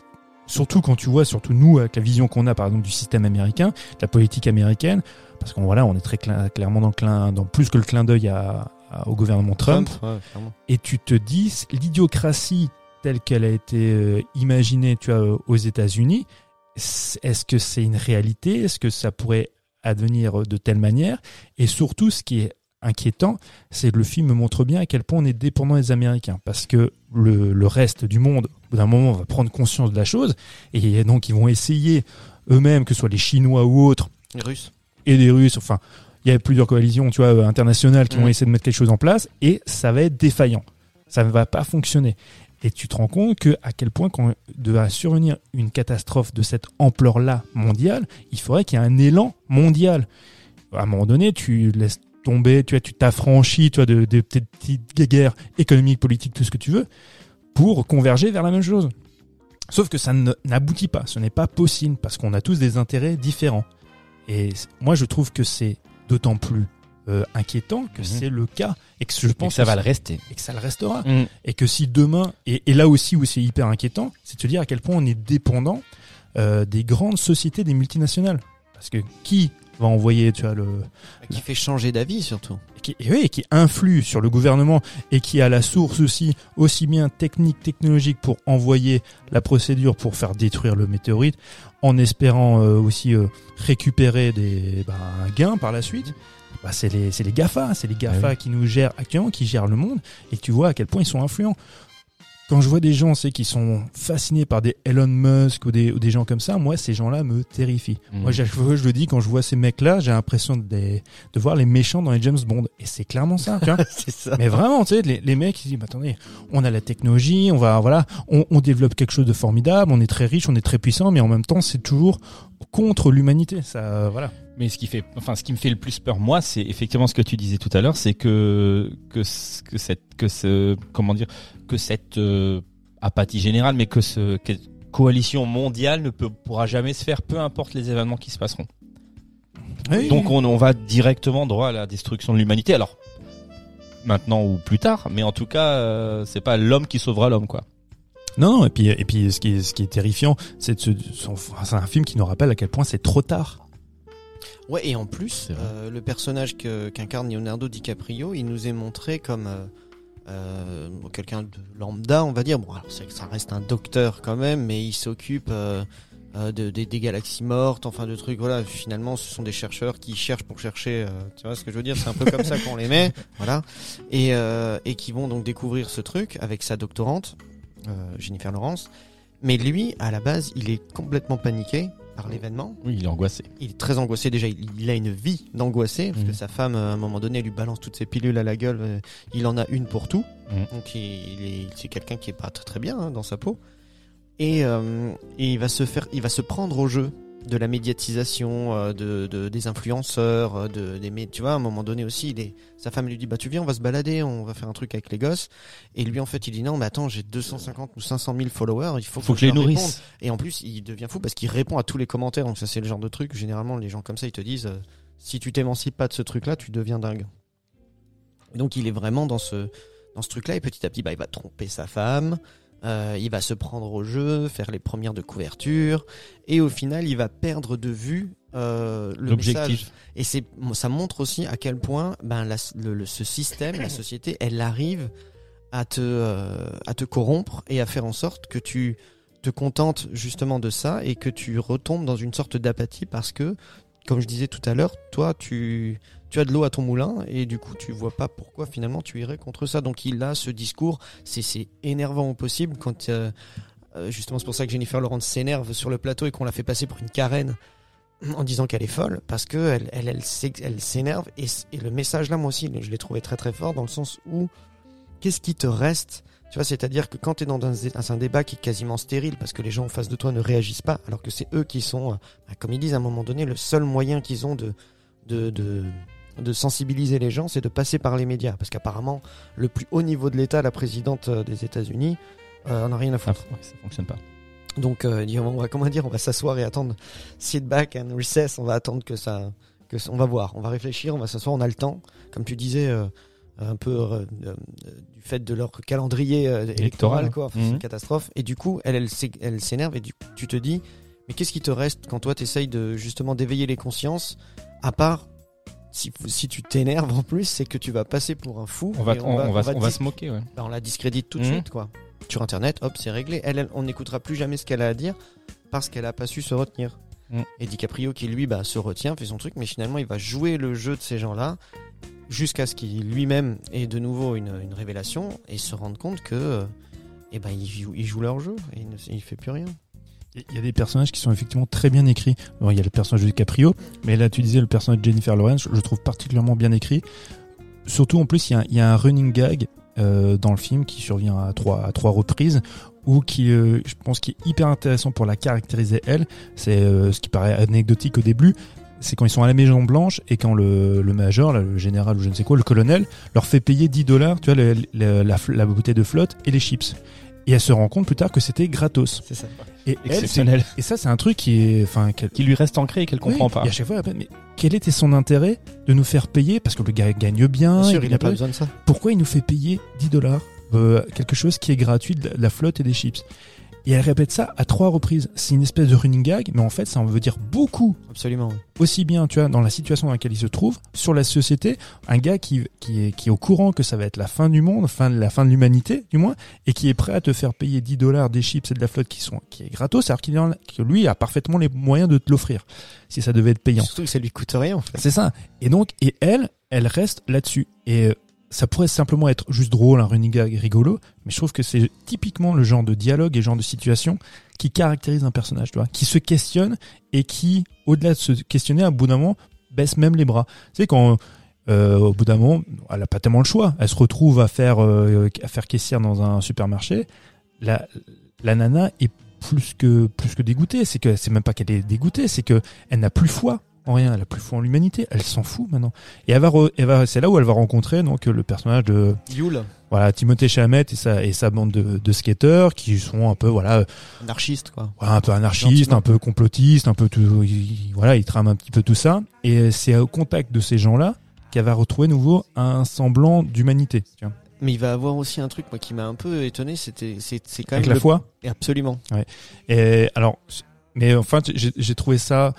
surtout quand tu vois, surtout nous, avec la vision qu'on a, par exemple, du système américain, de la politique américaine, parce qu'on voilà, on est très cla- clairement dans, le clin, dans plus que le clin d'œil à, à- au gouvernement Trump, ouais, et tu te dis, l'idiocratie telle qu'elle a été euh, imaginée, tu vois, aux États-Unis, est-ce que c'est une réalité? Est-ce que ça pourrait advenir de telle manière? Et surtout, ce qui est inquiétant, c'est que le film montre bien à quel point on est dépendant des Américains, parce que le, le reste du monde, au bout d'un moment, va prendre conscience de la chose, et donc ils vont essayer eux-mêmes, que ce soit les Chinois ou autres, Les Russes. et les Russes, enfin, il y a plusieurs coalitions, tu vois, euh, internationales qui vont essayer de mettre quelque chose en place et ça va être défaillant. Ça ne va pas fonctionner. Et tu te rends compte que à quel point quand devra survenir une catastrophe de cette ampleur-là mondiale, il faudrait qu'il y ait un élan mondial. À un moment donné, tu laisses tomber, tu vois, tu t'affranchis, tu vois, de, de tes petites guerres économiques, politiques, tout ce que tu veux, pour converger vers la même chose. Sauf que ça n'aboutit pas, ce n'est pas possible parce qu'on a tous des intérêts différents. Et moi, je trouve que c'est d'autant plus euh, inquiétant que Mhm. c'est le cas et que je pense que ça que va le rester. et que ça le restera. Mm. Et que si demain, et, et là aussi où c'est hyper inquiétant, c'est de se dire à quel point on est dépendant euh, des grandes sociétés, des multinationales. Parce que qui va envoyer, tu vois, le, Qui fait changer d'avis surtout. et qui, et oui, qui influe sur le gouvernement et qui a la source aussi, aussi bien technique, technologique pour envoyer la procédure pour faire détruire le météorite, en espérant euh, aussi euh, récupérer des, bah, un gain par la suite. Bah, c'est les, c'est les GAFA, c'est les GAFA Ouais. qui nous gèrent actuellement, qui gèrent le monde, et tu vois à quel point ils sont influents. Quand je vois des gens, c'est qui sont fascinés par des Elon Musk ou des, ou des gens comme ça, moi, ces gens-là me terrifient. Mm. Moi, chaque fois, je le dis, quand je vois ces mecs-là, j'ai l'impression de, de voir les méchants dans les James Bond. Et c'est clairement ça, tu vois. ça. Mais vraiment, tu sais, les, les mecs, ils disent, bah, attendez, on a la technologie, on va, voilà, on, on développe quelque chose de formidable, on est très riche, on est très puissant, mais en même temps, c'est toujours contre l'humanité. Ça, euh, voilà. Mais ce qui fait, enfin, ce qui me fait le plus peur, moi, c'est effectivement ce que tu disais tout à l'heure, c'est que que ce- que cette que ce comment dire que cette euh, apathie générale, mais que ce que coalition mondiale ne peut, pourra jamais se faire, peu importe les événements qui se passeront. Donc on, on va directement droit à la destruction de l'humanité. Alors maintenant ou plus tard, mais en tout cas, euh, c'est pas l'homme qui sauvera l'homme, quoi. Non, non, et puis, et puis, ce qui est, ce qui est terrifiant, c'est un film qui nous rappelle à quel point c'est trop tard. Ouais, et en plus, euh, le personnage que- qu'incarne Leonardo DiCaprio, il nous est montré comme euh, euh, quelqu'un de lambda, on va dire. Bon, alors c'est que ça reste un docteur quand même, mais il s'occupe euh, euh, de, des, galaxies mortes, enfin de trucs. Voilà, finalement, ce sont des chercheurs qui cherchent pour chercher. euh, tu vois ce que je veux dire? C'est un peu comme ça qu'on les met, voilà, et et qui vont donc découvrir ce truc avec sa doctorante, Jennifer Lawrence. Mais lui, à la base, il est complètement paniqué par l'événement. Oui, il est angoissé. Il est très angoissé déjà. Il, il a une vie d'angoissé parce Mhm. que sa femme, à un moment donné, lui balance toutes ses pilules à la gueule. euh, Il en a une pour tout. Mhm. Donc il, il est, c'est quelqu'un qui est pas très très bien hein, dans sa peau. Et, euh, et il va se faire, il va se prendre au jeu de la médiatisation, euh, de, de- des influenceurs, euh, de des tu vois à un moment donné aussi, il est, sa femme lui dit bah tu viens, on va se balader, on va faire un truc avec les gosses. Et lui en fait il dit non mais attends j'ai 250 ou 500 000 followers, il faut, Faut que je les réponde. nourrisse. Et en plus, il devient fou parce qu'il répond à tous les commentaires. Donc ça, c'est le genre de truc. Généralement, les gens comme ça, ils te disent euh, si tu t'émancipes pas de ce truc-là, tu deviens dingue. Et donc, il est vraiment dans ce dans ce truc-là. Et petit à petit, bah, il va tromper sa femme. Euh, il va se prendre au jeu, faire les premières de couverture, et au final, il va perdre de vue euh, le message. L'objectif. Et c'est, ça montre aussi à quel point ben, la- le- le- ce système, la société, elle arrive à te, euh, à te corrompre et à faire en sorte que tu te contentes justement de ça et que tu retombes dans une sorte d'apathie parce que, comme je disais tout à l'heure, toi, tu, tu as de l'eau à ton moulin et du coup, tu vois pas pourquoi finalement tu irais contre ça. Donc il a ce discours, c'est, énervant au possible quand... euh, euh, justement, c'est pour ça que Jennifer Lawrence s'énerve sur le plateau et qu'on la fait passer pour une carène en disant qu'elle est folle parce que elle, elle, elle, elle s'énerve et, et le message là moi aussi je l'ai trouvé très très fort dans le sens où qu'est-ce qui te reste? Tu vois c'est à dire que quand tu es dans un, un débat qui est quasiment stérile parce que les gens en face de toi ne réagissent pas alors que c'est eux qui sont euh, bah, comme ils disent à un moment donné le seul moyen qu'ils ont de de, de de sensibiliser les gens c'est de passer par les médias parce qu'apparemment le plus haut niveau de l'État la présidente euh, des États-Unis euh, en a rien à Ah, foutre ouais, ça fonctionne pas. donc, euh, on va comment dire, on va s'asseoir et attendre, sit back and recess. On va attendre que ça, que ça- on va voir, on va réfléchir, on va s'asseoir, on a le temps. Comme tu disais, euh, un peu euh, euh, du fait de leur calendrier euh, électoral, quoi. Enfin, C'est Mhm. une catastrophe. Et du coup, elle, elle, s'é- elle s'énerve et du coup, tu te dis, mais qu'est-ce qui te reste quand toi t'essayes de justement d'éveiller les consciences, à part si, si tu t'énerves en plus, c'est que tu vas passer pour un fou. On va, et on, on va, on va dis- se moquer, ouais. bah, on la discrédite tout de Mhm. suite, quoi. Sur Internet, hop, c'est réglé. Elle, elle- on n'écoutera plus jamais ce qu'elle a à dire parce qu'elle a pas su se retenir. Mhm. Et DiCaprio, qui lui, bah, se retient, fait son truc, mais finalement, il va jouer le jeu de ces gens-là jusqu'à ce qu'il lui-même ait de nouveau une, une révélation et se rende compte que, euh, eh ben, ils jouent, ils jouent leur jeu et il ne il fait plus rien. Il y a des personnages qui sont effectivement très bien écrits. Alors, il y a le personnage de DiCaprio, mais là tu disais le personnage de Jennifer Lawrence, je trouve particulièrement bien écrit. Surtout en plus, il y a, un- il y a un running gag euh, dans le film qui survient à trois, à trois reprises, ou qui, euh, je pense, qui est hyper intéressant pour la caractériser elle. C'est euh, ce qui paraît anecdotique au début. C'est quand ils sont à la Maison Blanche et quand le, le major, là, le général ou je ne sais quoi, le colonel, leur fait payer 10 dollars, tu vois, le- le- la, la bouteille de flotte et les chips. Et elle se rend compte plus tard que c'était gratos. Ça. Et elle, Exceptionnel. et ça, c'est un truc qui est, enfin, Qui lui reste ancré et qu'elle comprend oui, pas. Et à chaque fois, elle répète, mais quel était son intérêt de nous faire payer parce que le gars gagne bien. Bien sûr, il n'a pas besoin de ça. Pourquoi il nous fait payer 10 dollars euh, quelque chose qui est gratuit, de la flotte et des chips? Et elle répète ça à trois reprises. C'est une espèce de running gag, mais en fait, ça en veut dire beaucoup Absolument. oui. aussi bien, tu vois, dans la situation dans laquelle il se trouve, sur la société, un gars qui, qui, est, qui est au courant que ça va être la fin du monde, fin de la fin de l'humanité, du moins, et qui est prêt à te faire payer 10 dollars des chips et de la flotte qui sont, qui est gratos, alors qu'il que lui a parfaitement les moyens de te l'offrir, si ça devait être payant. Surtout que ça lui coûte rien, en fait. C'est ça. Et donc, et elle, elle reste là-dessus. Et euh, ça pourrait simplement être juste drôle, un running gag rigolo, mais je trouve que c'est typiquement le genre de dialogue et genre de situation qui caractérise un personnage, tu vois, qui se questionne et qui, au-delà de se questionner, à bout d'un moment, baisse même les bras. Tu sais, quand, euh, au bout d'un moment, elle a pas tellement le choix. Elle se retrouve à faire, euh, à faire caissière dans un supermarché. La, la nana est plus que, plus que dégoûtée. C'est que, c'est même pas qu'elle est dégoûtée, c'est que elle n'a plus foi en rien. Elle a plus foi en l'humanité. Elle s'en fout maintenant. Et elle va, re- elle va, c'est là où elle va rencontrer, donc, le personnage de, Yule, voilà, Timothée Chalamet et sa, et sa bande de, de skateurs qui sont un peu, voilà, anarchiste, quoi. voilà, un peu anarchiste, Gentiment. un peu complotiste, un peu tout, il- voilà, il trame un petit peu tout ça. Et c'est au contact de ces gens-là qu'elle va retrouver nouveau un semblant d'humanité. tu vois. Mais il va avoir aussi un truc, moi, qui m'a un peu étonné, c'était, c'est, c'est quand Avec même la le- foi? Absolument. Et alors, mais enfin, j'ai trouvé ça,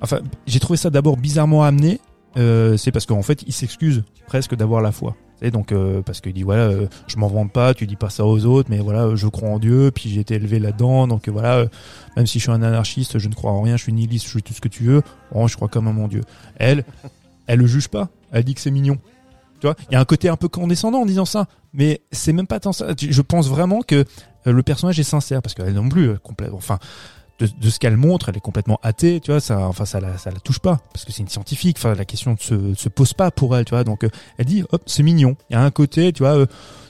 enfin, j'ai trouvé ça d'abord bizarrement amené. Euh, c'est parce qu'en fait, il s'excuse presque d'avoir la foi. Et donc euh, parce qu'il dit voilà, euh, je m'en vante pas, tu dis pas ça aux autres, mais voilà, je crois en Dieu, puis j'ai été élevé là-dedans, donc euh, voilà, euh, même si je suis un anarchiste, je ne crois en rien, je suis nihiliste, je suis tout ce que tu veux, bon, je crois comme à mon Dieu. Elle, elle le juge pas, elle dit que c'est mignon. Tu vois, il y a un côté un peu condescendant en disant ça, mais c'est même pas tant ça. Je pense vraiment que euh, le personnage est sincère parce qu'elle non plus, complètement, enfin. De, de ce qu'elle montre, elle est complètement athée, tu vois, ça, enfin, ça la, ça la touche pas, parce que c'est une scientifique, enfin, la question ne se, se pose pas pour elle, tu vois, donc, euh, elle dit, hop, c'est mignon. Il y a un côté, tu vois, euh,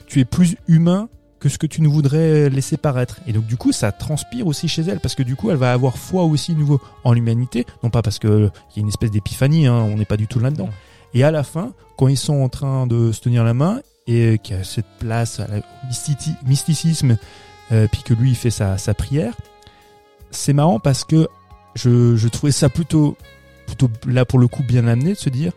tu es plus humain que ce que tu nous voudrais laisser paraître. Et donc, du coup, ça transpire aussi chez elle, parce que du coup, elle va avoir foi aussi nouveau en l'humanité, non pas parce que euh, il y a une espèce d'épiphanie, hein, on n'est pas du tout là-dedans. Et à la fin, quand ils sont en train de se tenir la main, et qu'il y a cette place à la- mysticisme, euh, puis que lui, il fait sa, sa prière, c'est marrant parce que je, je trouvais ça plutôt, plutôt là pour le coup bien amené de se dire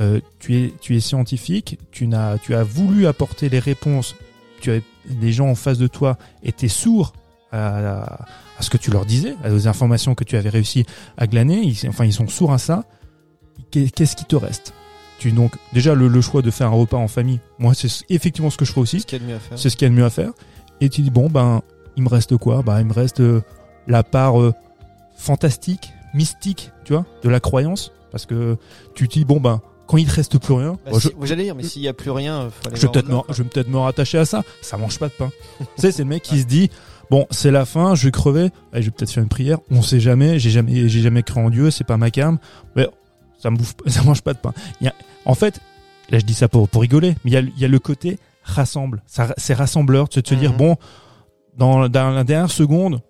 euh, tu es tu es scientifique, tu n'as tu as voulu apporter les réponses, tu as des gens en face de toi étaient sourds à, à, à ce que tu leur disais, aux informations que tu avais réussi à glaner, ils, enfin ils sont sourds à ça. Qu'est- Qu'est-ce qui te reste? Tu donc déjà le, le choix de faire un repas en famille, moi c'est effectivement ce que je ferais aussi. ce qu'il y a de mieux à faire. C'est ce qu'il y a de mieux à faire. Et tu dis, bon, ben, il me reste quoi? Ben, il me reste euh, la part euh, fantastique, mystique, tu vois, de la croyance. Parce que tu te dis, bon, ben, quand il te reste plus rien, Bah, si- J'allais dire, mais s'il y a plus rien, euh, faut aller je vais peut-être me, je vais peut-être me rattacher à ça. Ça mange pas de pain. tu sais, c'est le mec qui se dit, bon, c'est la fin, je vais crever, allez, je vais peut-être faire une prière. On sait jamais, j'ai jamais, j'ai jamais cru en Dieu, c'est pas ma cam. Mais ça me bouffe, ça mange pas de pain. Il y a, en fait, là, je dis ça pour, pour rigoler, mais il y a, il y a le côté rassemble. Ça, c'est rassembleur de se, de se dire, Mhm. bon, dans, dans la dernière seconde,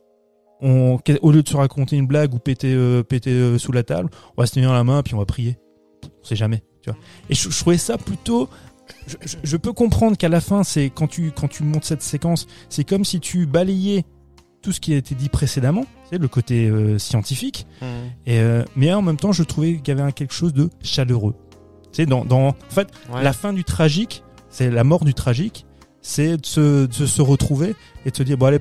on, au lieu de se raconter une blague ou péter, euh, péter euh, sous la table, on va se tenir la main puis on va prier. On sait jamais, tu vois. Et je, je trouvais ça plutôt. Je, je- je peux comprendre qu'à la fin, c'est quand tu quand tu montes cette séquence, c'est comme si tu balayais tout ce qui a été dit précédemment, c'est le côté euh, scientifique. Et euh, mais en même temps, je trouvais qu'il y avait un- quelque chose de chaleureux. Tu sais, dans, dans en fait, Ouais. la fin du tragique, c'est la mort du tragique, c'est de se, de se retrouver et de se dire bon allez,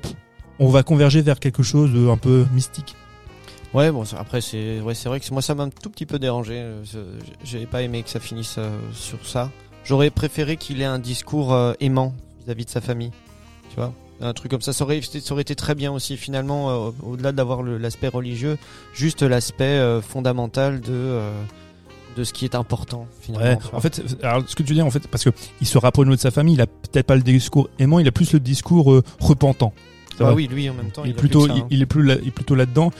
on va converger vers quelque chose de un peu mystique. Ouais, bon, après, c'est ouais, vrai que moi, ça m'a un tout petit peu dérangé. euh, je- J'ai pas aimé que ça finisse euh, sur ça. J'aurais préféré qu'il ait un discours euh, aimant vis-à-vis de sa famille. Tu vois un truc comme ça, ça aurait, ça aurait été très bien aussi finalement, euh, au-delà d'avoir l'aspect religieux, juste l'aspect fondamental de, de ce qui est important finalement. Ouais. En fait, alors, ce que tu dis en fait, parce que il se rapproche de sa famille, il a peut-être pas le discours aimant, il a plus le discours repentant. C'est ah vrai. oui, lui en même temps, il, il, est plutôt, ça, hein. il est plus, là, il est plutôt là-dedans.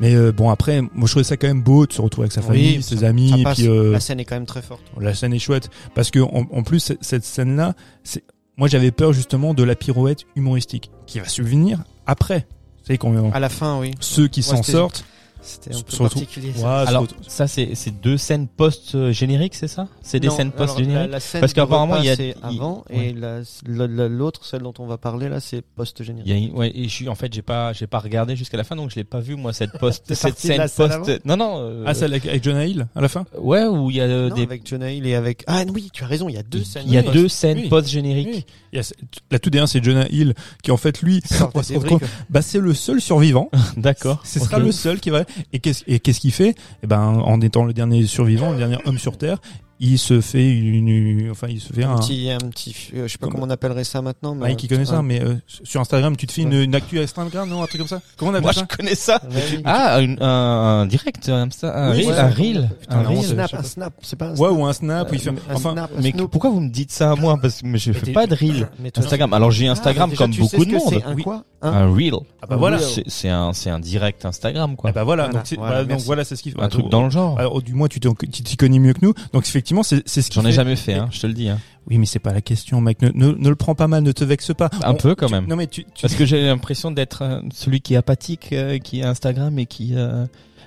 Mais euh, bon après, moi je trouvais ça quand même beau de se retrouver avec sa famille, Oui, ses ça- amis, ça puis euh, La scène est quand même très forte. la scène est chouette parce que en, en plus cette- cette scène là, c'est moi j'avais peur justement de la pirouette humoristique qui va subvenir après. Vous savez quand À la fin, oui. ceux qui s'en sortent, C'était un peu particulier. Ça. Alors, ça, c'est c'est deux scènes post-génériques, c'est ça? C'est des Non, scènes post-génériques? la- la scène Parce qu'apparemment, il y a- c'est avant ouais. et la- la- la- l'autre, celle dont on va parler là, c'est post-générique. y a une- ouais, et je suis en fait j'ai pas j'ai pas regardé jusqu'à la fin donc je l'ai pas vu moi cette post cette scène post non non euh, Ah celle avec, avec Jonah Hill à la fin? ouais où il y a euh, Non, des avec Jonah Hill et avec ah oui, tu as raison, il y a deux scènes. il y a deux scènes Oui. post génériques Oui. Il y a, la toute dernière c'est Jonah Hill qui en fait lui bah c'est le seul survivant d'accord ce sera le seul qui va et qu'est-ce qu'il fait? Et ben en étant le dernier survivant le dernier homme sur terre il se fait une, une- enfin il se fait un un, petit, un petit, euh, je sais pas Comme- comment on appellerait ça maintenant. Mais Mike qui connaît ça mais euh, sur Instagram tu te fais une, une actu Instagram non un truc comme ça? Comment on appelle moi ça? je connais ça. Ouais, oui. ah une- un, un direct un, un Oui, reel ouais. un reel. Putain, reel. snap, un snap, c'est pas un ouais snap. ou un snap il fait un enfin snap, mais snoop. pourquoi vous me dites ça à moi? Parce que je fais pas de reel. Instagram. alors j'ai Ah, Instagram déjà, comme beaucoup de monde. c'est, Un quoi Un un reel. Ah bah voilà. C'est c'est un c'est un direct Instagram quoi. Ah bah voilà donc voilà, c'est ce qu'il un truc dans le genre. Alors, du moins tu t'y connais mieux que nous. Donc effectivement c'est c'est ce qu'il j'en ai fait. jamais fait hein je te le dis hein. oui mais c'est pas la question mec ne, ne, ne le prends pas mal ne te vexe pas un On- peu quand tu- même non mais tu, tu Parce que j'ai l'impression d'être euh, celui qui est apathique, euh, qui a Instagram et qui euh,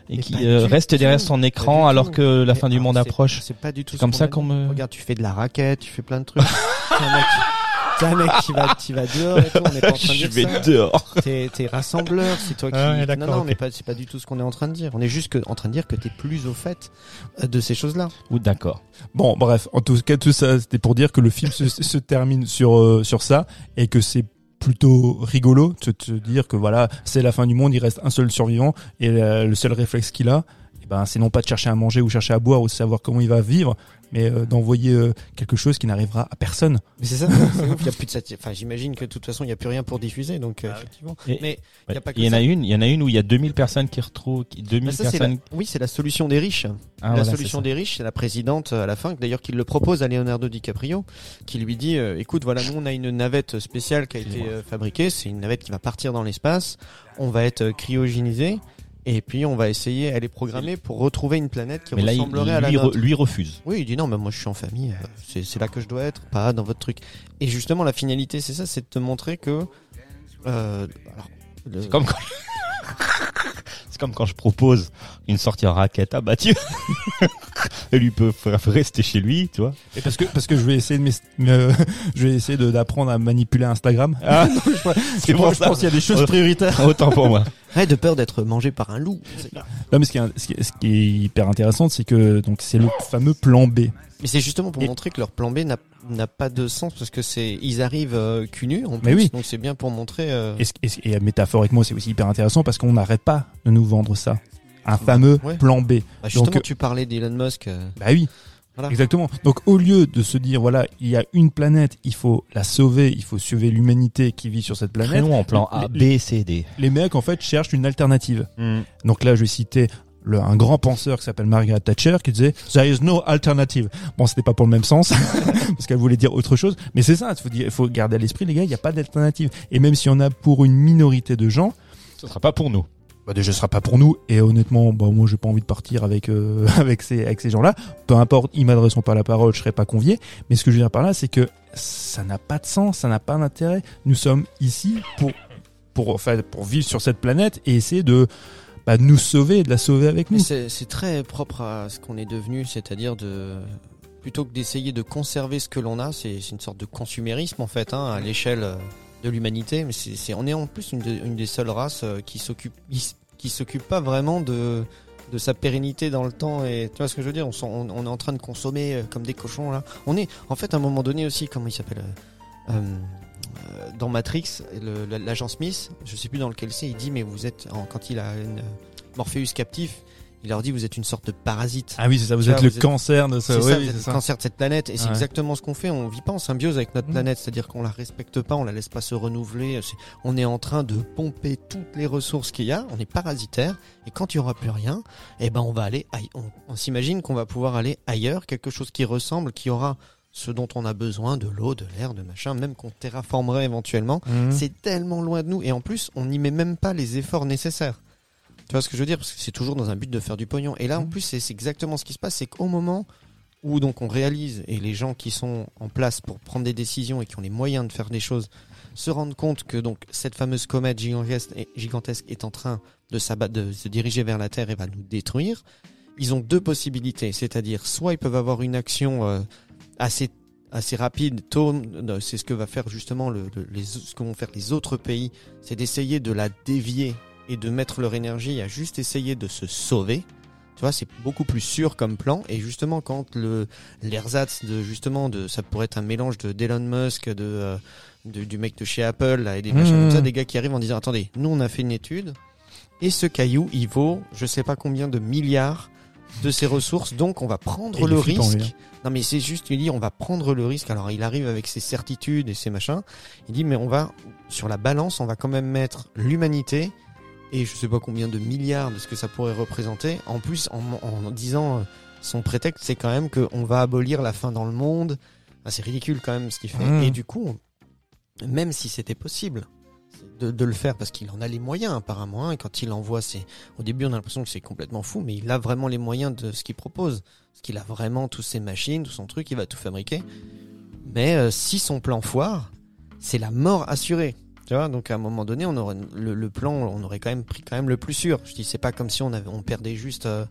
et Mais qui euh, reste tout, derrière son écran alors que la Mais fin du monde approche. C'est pas du tout. Comme ça qu'on me- Regarde, tu fais de la raquette, tu fais plein de trucs. Mec, t'es un mec qui va, qui va dehors et tout. On n'est pas en train de Je dire vais ça. dehors. T'es, t'es rassembleur, c'est toi qui. Ah ouais, non, non, ok. mais pas, c'est pas du tout ce qu'on est en train de dire. On est juste que, en train de dire que t'es plus au fait euh, de ces choses-là. Ou d'accord. Bon, bref, en tout cas, tout ça, c'était pour dire que le film se, se termine sur euh, sur ça et que c'est plutôt rigolo de te dire que voilà, c'est la fin du monde, il reste un seul survivant et euh, le seul réflexe qu'il a, eh ben, c'est non pas de chercher à manger ou chercher à boire ou de savoir comment il va vivre, mais euh, d'envoyer euh, quelque chose qui n'arrivera à personne. Mais c'est ça, ouf, il y a plus de Enfin, j'imagine que de toute façon, il y a plus rien pour diffuser, donc euh, effectivement. Et- Mais il y a pas que Il y en a une, il y en a une où il y a 2000 personnes qui retrouvent, qui- 2000 Bah, ça, c'est personnes. la- Oui, c'est la solution des riches. Ah, la voilà, solution des riches, c'est la présidente euh, à la fin, d'ailleurs qui le propose à Leonardo DiCaprio, qui lui dit euh, écoute, voilà, nous on a une navette spéciale qui a été euh, fabriquée, c'est une navette qui va partir dans l'espace, on va être euh, cryogénisé. Et puis on va essayer, elle est programmée pour retrouver une planète qui Mais là, il, ressemblerait à la lui, re- nôtre. lui refuse. Oui, il dit non, mais moi je suis en famille, euh, c'est c'est là que je dois être, pas dans votre truc. Et justement, la finalité, c'est ça, c'est de te montrer que. Euh, alors, le- C'est comme quand... C'est comme quand je propose une sortie en raquette à Mathieu. Et lui peut rester chez lui, tu vois. Et parce que parce que je vais essayer de m'es- je vais essayer d'apprendre à manipuler Instagram. Ah, c'est pense- je pense qu'il y a des choses prioritaires. Autant pour moi. Ouais, de peur d'être mangé par un loup. Non, mais ce qui est, ce qui est- ce qui est hyper intéressant, c'est que donc c'est le fameux plan B. Mais c'est justement pour Et- montrer que leur plan B n'a n'a pas de sens parce que c'est ils arrivent euh, cul en Mais plus, oui. donc c'est bien pour montrer. euh, Et, métaphoriquement, c'est aussi hyper intéressant parce qu'on n'arrête pas de nous vendre ça. Un fameux ouais. plan B. bah, justement, donc, tu parlais d'Elon Musk. euh, Bah oui. Voilà. Exactement. Donc au lieu de se dire voilà, il y a une planète, il faut la sauver, il faut sauver l'humanité qui vit sur cette planète. Créons en plan A, B, C, D. les mecs en fait cherchent une alternative. Donc là, je vais citer le, un grand penseur qui s'appelle Margaret Thatcher qui disait There is no alternative. Bon, c'était pas pour le même sens parce qu'elle voulait dire autre chose, mais c'est ça. Il faut, dire- faut garder à l'esprit, les gars, il n'y a pas d'alternative. Et même si on a pour une minorité de gens, Ce sera pas pour nous. bah déjà ce sera pas pour nous. Et honnêtement, bah moi j'ai pas envie de partir avec euh, avec ces avec ces gens-là. Peu importe, ils m'adresseront pas la parole, je serai pas convié. Mais ce que je veux dire par là, c'est que ça n'a pas de sens, ça n'a pas d'intérêt. Nous sommes ici pour pour enfin, pour vivre sur cette planète et essayer de de nous sauver et de la sauver avec nous. c'est très propre à ce qu'on est devenu, c'est-à-dire de plutôt que d'essayer de conserver ce que l'on a, c'est une sorte de consumérisme en fait, hein, à l'échelle euh, de l'humanité. Mais c'est on est en plus une, de- une des seules races euh, qui s'occupe qui s'occupe pas vraiment de de sa pérennité dans le temps et tu vois ce que je veux dire? On, s'en- on, on est en train de consommer euh, comme des cochons là on est en fait à un moment donné aussi comment il s'appelle euh, dans Matrix l'agent Smith je sais plus dans lequel c'est il dit mais vous êtes en- quand il a une, euh, Morpheus captif il leur dit vous êtes une sorte de parasite Ah oui, c'est ça. Vous êtes vois, le vous êtes- cancer de ça. c'est oui, ça, oui, vous êtes c'est le ça. cancer de cette planète et c'est Ouais. exactement ce qu'on fait. On vit pas en symbiose avec notre Mm. planète, c'est-à-dire qu'on la respecte pas, on la laisse pas se renouveler. On est en train de pomper toutes les ressources qu'il y a. On est parasitaire et quand il y aura plus rien, eh ben on va aller. aille- On, on s'imagine qu'on va pouvoir aller ailleurs, quelque chose qui ressemble, qui aura ce dont on a besoin, de l'eau, de l'air, de machin, même qu'on terraformerait éventuellement. Mhm. C'est tellement loin de nous et en plus on n'y met même pas les efforts nécessaires. Tu vois ce que je veux dire? Parce que c'est toujours dans un but de faire du pognon. Et là en Mhm. plus c'est exactement ce qui se passe, c'est qu'au moment où donc on réalise et les gens qui sont en place pour prendre des décisions et qui ont les moyens de faire des choses se rendent compte que donc cette fameuse comète gigantesque est, en train de, de se diriger vers la Terre et va nous détruire. Ils ont deux possibilités, c'est-à-dire soit ils peuvent avoir une action euh, assez assez rapide, tôt, euh, c'est ce que va faire justement le, le- les, ce que vont faire les autres pays, c'est d'essayer de la dévier et de mettre leur énergie à juste essayer de se sauver. Tu vois, c'est beaucoup plus sûr comme plan. Et justement, quand le l'ersatz de justement de ça pourrait être un mélange de d'Elon Musk, de, euh, de- du mec de chez Apple là, et des machins Mmh. comme ça, des gars qui arrivent en disant attendez, nous on a fait une étude et ce caillou il vaut je sais pas combien de milliards de ses ressources, donc on va prendre Et le risque. hein. Non mais c'est juste, il dit on va prendre le risque. Alors il arrive avec ses certitudes et ses machins. Il dit mais on va sur la balance, on va quand même mettre l'humanité et je sais pas combien de milliards de ce que ça pourrait représenter. En plus en, en disant euh, son prétexte, c'est quand même qu'on va abolir la faim dans le monde. Ah, c'est ridicule quand même ce qu'il fait. Mmh. Et du coup, même si c'était possible de, le faire parce qu'il en a les moyens apparemment. hein, quand il envoie, c'est au début on a l'impression que c'est complètement fou, mais il a vraiment les moyens de ce qu'il propose. Parce qu'il a vraiment toutes ses machines, tout son truc, il va tout fabriquer. Mais euh, si son plan foire, c'est la mort assurée. Tu vois, donc à un moment donné, on aurait le, le plan, on aurait quand même pris quand même le plus sûr. Je dis, c'est pas comme si on avait, on perdait juste euh,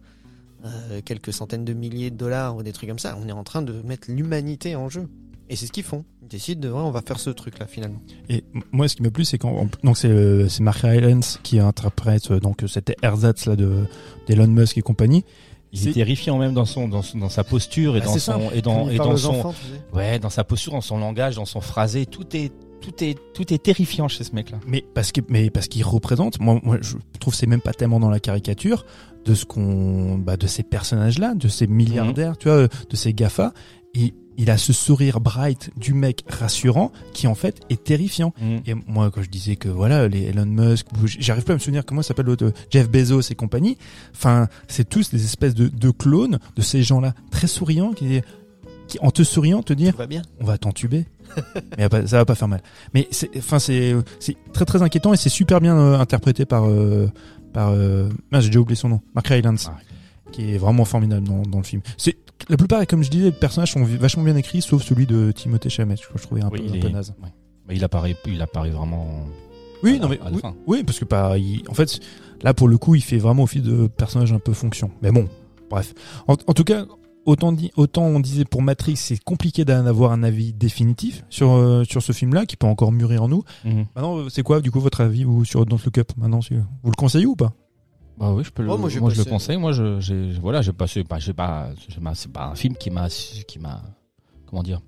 euh, quelques centaines de milliers de dollars ou des trucs comme ça. On est en train de mettre l'humanité en jeu. Et c'est ce qu'ils font. Ils décident de, ouais, on va faire ce truc là finalement. Et moi, ce qui m'a plu, c'est quand donc c'est euh, c'est Mark Rylance qui interprète euh, donc c'était ersatz là de d'Elon Musk et compagnie. Il est terrifiant même dans son dans, son- dans sa posture et Bah, dans son et dans et dans son enfants, tu sais. ouais dans sa posture, dans son langage, dans son phrasé, tout est tout est tout est terrifiant chez ce mec-là. Mais parce que mais parce qu'il représente moi moi je trouve que c'est même pas tellement dans la caricature de ce qu'on bah de ces personnages là, de ces milliardaires, tu vois, de ces GAFA et il a ce sourire bright du mec rassurant qui en fait est terrifiant. Et moi, quand je disais que voilà, les Elon Musk, j'arrive pas à me souvenir comment s'appelle l'autre, Jeff Bezos et compagnie. Enfin, c'est tous des espèces de, de clones de ces gens-là très souriants qui, qui, en te souriant, te dire, va bien. on va t'entuber. mais ça va pas faire mal. Mais c'est, enfin, c'est, c'est très très inquiétant et c'est super bien euh, interprété par, euh, par, euh, j'ai déjà oublié son nom, Mark Rylance. Ah. Qui est vraiment formidable dans, dans le film. C'est la plupart, comme je disais, les personnages sont vachement bien écrits, sauf celui de Timothée Chalamet. Je, je trouvais un, Oui, peu, naze. ouais. Il apparaît il apparaît vraiment. Oui, à non la- mais oui, fin. oui, parce que pas, il- en fait, là pour le coup, il fait vraiment office de personnage un peu fonction. Mais bon, bref. En, en tout cas, autant autant on disait pour Matrix, c'est compliqué d'avoir un avis définitif sur euh, sur ce film-là, qui peut encore mûrir en nous. Mhm. Maintenant, euh, c'est quoi du coup votre avis vous sur Don't Look Up Maintenant, vous le conseillez ou pas? Bah oui, je peux le, Oh, moi, je le conseille. Moi, je, j'ai, voilà, j'ai passé, bah, j'ai pas, j'ai pas- c'est pas un film qui m'a, qui m'a, comment dire?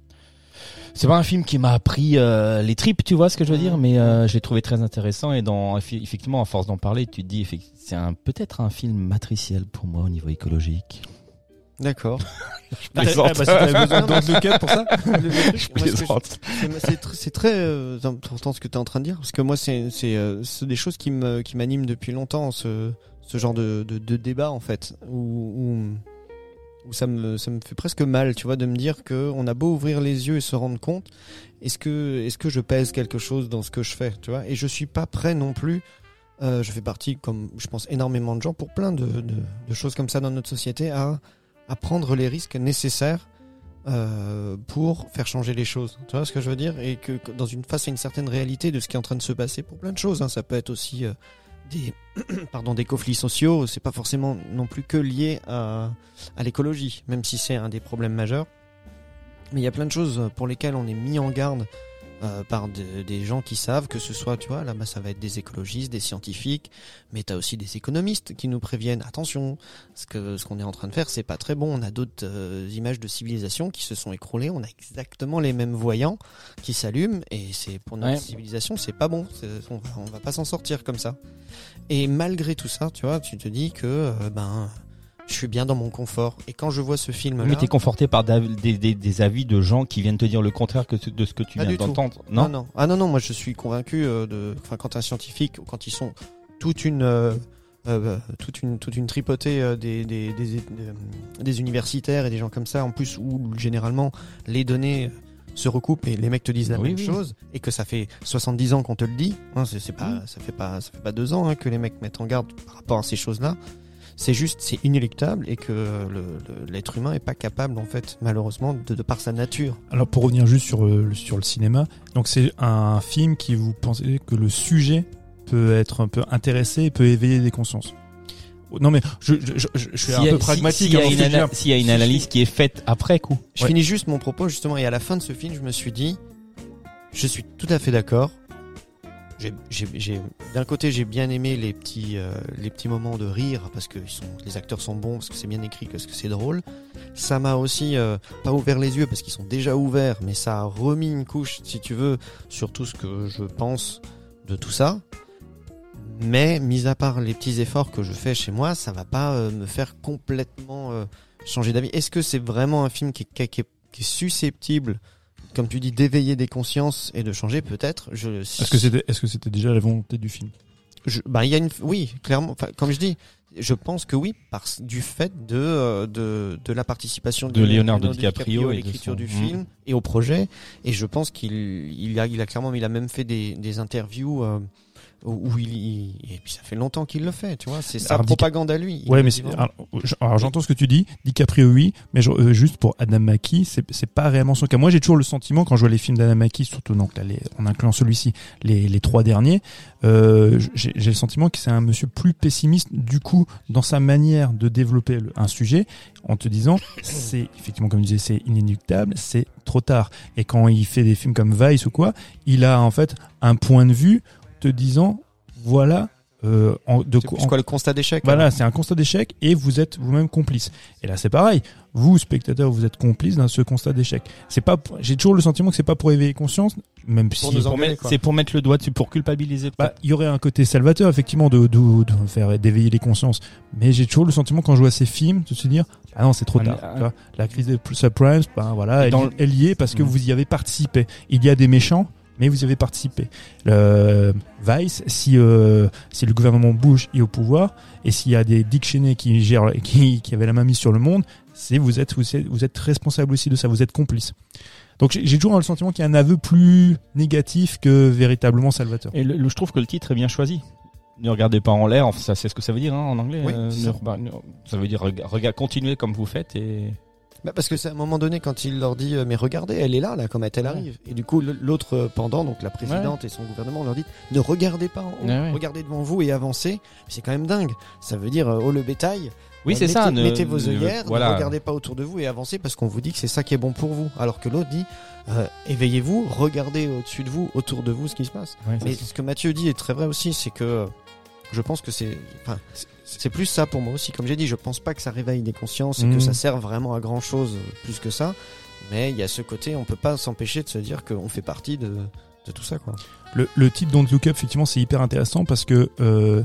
C'est pas un film qui m'a appris euh, les tripes, tu vois ce que je veux dire, mais euh, j'ai trouvé très intéressant et dans effectivement à force d'en parler, tu te dis c'est un peut-être un film matriciel pour moi au niveau écologique. D'accord. plaisante. Ah, bah, si besoin de Look pour ça Je je- plaisante. C'est- C'est tr- c'est très euh, important ce que tu es en train de dire parce que moi c'est c'est euh, c'est des choses qui me qui m'animent depuis longtemps ce ce genre de, de, débat en fait où, où ça me ça me fait presque mal tu vois de me dire que on a beau ouvrir les yeux et se rendre compte est-ce que est-ce que je pèse quelque chose dans ce que je fais tu vois? Et je suis pas prêt non plus euh, je fais partie comme je pense énormément de gens pour plein de, de, choses comme ça dans notre société à à prendre les risques nécessaires euh, pour faire changer les choses. Tu vois ce que je veux dire? Et que, que dans une face à une certaine réalité de ce qui est en train de se passer pour plein de choses. hein. Ça peut être aussi euh, des pardon des conflits sociaux. C'est pas forcément non plus que lié à, à l'écologie, même si c'est un des problèmes majeurs. Mais il y a plein de choses pour lesquelles on est mis en garde euh, par de- des gens qui savent que ce soit, tu vois, là-bas ça va être des écologistes, des scientifiques, mais t'as aussi des économistes qui nous préviennent attention, ce que ce qu'on est en train de faire c'est pas très bon. On a d'autres euh, images de civilisation qui se sont écroulées. On a exactement les mêmes voyants qui s'allument et c'est pour notre Ouais. civilisation c'est pas bon. On va, on va pas s'en sortir comme ça. Et malgré tout ça, tu vois, tu te dis que euh, ben je suis bien dans mon confort. Et quand je vois ce film Mais t'es conforté par des, des, des avis de gens qui viennent te dire le contraire que de ce que tu viens d'entendre. non? Non, non ah non non moi je suis convaincu euh, de enfin quand un scientifique quand ils sont toute une euh, euh, toute une toute une tripotée euh, des, des, des, des, des universitaires et des gens comme ça en plus où généralement les données se recoupent et les mecs te disent la Oui, même oui. chose et que ça fait 70 ans qu'on te le dit hein, c'est pas Mm. ça fait pas ça fait pas deux ans hein, que les mecs mettent en garde par rapport à ces choses là c'est juste c'est inéluctable et que l'être humain est pas capable en fait malheureusement de, de par sa nature Alors pour revenir juste sur euh, le, sur le cinéma, donc c'est un film qui vous pensez que le sujet peut être un peu intéressé et peut éveiller des consciences. Non mais je, je, je, je suis un a- peu si- pragmatique. S'il y, hein, s'il y a une Si, si. analyse qui est faite après coup. Je Ouais. finis juste mon propos justement et à la fin de ce film, je me suis dit, je suis tout à fait d'accord. D'un côté, j'ai bien aimé les petits, euh, les petits moments de rire parce que les acteurs sont bons, parce que c'est bien écrit, parce que c'est drôle. Ça m'a aussi euh, pas ouvert les yeux parce qu'ils sont déjà ouverts, mais ça a remis une couche, si tu veux, sur tout ce que je pense de tout ça. Mais mis à part les petits efforts que je fais chez moi, ça va pas euh, me faire complètement changer d'avis. Est-ce que c'est vraiment un film qui est susceptible, comme tu dis, d'éveiller des consciences et de changer Peut-être. Je. Est-ce que c'était est-ce que c'était déjà la volonté du film? Je, bah, il y a une, oui, clairement. Comme je dis, je pense que oui, parce du fait de euh, de, de la participation De Leonardo DiCaprio à de l'écriture son- du Mm. film et au projet. Et je pense qu'il il a il a clairement, il a même fait des des interviews. euh, où il, il- et puis ça fait longtemps qu'il le fait, tu vois, c'est sa Alors, Dica- propagande à lui. Ouais, mais alors, alors, j'entends ce que tu dis. DiCaprio oui, mais je- euh, juste pour Adam Mackie, c'est c'est pas réellement son cas. Moi, j'ai toujours le sentiment quand je vois les films d'Adam Mackie, surtout donc là, les, en incluant celui-ci, les, les trois derniers, euh, j'ai j'ai le sentiment que c'est un monsieur plus pessimiste du coup dans sa manière de développer le- un sujet, en te disant c'est effectivement comme je disais c'est inéluctable, c'est trop tard. Et quand il fait des films comme Vice ou quoi, il a en fait un point de vue te disant voilà euh, en, de quoi le constat d'échec voilà, c'est un constat d'échec et vous êtes vous-même complice. Et là, c'est pareil. Vous, spectateurs, vous êtes complice dans ce constat d'échec. C'est pas, j'ai toujours le sentiment que c'est pas pour éveiller conscience, même Pour si. C'est pour mettre le doigt dessus, pour culpabiliser. bah, il y aurait un côté salvateur effectivement de, de, de faire d'éveiller les consciences. Mais j'ai toujours le sentiment quand je vois ces films de se dire ah non c'est trop Ah, tard. vois. La crise des subprimes, ben voilà, elle, dans le- elle y est parce que Mhm. vous y avez participé. Il y a des méchants. Mais vous y avez participé. Le Vice, si euh, si le gouvernement Bush est au pouvoir et s'il y a des Dick Cheney qui gèrent, qui qui avaient la main mise sur le monde, c'est vous êtes vous êtes vous êtes responsable aussi de ça. Vous êtes complice. Donc j'ai toujours le sentiment qu'il y a un aveu plus négatif que véritablement salvateur. Et le- le- je trouve que le titre est bien choisi. Ne regardez pas en l'air, enfin, ça c'est ce que ça veut dire hein, en anglais. Oui, euh, ne- ça. bah, ne- ça veut dire rega- rega- continuez comme vous faites et Bah parce que c'est à un moment donné quand il leur dit euh, mais regardez elle est là là comme elle arrive. Et du coup l'autre pendant donc la présidente et son gouvernement leur dit ne regardez pas en haut Ouais, ouais. regardez devant vous et avancez. C'est quand même dingue. Ça veut dire oh le bétail. Oui euh, c'est ça. ne- mettez vos ne- œillères voilà. ne regardez pas autour de vous et avancez parce qu'on vous dit que c'est ça qui est bon pour vous. Alors que l'autre dit euh, éveillez-vous regardez au-dessus de vous autour de vous ce qui se passe. Mais ce que Mathieu dit est très vrai aussi, c'est que je pense que c'est, enfin, c'est- plus ça pour moi aussi. Comme j'ai dit, je pense pas que ça réveille des consciences et Mhm. que ça sert vraiment à grand chose plus que ça. Mais il y a ce côté, on peut pas s'empêcher de se dire qu'on fait partie de, de tout ça, quoi. Le, le titre Don't Look Up, effectivement, c'est hyper intéressant parce que euh,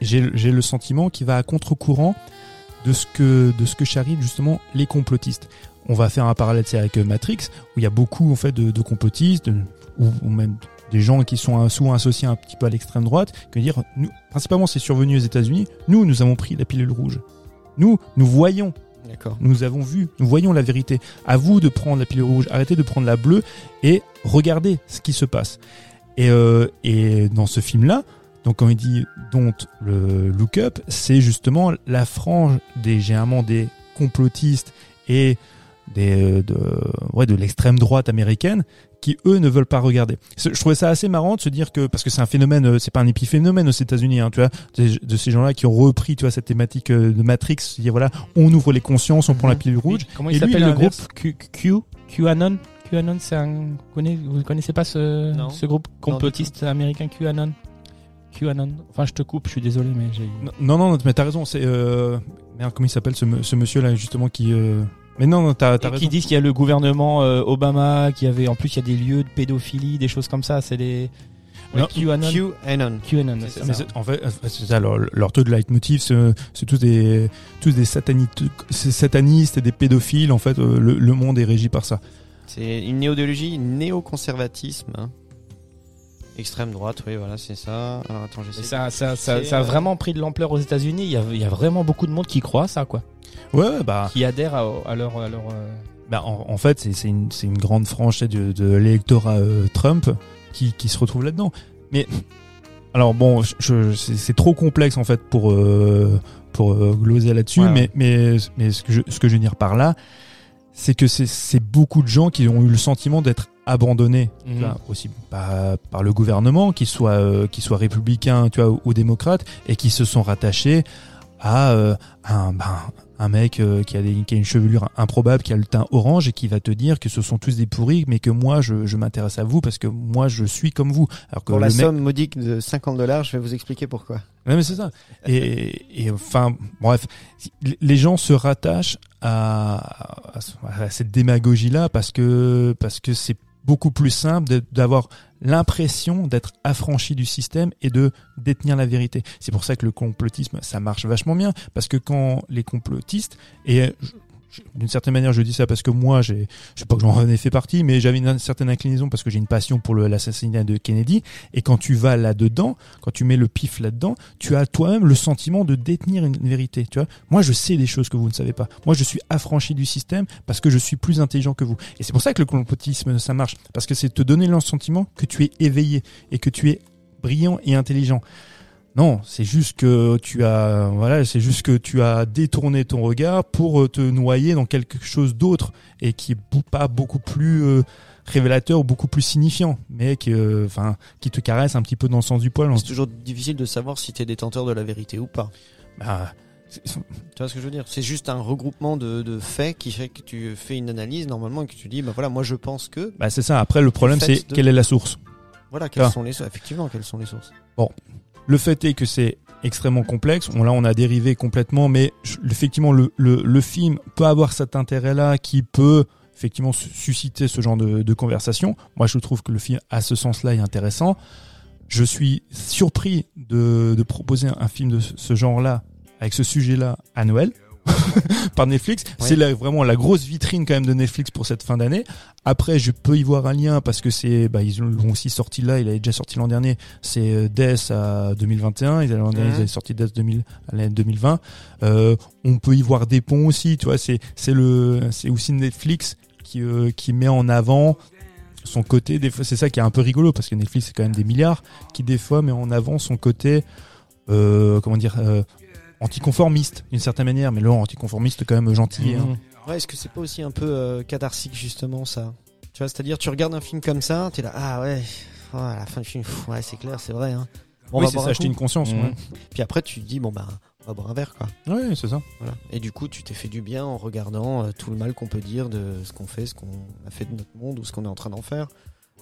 j'ai le sentiment qu'il va à contre-courant de ce que de ce que charrient justement les complotistes. On va faire un parallèle avec euh, Matrix où il y a beaucoup en fait de, de complotistes ou même des gens qui sont souvent associés un petit peu à l'extrême droite, que dire nous, principalement c'est survenu aux États-Unis. Nous, nous avons pris la pilule rouge. Nous, nous voyons D'accord. nous avons vu, nous voyons la vérité. À vous de prendre la pilule rouge, arrêtez de prendre la bleue et regardez ce qui se passe. Et, euh, et dans ce film-là, donc quand il dit Don't le look up, c'est justement la frange des généralement des complotistes et des euh, de ouais de l'extrême droite américaine qui eux ne veulent pas regarder. Je trouvais ça assez marrant de se dire que parce que c'est un phénomène, euh, c'est pas un épiphénomène aux États-Unis, hein, tu vois, de, de ces gens-là qui ont repris, tu vois, cette thématique euh, de Matrix, dire voilà, on ouvre les consciences, on prend la pilule rouge. Comment Et il lui, s'appelle le groupe Q, Q QAnon? QAnon, c'est un. Vous connaissez, vous connaissez pas ce, Non. ce groupe complotiste américain QAnon? QAnon. Enfin, je te coupe, je suis désolé, mais j'ai. Non, non, non, mais t'as raison, c'est euh... merde, comment il s'appelle ce, ce monsieur-là justement qui. euh, Mais non, non, t'as t'as Et raison. qui disent qu'il y a le gouvernement euh, Obama, qui avait en plus il y a des lieux de pédophilie, des choses comme ça. C'est des Non, QAnon. QAnon. QAnon. C'est ça. Mais c'est- en fait, euh, c'est ça, leur, leur taux de leitmotiv, c'est c'est tous des, tous des satanistes, c'est satanistes et des pédophiles. En fait, euh, le, le monde est régi par ça. C'est une néodéologie, néoconservatisme. hein. Extrême droite, oui, voilà, c'est ça. Alors attends, Et j'essaie. ça, ça, ça, ça a euh, vraiment pris de l'ampleur aux États-Unis. Il y a, il y a vraiment beaucoup de monde qui croit à ça, quoi. Ouais, ouais, bah, Qui adhère à, à leur, à leur. euh, bah en, en fait, c'est c'est une, c'est une grande frange de, de l'électorat euh, Trump qui, qui se retrouve là-dedans. Mais alors bon, je, je- c'est c'est trop complexe en fait pour euh, pour euh, gloser là-dessus. Ouais, mais ouais. mais mais ce que je, ce que je veux dire par là, c'est que c'est c'est beaucoup de gens qui ont eu le sentiment d'être abandonnés tu vois, aussi par, par le gouvernement, qu'ils soient euh, qu'ils soient républicains, tu vois, ou, ou démocrates, et qui se sont rattachés à euh, un ben, un mec euh, qui a des, qui a une chevelure improbable, qui a le teint orange et qui va te dire que ce sont tous des pourris, mais que moi je, je m'intéresse à vous parce que moi je suis comme vous. Alors que Pour la mec- somme modique de 50 dollars, je vais vous expliquer pourquoi. Ouais, mais c'est ça. Et, et enfin, bref, les gens se rattachent à, à, à cette démagogie-là parce que parce que c'est beaucoup plus simple d'avoir l'impression d'être affranchi du système et de détenir la vérité. C'est pour ça que le complotisme, ça marche vachement bien parce que quand les complotistes et d'une certaine manière, je dis ça parce que moi, j'ai, je sais pas que j'en ai fait partie, mais j'avais une certaine inclinaison parce que j'ai une passion pour l'assassinat de Kennedy. Et quand tu vas là-dedans, quand tu mets le pif là-dedans, tu as toi-même le sentiment de détenir une vérité. Tu vois, moi, je sais des choses que vous ne savez pas. Moi, je suis affranchi du système parce que je suis plus intelligent que vous. Et c'est pour ça que le complotisme, ça marche, parce que c'est te donner le sentiment que tu es éveillé et que tu es brillant et intelligent. Non, c'est juste que tu as, voilà, c'est juste que tu as détourné ton regard pour euh, te noyer dans quelque chose d'autre et qui est pas beaucoup plus euh, révélateur ou beaucoup plus signifiant, mais qui, euh, enfin, qui te caresse un petit peu dans le sens du poil. C'est toujours difficile de savoir si tu es détenteur de la vérité ou pas. Bah, Tu vois ce que je veux dire? C'est juste un regroupement de, de faits qui fait que tu fais une analyse normalement et que tu dis, bah voilà, moi je pense que, bah, c'est ça. Après, le problème, c'est de- quelle est la source. voilà, quelles Ah. sont les sources Effectivement, quelles sont les sources Le fait est que c'est extrêmement complexe. Là, on a dérivé complètement, mais effectivement, le, film peut avoir cet intérêt-là qui peut effectivement su- susciter ce genre de, conversation. Moi, je trouve que le film, à ce sens-là, est intéressant. Je suis surpris de, de proposer un, film de ce genre-là, avec ce sujet-là, à Noël. par Netflix. C'est la- vraiment la grosse vitrine quand même de Netflix pour cette fin d'année. Après, je peux y voir un lien parce que c'est, bah, ils l'ont aussi sorti là, il avait déjà sorti l'an dernier. C'est euh, Death à 2021. Ils avaient, ils avaient sorti Death 2000, à l'année 2020. Euh, on peut y voir des ponts aussi, tu vois. C'est, c'est le, c'est aussi Netflix qui, euh, qui met en avant son côté. Des fois, c'est ça qui est un peu rigolo parce que Netflix c'est quand même des milliards qui des fois met en avant son côté, euh, comment dire. Euh, anticonformiste d'une certaine manière mais là anticonformiste quand même gentil hein. Mmh. Ouais, est-ce que c'est pas aussi un peu euh, catharsique justement ça? Tu vois, c'est-à-dire tu regardes un film comme ça, t'es là, ah ouais, oh, à la fin du film, pff, ouais c'est clair, c'est vrai. Hein. Bon, on oui va c'est boire ça un acheter coup. une conscience Mmh. ouais. Puis après tu te dis bon bah on va boire un verre quoi. Ouais, c'est ça. Voilà. Et du coup tu t'es fait du bien en regardant euh, tout le mal qu'on peut dire de ce qu'on fait, ce qu'on a fait de notre monde ou ce qu'on est en train d'en faire.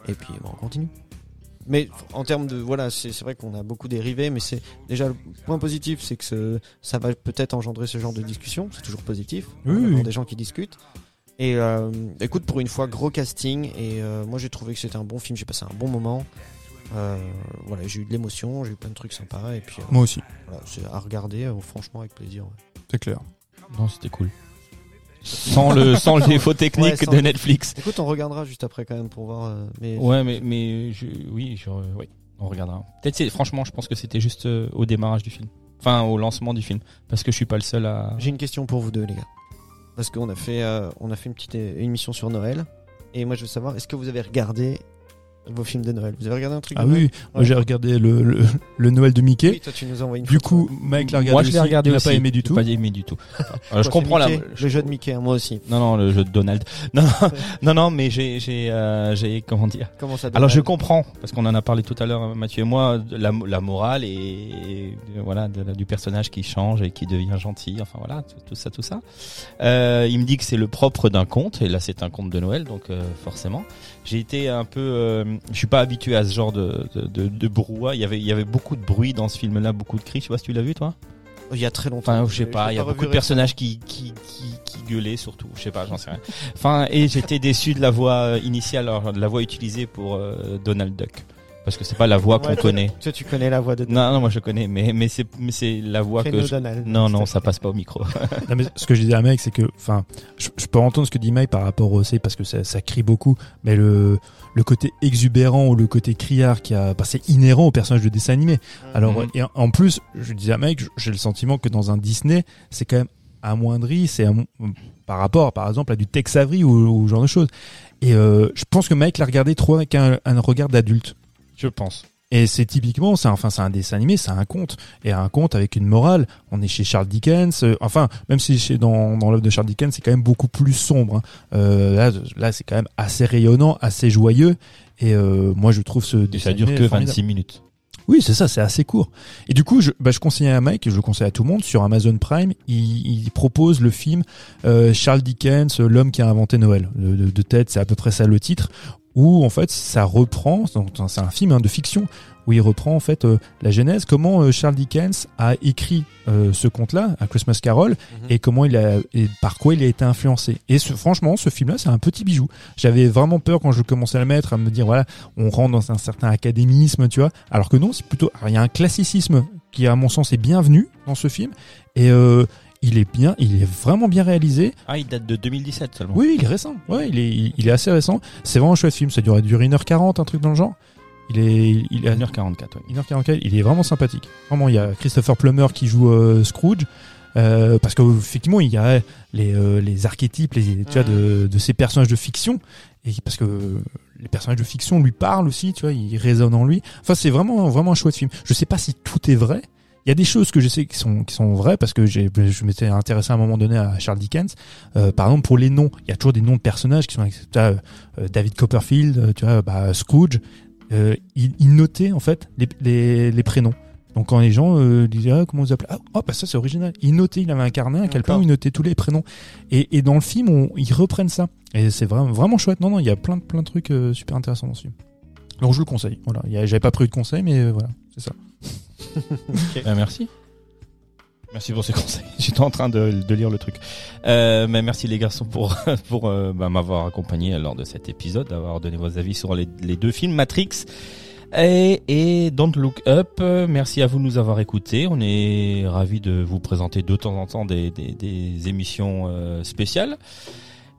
Et puis bon, on continue. Mais en termes de voilà, c'est c'est vrai qu'on a beaucoup dérivé, mais c'est déjà le point positif, c'est que ce- ça va peut-être engendrer ce genre de discussion. C'est toujours positif. Oui, oui. des gens qui discutent. Et euh, écoute, pour une fois, gros casting. Et euh, moi, j'ai trouvé que c'était un bon film. J'ai passé un bon moment. Euh, voilà, j'ai eu de l'émotion, j'ai eu plein de trucs sympas. Et puis euh, Moi aussi, voilà, c'est à regarder, euh, franchement, avec plaisir. ouais. c'est clair. Non, c'était cool. Sans le, sans le défaut technique Ouais, sans- de Netflix. Écoute, on regardera juste après quand même pour voir. euh, mais Ouais, mais, mais je, oui, je, oui, on regardera. Peut-être, franchement, je pense que c'était juste euh, au démarrage du film. Enfin, au lancement du film. Parce que je suis pas le seul à. j'ai une question pour vous deux, les gars. Parce qu'on a fait, euh, on a fait une petite émission sur Noël. Et moi, je veux savoir, est-ce que vous avez regardé vos films de Noël Vous avez regardé un truc Ah oui, moi Ouais. j'ai regardé le, le, le Noël de Mickey. Oui, toi, tu nous as envoyé une Du photo. coup, Mike l'a regardé Moi, je l'ai aussi, regardé il n'a aussi. pas aimé du tout. Pas aimé du tout. Alors, Quoi, je comprends la. Mickey je- le jeu de Mickey, hein, moi aussi. Non, non, le jeu de Donald. Non, non, non, mais j'ai, j'ai, euh, j'ai, comment dire. Comment ça Alors je comprends parce qu'on en a parlé tout à l'heure Mathieu et moi de la, la morale et, voilà de la- du personnage qui change et qui devient gentil enfin voilà tout, tout ça tout ça. Euh, il me dit que c'est le propre d'un conte et là c'est un conte de Noël donc euh, forcément j'ai été un peu euh, je suis pas habitué à ce genre de de, de, de brouhaha il y avait il y avait beaucoup de bruit dans ce film là beaucoup de cris je sais pas si tu l'as vu toi? Il y a très longtemps. Enfin, je sais pas, il y a beaucoup de personnages qui, qui, qui, qui gueulaient surtout, je sais pas, j'en sais rien. Enfin, et j'étais déçu de la voix initiale, alors, de la voix utilisée pour euh, Donald Duck. Parce que c'est pas la voix qu'on connaît. Toi, tu connais la voix de Non, non, moi je connais, mais, mais c'est, mais c'est la voix que je... Donald. Non, non, ça passe pas au micro. Non, mais ce que je disais à Mike, c'est que, enfin, je, je peux entendre ce que dit Mike par rapport au C parce que ça, ça crie beaucoup, mais le, le côté exubérant ou le côté criard qui a, bah, c'est inhérent au personnage de dessin animé. Alors, Mhm. et en- en plus, je disais à Mike, j'ai le sentiment que dans un Disney, c'est quand même amoindri, c'est par rapport, par exemple, à du Tex Avery ou, ou ce genre de choses. Et euh, je pense que Mike l'a regardé trop avec un, un regard d'adulte. Je pense. Et c'est typiquement, c'est enfin c'est un dessin animé, c'est un conte et un conte avec une morale. On est chez Charles Dickens, euh, enfin même si chez dans dans l'œuvre de Charles Dickens, c'est quand même beaucoup plus sombre. hein. Euh, là là c'est quand même assez rayonnant, assez joyeux. Et euh, moi je trouve ce Et dessin ça dure animé que formidable. 26 minutes. Oui, c'est ça, c'est assez court. Et du coup, je, bah, je conseille à Mike, et je le conseille à tout le monde, sur Amazon Prime, il, il propose le film euh, Charles Dickens, l'homme qui a inventé Noël. De tête, c'est à peu près ça le titre, où en fait ça reprend, c'est un film hein, de fiction, où il reprend en fait euh, la genèse, comment euh, Charles Dickens a écrit euh, ce conte-là, A Christmas Carol, Mhm. et comment il a, et par quoi il a été influencé. Et ce, franchement, ce film-là, c'est un petit bijou. J'avais vraiment peur quand je commençais à le mettre, à me dire voilà, on rentre dans un certain académisme, tu vois. Alors que non, c'est plutôt, il y a un classicisme qui, à mon sens, est bienvenu dans ce film, et euh, il est bien, il est vraiment bien réalisé. Ah, il date de 2017 seulement. Oui, il est récent. Ouais, il est, il, est assez récent. C'est vraiment un chouette film. Ça dure, durer 1h40, un truc dans le genre. Il est, il est, 1h44, oui. 1h44, il est vraiment sympathique. Vraiment, il y a Christopher Plummer qui joue euh, Scrooge. Euh, parce que effectivement il y a les, euh, les archétypes les, tu vois, de, de ces personnages de fiction et parce que euh, les personnages de fiction lui parlent aussi tu vois ils résonnent en lui enfin c'est vraiment vraiment un chouette film je sais pas si tout est vrai il y a des choses que je sais qui sont qui sont vraies parce que j'ai je m'étais intéressé à un moment donné à Charles Dickens. Euh, par exemple pour les noms il y a toujours des noms de personnages qui sont tu vois, euh, David Copperfield euh, tu vois bah, Scrooge. Euh, il, il notait en fait les, les, les prénoms. Donc quand les gens euh, disaient ah, comment vous appelez ah oh, bah ça c'est original. Il notait il avait un carnet un calepin D'accord. où il notait tous les prénoms. Et, et dans le film on, ils reprennent ça. Et c'est vraiment vraiment chouette. Non non il y a plein de plein de trucs euh, super intéressants dans ce film. Donc je le conseille. Voilà. J'avais pas pris de conseil mais euh, voilà. C'est ça Ben, merci. Merci pour ces conseils. J'étais en train de, de lire le truc. Euh, mais merci les garçons pour pour euh, bah, m'avoir accompagné lors de cet épisode, d'avoir donné vos avis sur les, les deux films Matrix et, et Don't Look Up. Euh, Merci à vous de nous avoir écoutés. On est ravis de vous présenter de temps en temps des, des, des émissions euh, spéciales.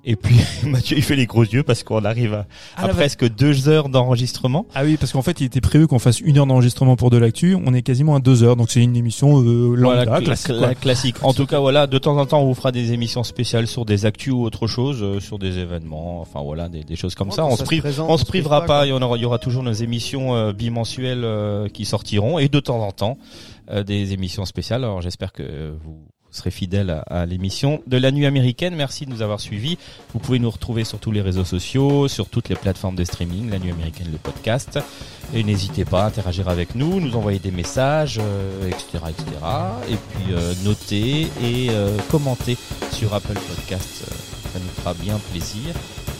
Et puis Mathieu il fait les gros yeux parce qu'on arrive à, Ah, à presque deux heures d'enregistrement. Ah oui, parce qu'en fait, il était prévu qu'on fasse une heure d'enregistrement pour de l'actu. On est quasiment à deux heures, donc c'est une émission euh, lambda, Voilà, cla- classique, cla- quoi. classique. En tout cas, voilà, de temps en temps, on vous fera des émissions spéciales sur des actus ou autre chose, euh, sur des événements, enfin voilà, des, des choses comme ça. On se prive, on se privera pas. Il y aura, il y aura toujours nos émissions euh, bimensuelles euh, qui sortiront et de temps en temps euh, des émissions spéciales. Alors j'espère que vous serez fidèles à, à l'émission de la nuit américaine. Merci de nous avoir suivis. Vous pouvez nous retrouver sur tous les réseaux sociaux, sur toutes les plateformes de streaming, la nuit américaine, le podcast. Et n'hésitez pas à interagir avec nous, nous envoyer des messages, euh, etc., etc. Et puis euh, noter et euh, commenter sur Apple Podcast. Euh, ça nous fera bien plaisir.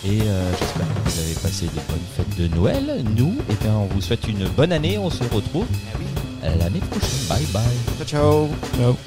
Et euh, j'espère que vous avez passé de bonnes fêtes de Noël. Nous, eh bien, on vous souhaite une bonne année. On se retrouve l'année prochaine. Bye bye. Ciao ciao. Ciao.